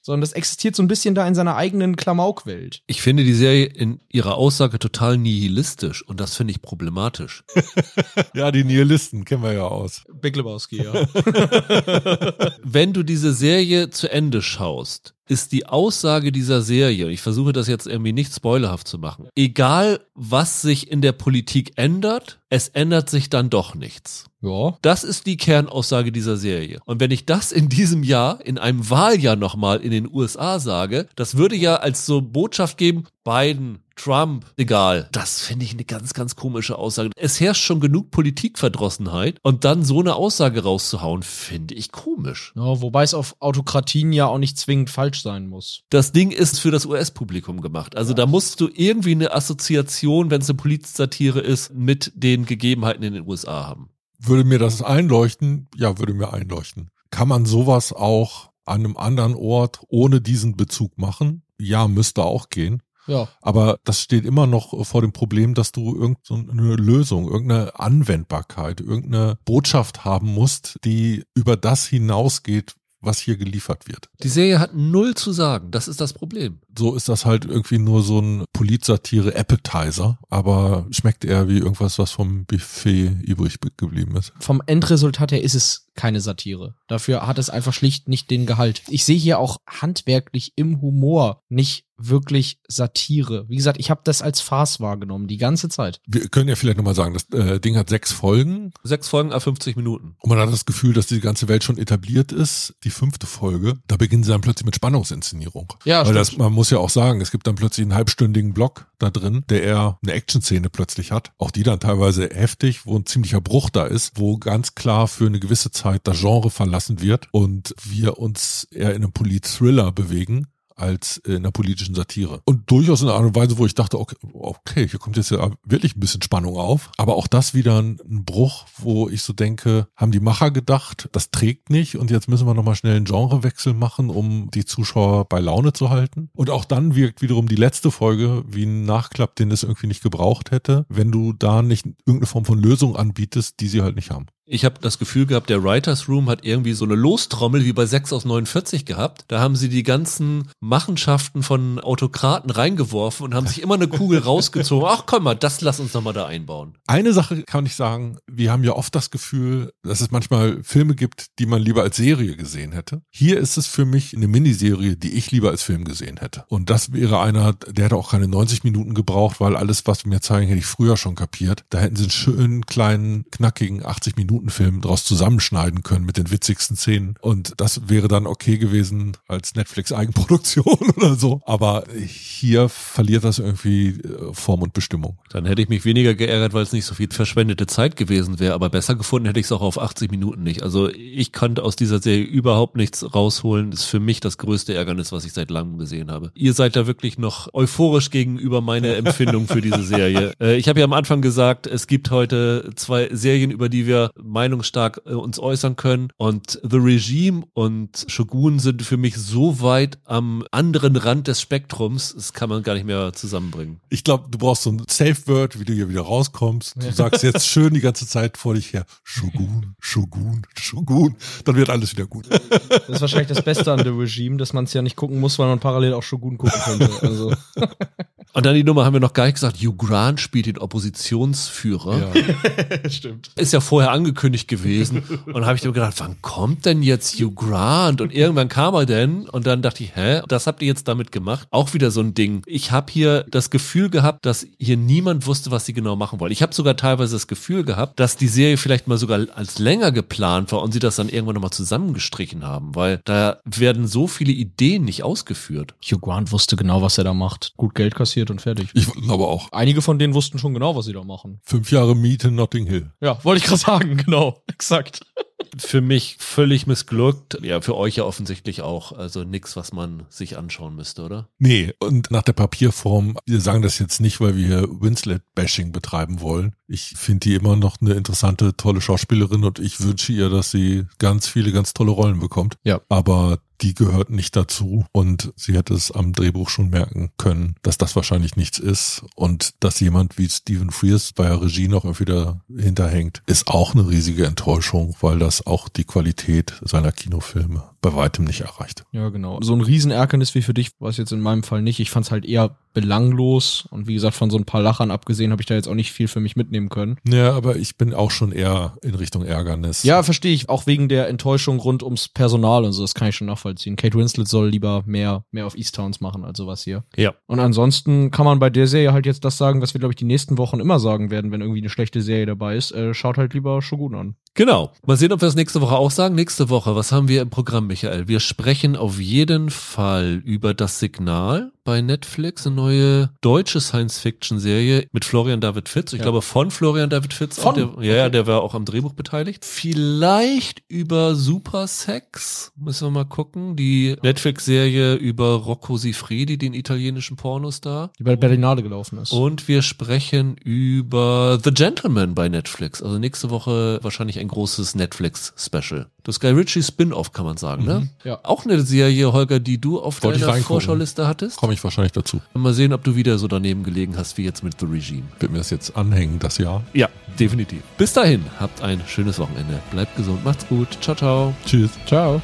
[SPEAKER 2] Sondern das existiert so ein bisschen da in seiner eigenen Klamaukwelt.
[SPEAKER 1] Ich finde die Serie in ihrer Aussage total nihilistisch und das finde ich problematisch.
[SPEAKER 3] Ja, die Nihilisten kennen wir ja aus.
[SPEAKER 2] Big Lebowski, ja.
[SPEAKER 1] Wenn du diese Serie zu Ende schaust, ist die Aussage dieser Serie, ich versuche das jetzt irgendwie nicht spoilerhaft zu machen, egal was sich in der Politik ändert, es ändert sich dann doch nichts.
[SPEAKER 2] ja.
[SPEAKER 1] Das ist die Kernaussage dieser Serie. Und wenn ich das in diesem Jahr, in einem Wahljahr nochmal in den USA sage, das würde ja als so Botschaft geben, Biden, Trump, egal. Das finde ich eine ganz, ganz komische Aussage. Es herrscht schon genug Politikverdrossenheit und dann so eine Aussage rauszuhauen, finde ich komisch.
[SPEAKER 2] ja. Wobei es auf Autokratien ja auch nicht zwingend falsch sein muss.
[SPEAKER 1] Das Ding ist für das US-Publikum gemacht. Also da musst du irgendwie eine Assoziation, wenn es eine Polizsatire ist, mit den Gegebenheiten in den USA haben.
[SPEAKER 3] Würde mir das einleuchten? Ja, würde mir einleuchten. Kann man sowas auch an einem anderen Ort ohne diesen Bezug machen? Ja, müsste auch gehen.
[SPEAKER 2] Ja.
[SPEAKER 3] Aber das steht immer noch vor dem Problem, dass du irgendeine Lösung, irgendeine Anwendbarkeit, irgendeine Botschaft haben musst, die über das hinausgeht, was hier geliefert wird.
[SPEAKER 1] Die Serie hat null zu sagen. Das ist das Problem.
[SPEAKER 3] So ist das halt irgendwie nur so ein Politsatire-Appetizer, aber schmeckt eher wie irgendwas, was vom Buffet übrig geblieben ist.
[SPEAKER 2] vom Endresultat her ist es keine Satire. Dafür hat es einfach schlicht nicht den Gehalt. Ich sehe hier auch handwerklich im Humor nicht wirklich Satire. Wie gesagt, ich habe das als Farce wahrgenommen, die ganze Zeit.
[SPEAKER 3] Wir können ja vielleicht nochmal sagen, das äh, Ding hat sechs Folgen
[SPEAKER 1] Sechs Folgen a 50 Minuten.
[SPEAKER 3] und man hat das Gefühl, dass die ganze Welt schon etabliert ist. Die fünfte Folge, da beginnen sie dann plötzlich mit Spannungsinszenierung.
[SPEAKER 2] Ja,
[SPEAKER 3] Weil das,
[SPEAKER 2] stimmt.
[SPEAKER 3] man muss ja auch sagen, es gibt dann plötzlich einen halbstündigen Block da drin, der eher eine Action-Szene plötzlich hat. Auch die dann teilweise heftig, wo ein ziemlicher Bruch da ist, wo ganz klar für eine gewisse Zeit das Genre verlassen wird und wir uns eher in einem Polit-Thriller bewegen als in einer politischen Satire. Und durchaus in einer Art und Weise, wo ich dachte, okay, okay, hier kommt jetzt ja wirklich ein bisschen Spannung auf. Aber auch das wieder ein, ein Bruch, wo ich so denke, haben die Macher gedacht, das trägt nicht und jetzt müssen wir nochmal schnell einen Genrewechsel machen, um die Zuschauer bei Laune zu halten. Und auch dann wirkt wiederum die letzte Folge wie ein Nachklapp, den es irgendwie nicht gebraucht hätte, wenn du da nicht irgendeine Form von Lösung anbietest, die sie halt nicht haben.
[SPEAKER 1] Ich habe das Gefühl gehabt, der Writers Room hat irgendwie so eine Lostrommel wie bei 6 aus 49 gehabt. Da haben sie die ganzen Machenschaften von Autokraten reingeworfen und haben sich immer eine Kugel rausgezogen. Ach komm mal, das lass uns noch mal da einbauen.
[SPEAKER 3] Eine Sache kann ich sagen, wir haben ja oft das Gefühl, dass es manchmal Filme gibt, die man lieber als Serie gesehen hätte. Hier ist es für mich eine Miniserie, die ich lieber als Film gesehen hätte. Und das wäre einer, der hätte auch keine 90 Minuten gebraucht, weil alles, was wir mir zeigen, hätte ich früher schon kapiert. Da hätten sie einen schönen, kleinen, knackigen 80 Minuten Film draus zusammenschneiden können mit den witzigsten Szenen. Und das wäre dann okay gewesen als Netflix-Eigenproduktion oder so. Aber hier verliert das irgendwie äh, Form und Bestimmung.
[SPEAKER 1] Dann hätte ich mich weniger geärgert, weil es nicht so viel verschwendete Zeit gewesen wäre. Aber besser gefunden hätte ich es auch auf 80 Minuten nicht. Also ich konnte aus dieser Serie überhaupt nichts rausholen. Das ist für mich das größte Ärgernis, was ich seit langem gesehen habe. Ihr seid da wirklich noch euphorisch gegenüber meiner Empfindung für diese Serie. Äh, ich habe ja am Anfang gesagt, es gibt heute zwei Serien, über die wir meinungsstark äh, uns äußern können. Und The Regime und Shogun sind für mich so weit am anderen Rand des Spektrums, das kann man gar nicht mehr zusammenbringen.
[SPEAKER 3] Ich glaube, du brauchst so ein Safe Word, wie du hier wieder rauskommst. Du sagst jetzt schön die ganze Zeit vor dich her, Shogun, Shogun, Shogun. Dann wird alles wieder gut.
[SPEAKER 2] Das ist wahrscheinlich das Beste an The Regime, dass man es ja nicht gucken muss, weil man parallel auch Shogun gucken könnte. Also.
[SPEAKER 1] Und dann die Nummer haben wir noch gar nicht gesagt, Hugh Grant spielt den Oppositionsführer.
[SPEAKER 3] Ja.
[SPEAKER 2] Stimmt.
[SPEAKER 1] Ist ja vorher angekündigt gewesen. Und dann habe ich mir gedacht, wann kommt denn jetzt Hugh Grant? Und irgendwann kam er denn. Und dann dachte ich, hä, das habt ihr jetzt damit gemacht? Auch wieder so ein Ding. Ich habe hier das Gefühl gehabt, dass hier niemand wusste, was sie genau machen wollen. Ich habe sogar teilweise das Gefühl gehabt, dass die Serie vielleicht mal sogar als länger geplant war und sie das dann irgendwann nochmal zusammengestrichen haben, weil da werden so viele Ideen nicht ausgeführt.
[SPEAKER 2] Hugh Grant wusste genau, was er da macht. Gut Geld kassiert und fertig.
[SPEAKER 3] Ich glaube auch.
[SPEAKER 2] Einige von denen wussten schon genau, was sie da machen.
[SPEAKER 3] Fünf Jahre Miete in Notting Hill.
[SPEAKER 2] Ja, wollte ich gerade sagen, genau. Exakt.
[SPEAKER 1] Für mich völlig missglückt. Ja, für euch ja offensichtlich auch. Also nichts, was man sich anschauen müsste, oder?
[SPEAKER 3] Nee, und nach der Papierform, wir sagen das jetzt nicht, weil wir hier Winslet-Bashing betreiben wollen. Ich finde die immer noch eine interessante, tolle Schauspielerin und ich wünsche ihr, dass sie ganz viele, ganz tolle Rollen bekommt.
[SPEAKER 2] Ja.
[SPEAKER 3] Aber die gehört nicht dazu. Und sie hätte es am Drehbuch schon merken können, dass das wahrscheinlich nichts ist. Und dass jemand wie Stephen Frears bei der Regie noch irgendwie da hinterhängt, ist auch eine riesige Enttäuschung, weil das auch die Qualität seiner Kinofilme bei weitem nicht erreicht.
[SPEAKER 2] Ja, genau. So ein Riesenärgernis wie für dich war es jetzt in meinem Fall nicht. Ich fand es halt eher belanglos und wie gesagt, von so ein paar Lachern abgesehen, habe ich da jetzt auch nicht viel für mich mitnehmen können.
[SPEAKER 3] Ja, aber ich bin auch schon eher in Richtung Ärgernis.
[SPEAKER 2] Ja, verstehe ich. Auch wegen der Enttäuschung rund ums Personal und so, das kann ich schon nachvollziehen. Kate Winslet soll lieber mehr, mehr auf East Towns machen, als sowas hier.
[SPEAKER 1] Ja.
[SPEAKER 2] Und ansonsten kann man bei der Serie halt jetzt das sagen, was wir, glaube ich, die nächsten Wochen immer sagen werden, wenn irgendwie eine schlechte Serie dabei ist. Äh, schaut halt lieber Shogun an.
[SPEAKER 1] Genau. Mal sehen, ob wir es nächste Woche auch sagen. Nächste Woche, was haben wir im Programm, Michael? Wir sprechen auf jeden Fall über das Signal bei Netflix, eine neue deutsche Science-Fiction-Serie mit Florian David Fitz. Ich
[SPEAKER 2] Ja.
[SPEAKER 1] glaube von Florian David Fitz.
[SPEAKER 2] Von?
[SPEAKER 1] Der, ja, ja, der war auch am Drehbuch beteiligt. Vielleicht über Super Sex. Müssen wir mal gucken. Die Netflix-Serie über Rocco Sifredi, den italienischen Pornostar.
[SPEAKER 2] Die bei der Berlinale gelaufen ist.
[SPEAKER 1] Und wir sprechen über The Gentleman bei Netflix. Also nächste Woche wahrscheinlich ein großes Netflix-Special. Das Guy Ritchie Spin-off kann man sagen, ne?
[SPEAKER 2] Ja.
[SPEAKER 1] Auch eine Serie, Holger, die du auf
[SPEAKER 3] Wollte
[SPEAKER 1] deiner. Vorschauliste hattest.
[SPEAKER 3] Komme ich wahrscheinlich dazu.
[SPEAKER 1] Mal sehen, ob du wieder so daneben gelegen hast wie jetzt mit The Regime.
[SPEAKER 3] Wird mir das jetzt anhängen, das Jahr.
[SPEAKER 1] Ja, definitiv. Bis dahin, habt ein schönes Wochenende. Bleibt gesund, macht's gut. Ciao, ciao.
[SPEAKER 3] Tschüss.
[SPEAKER 2] Ciao.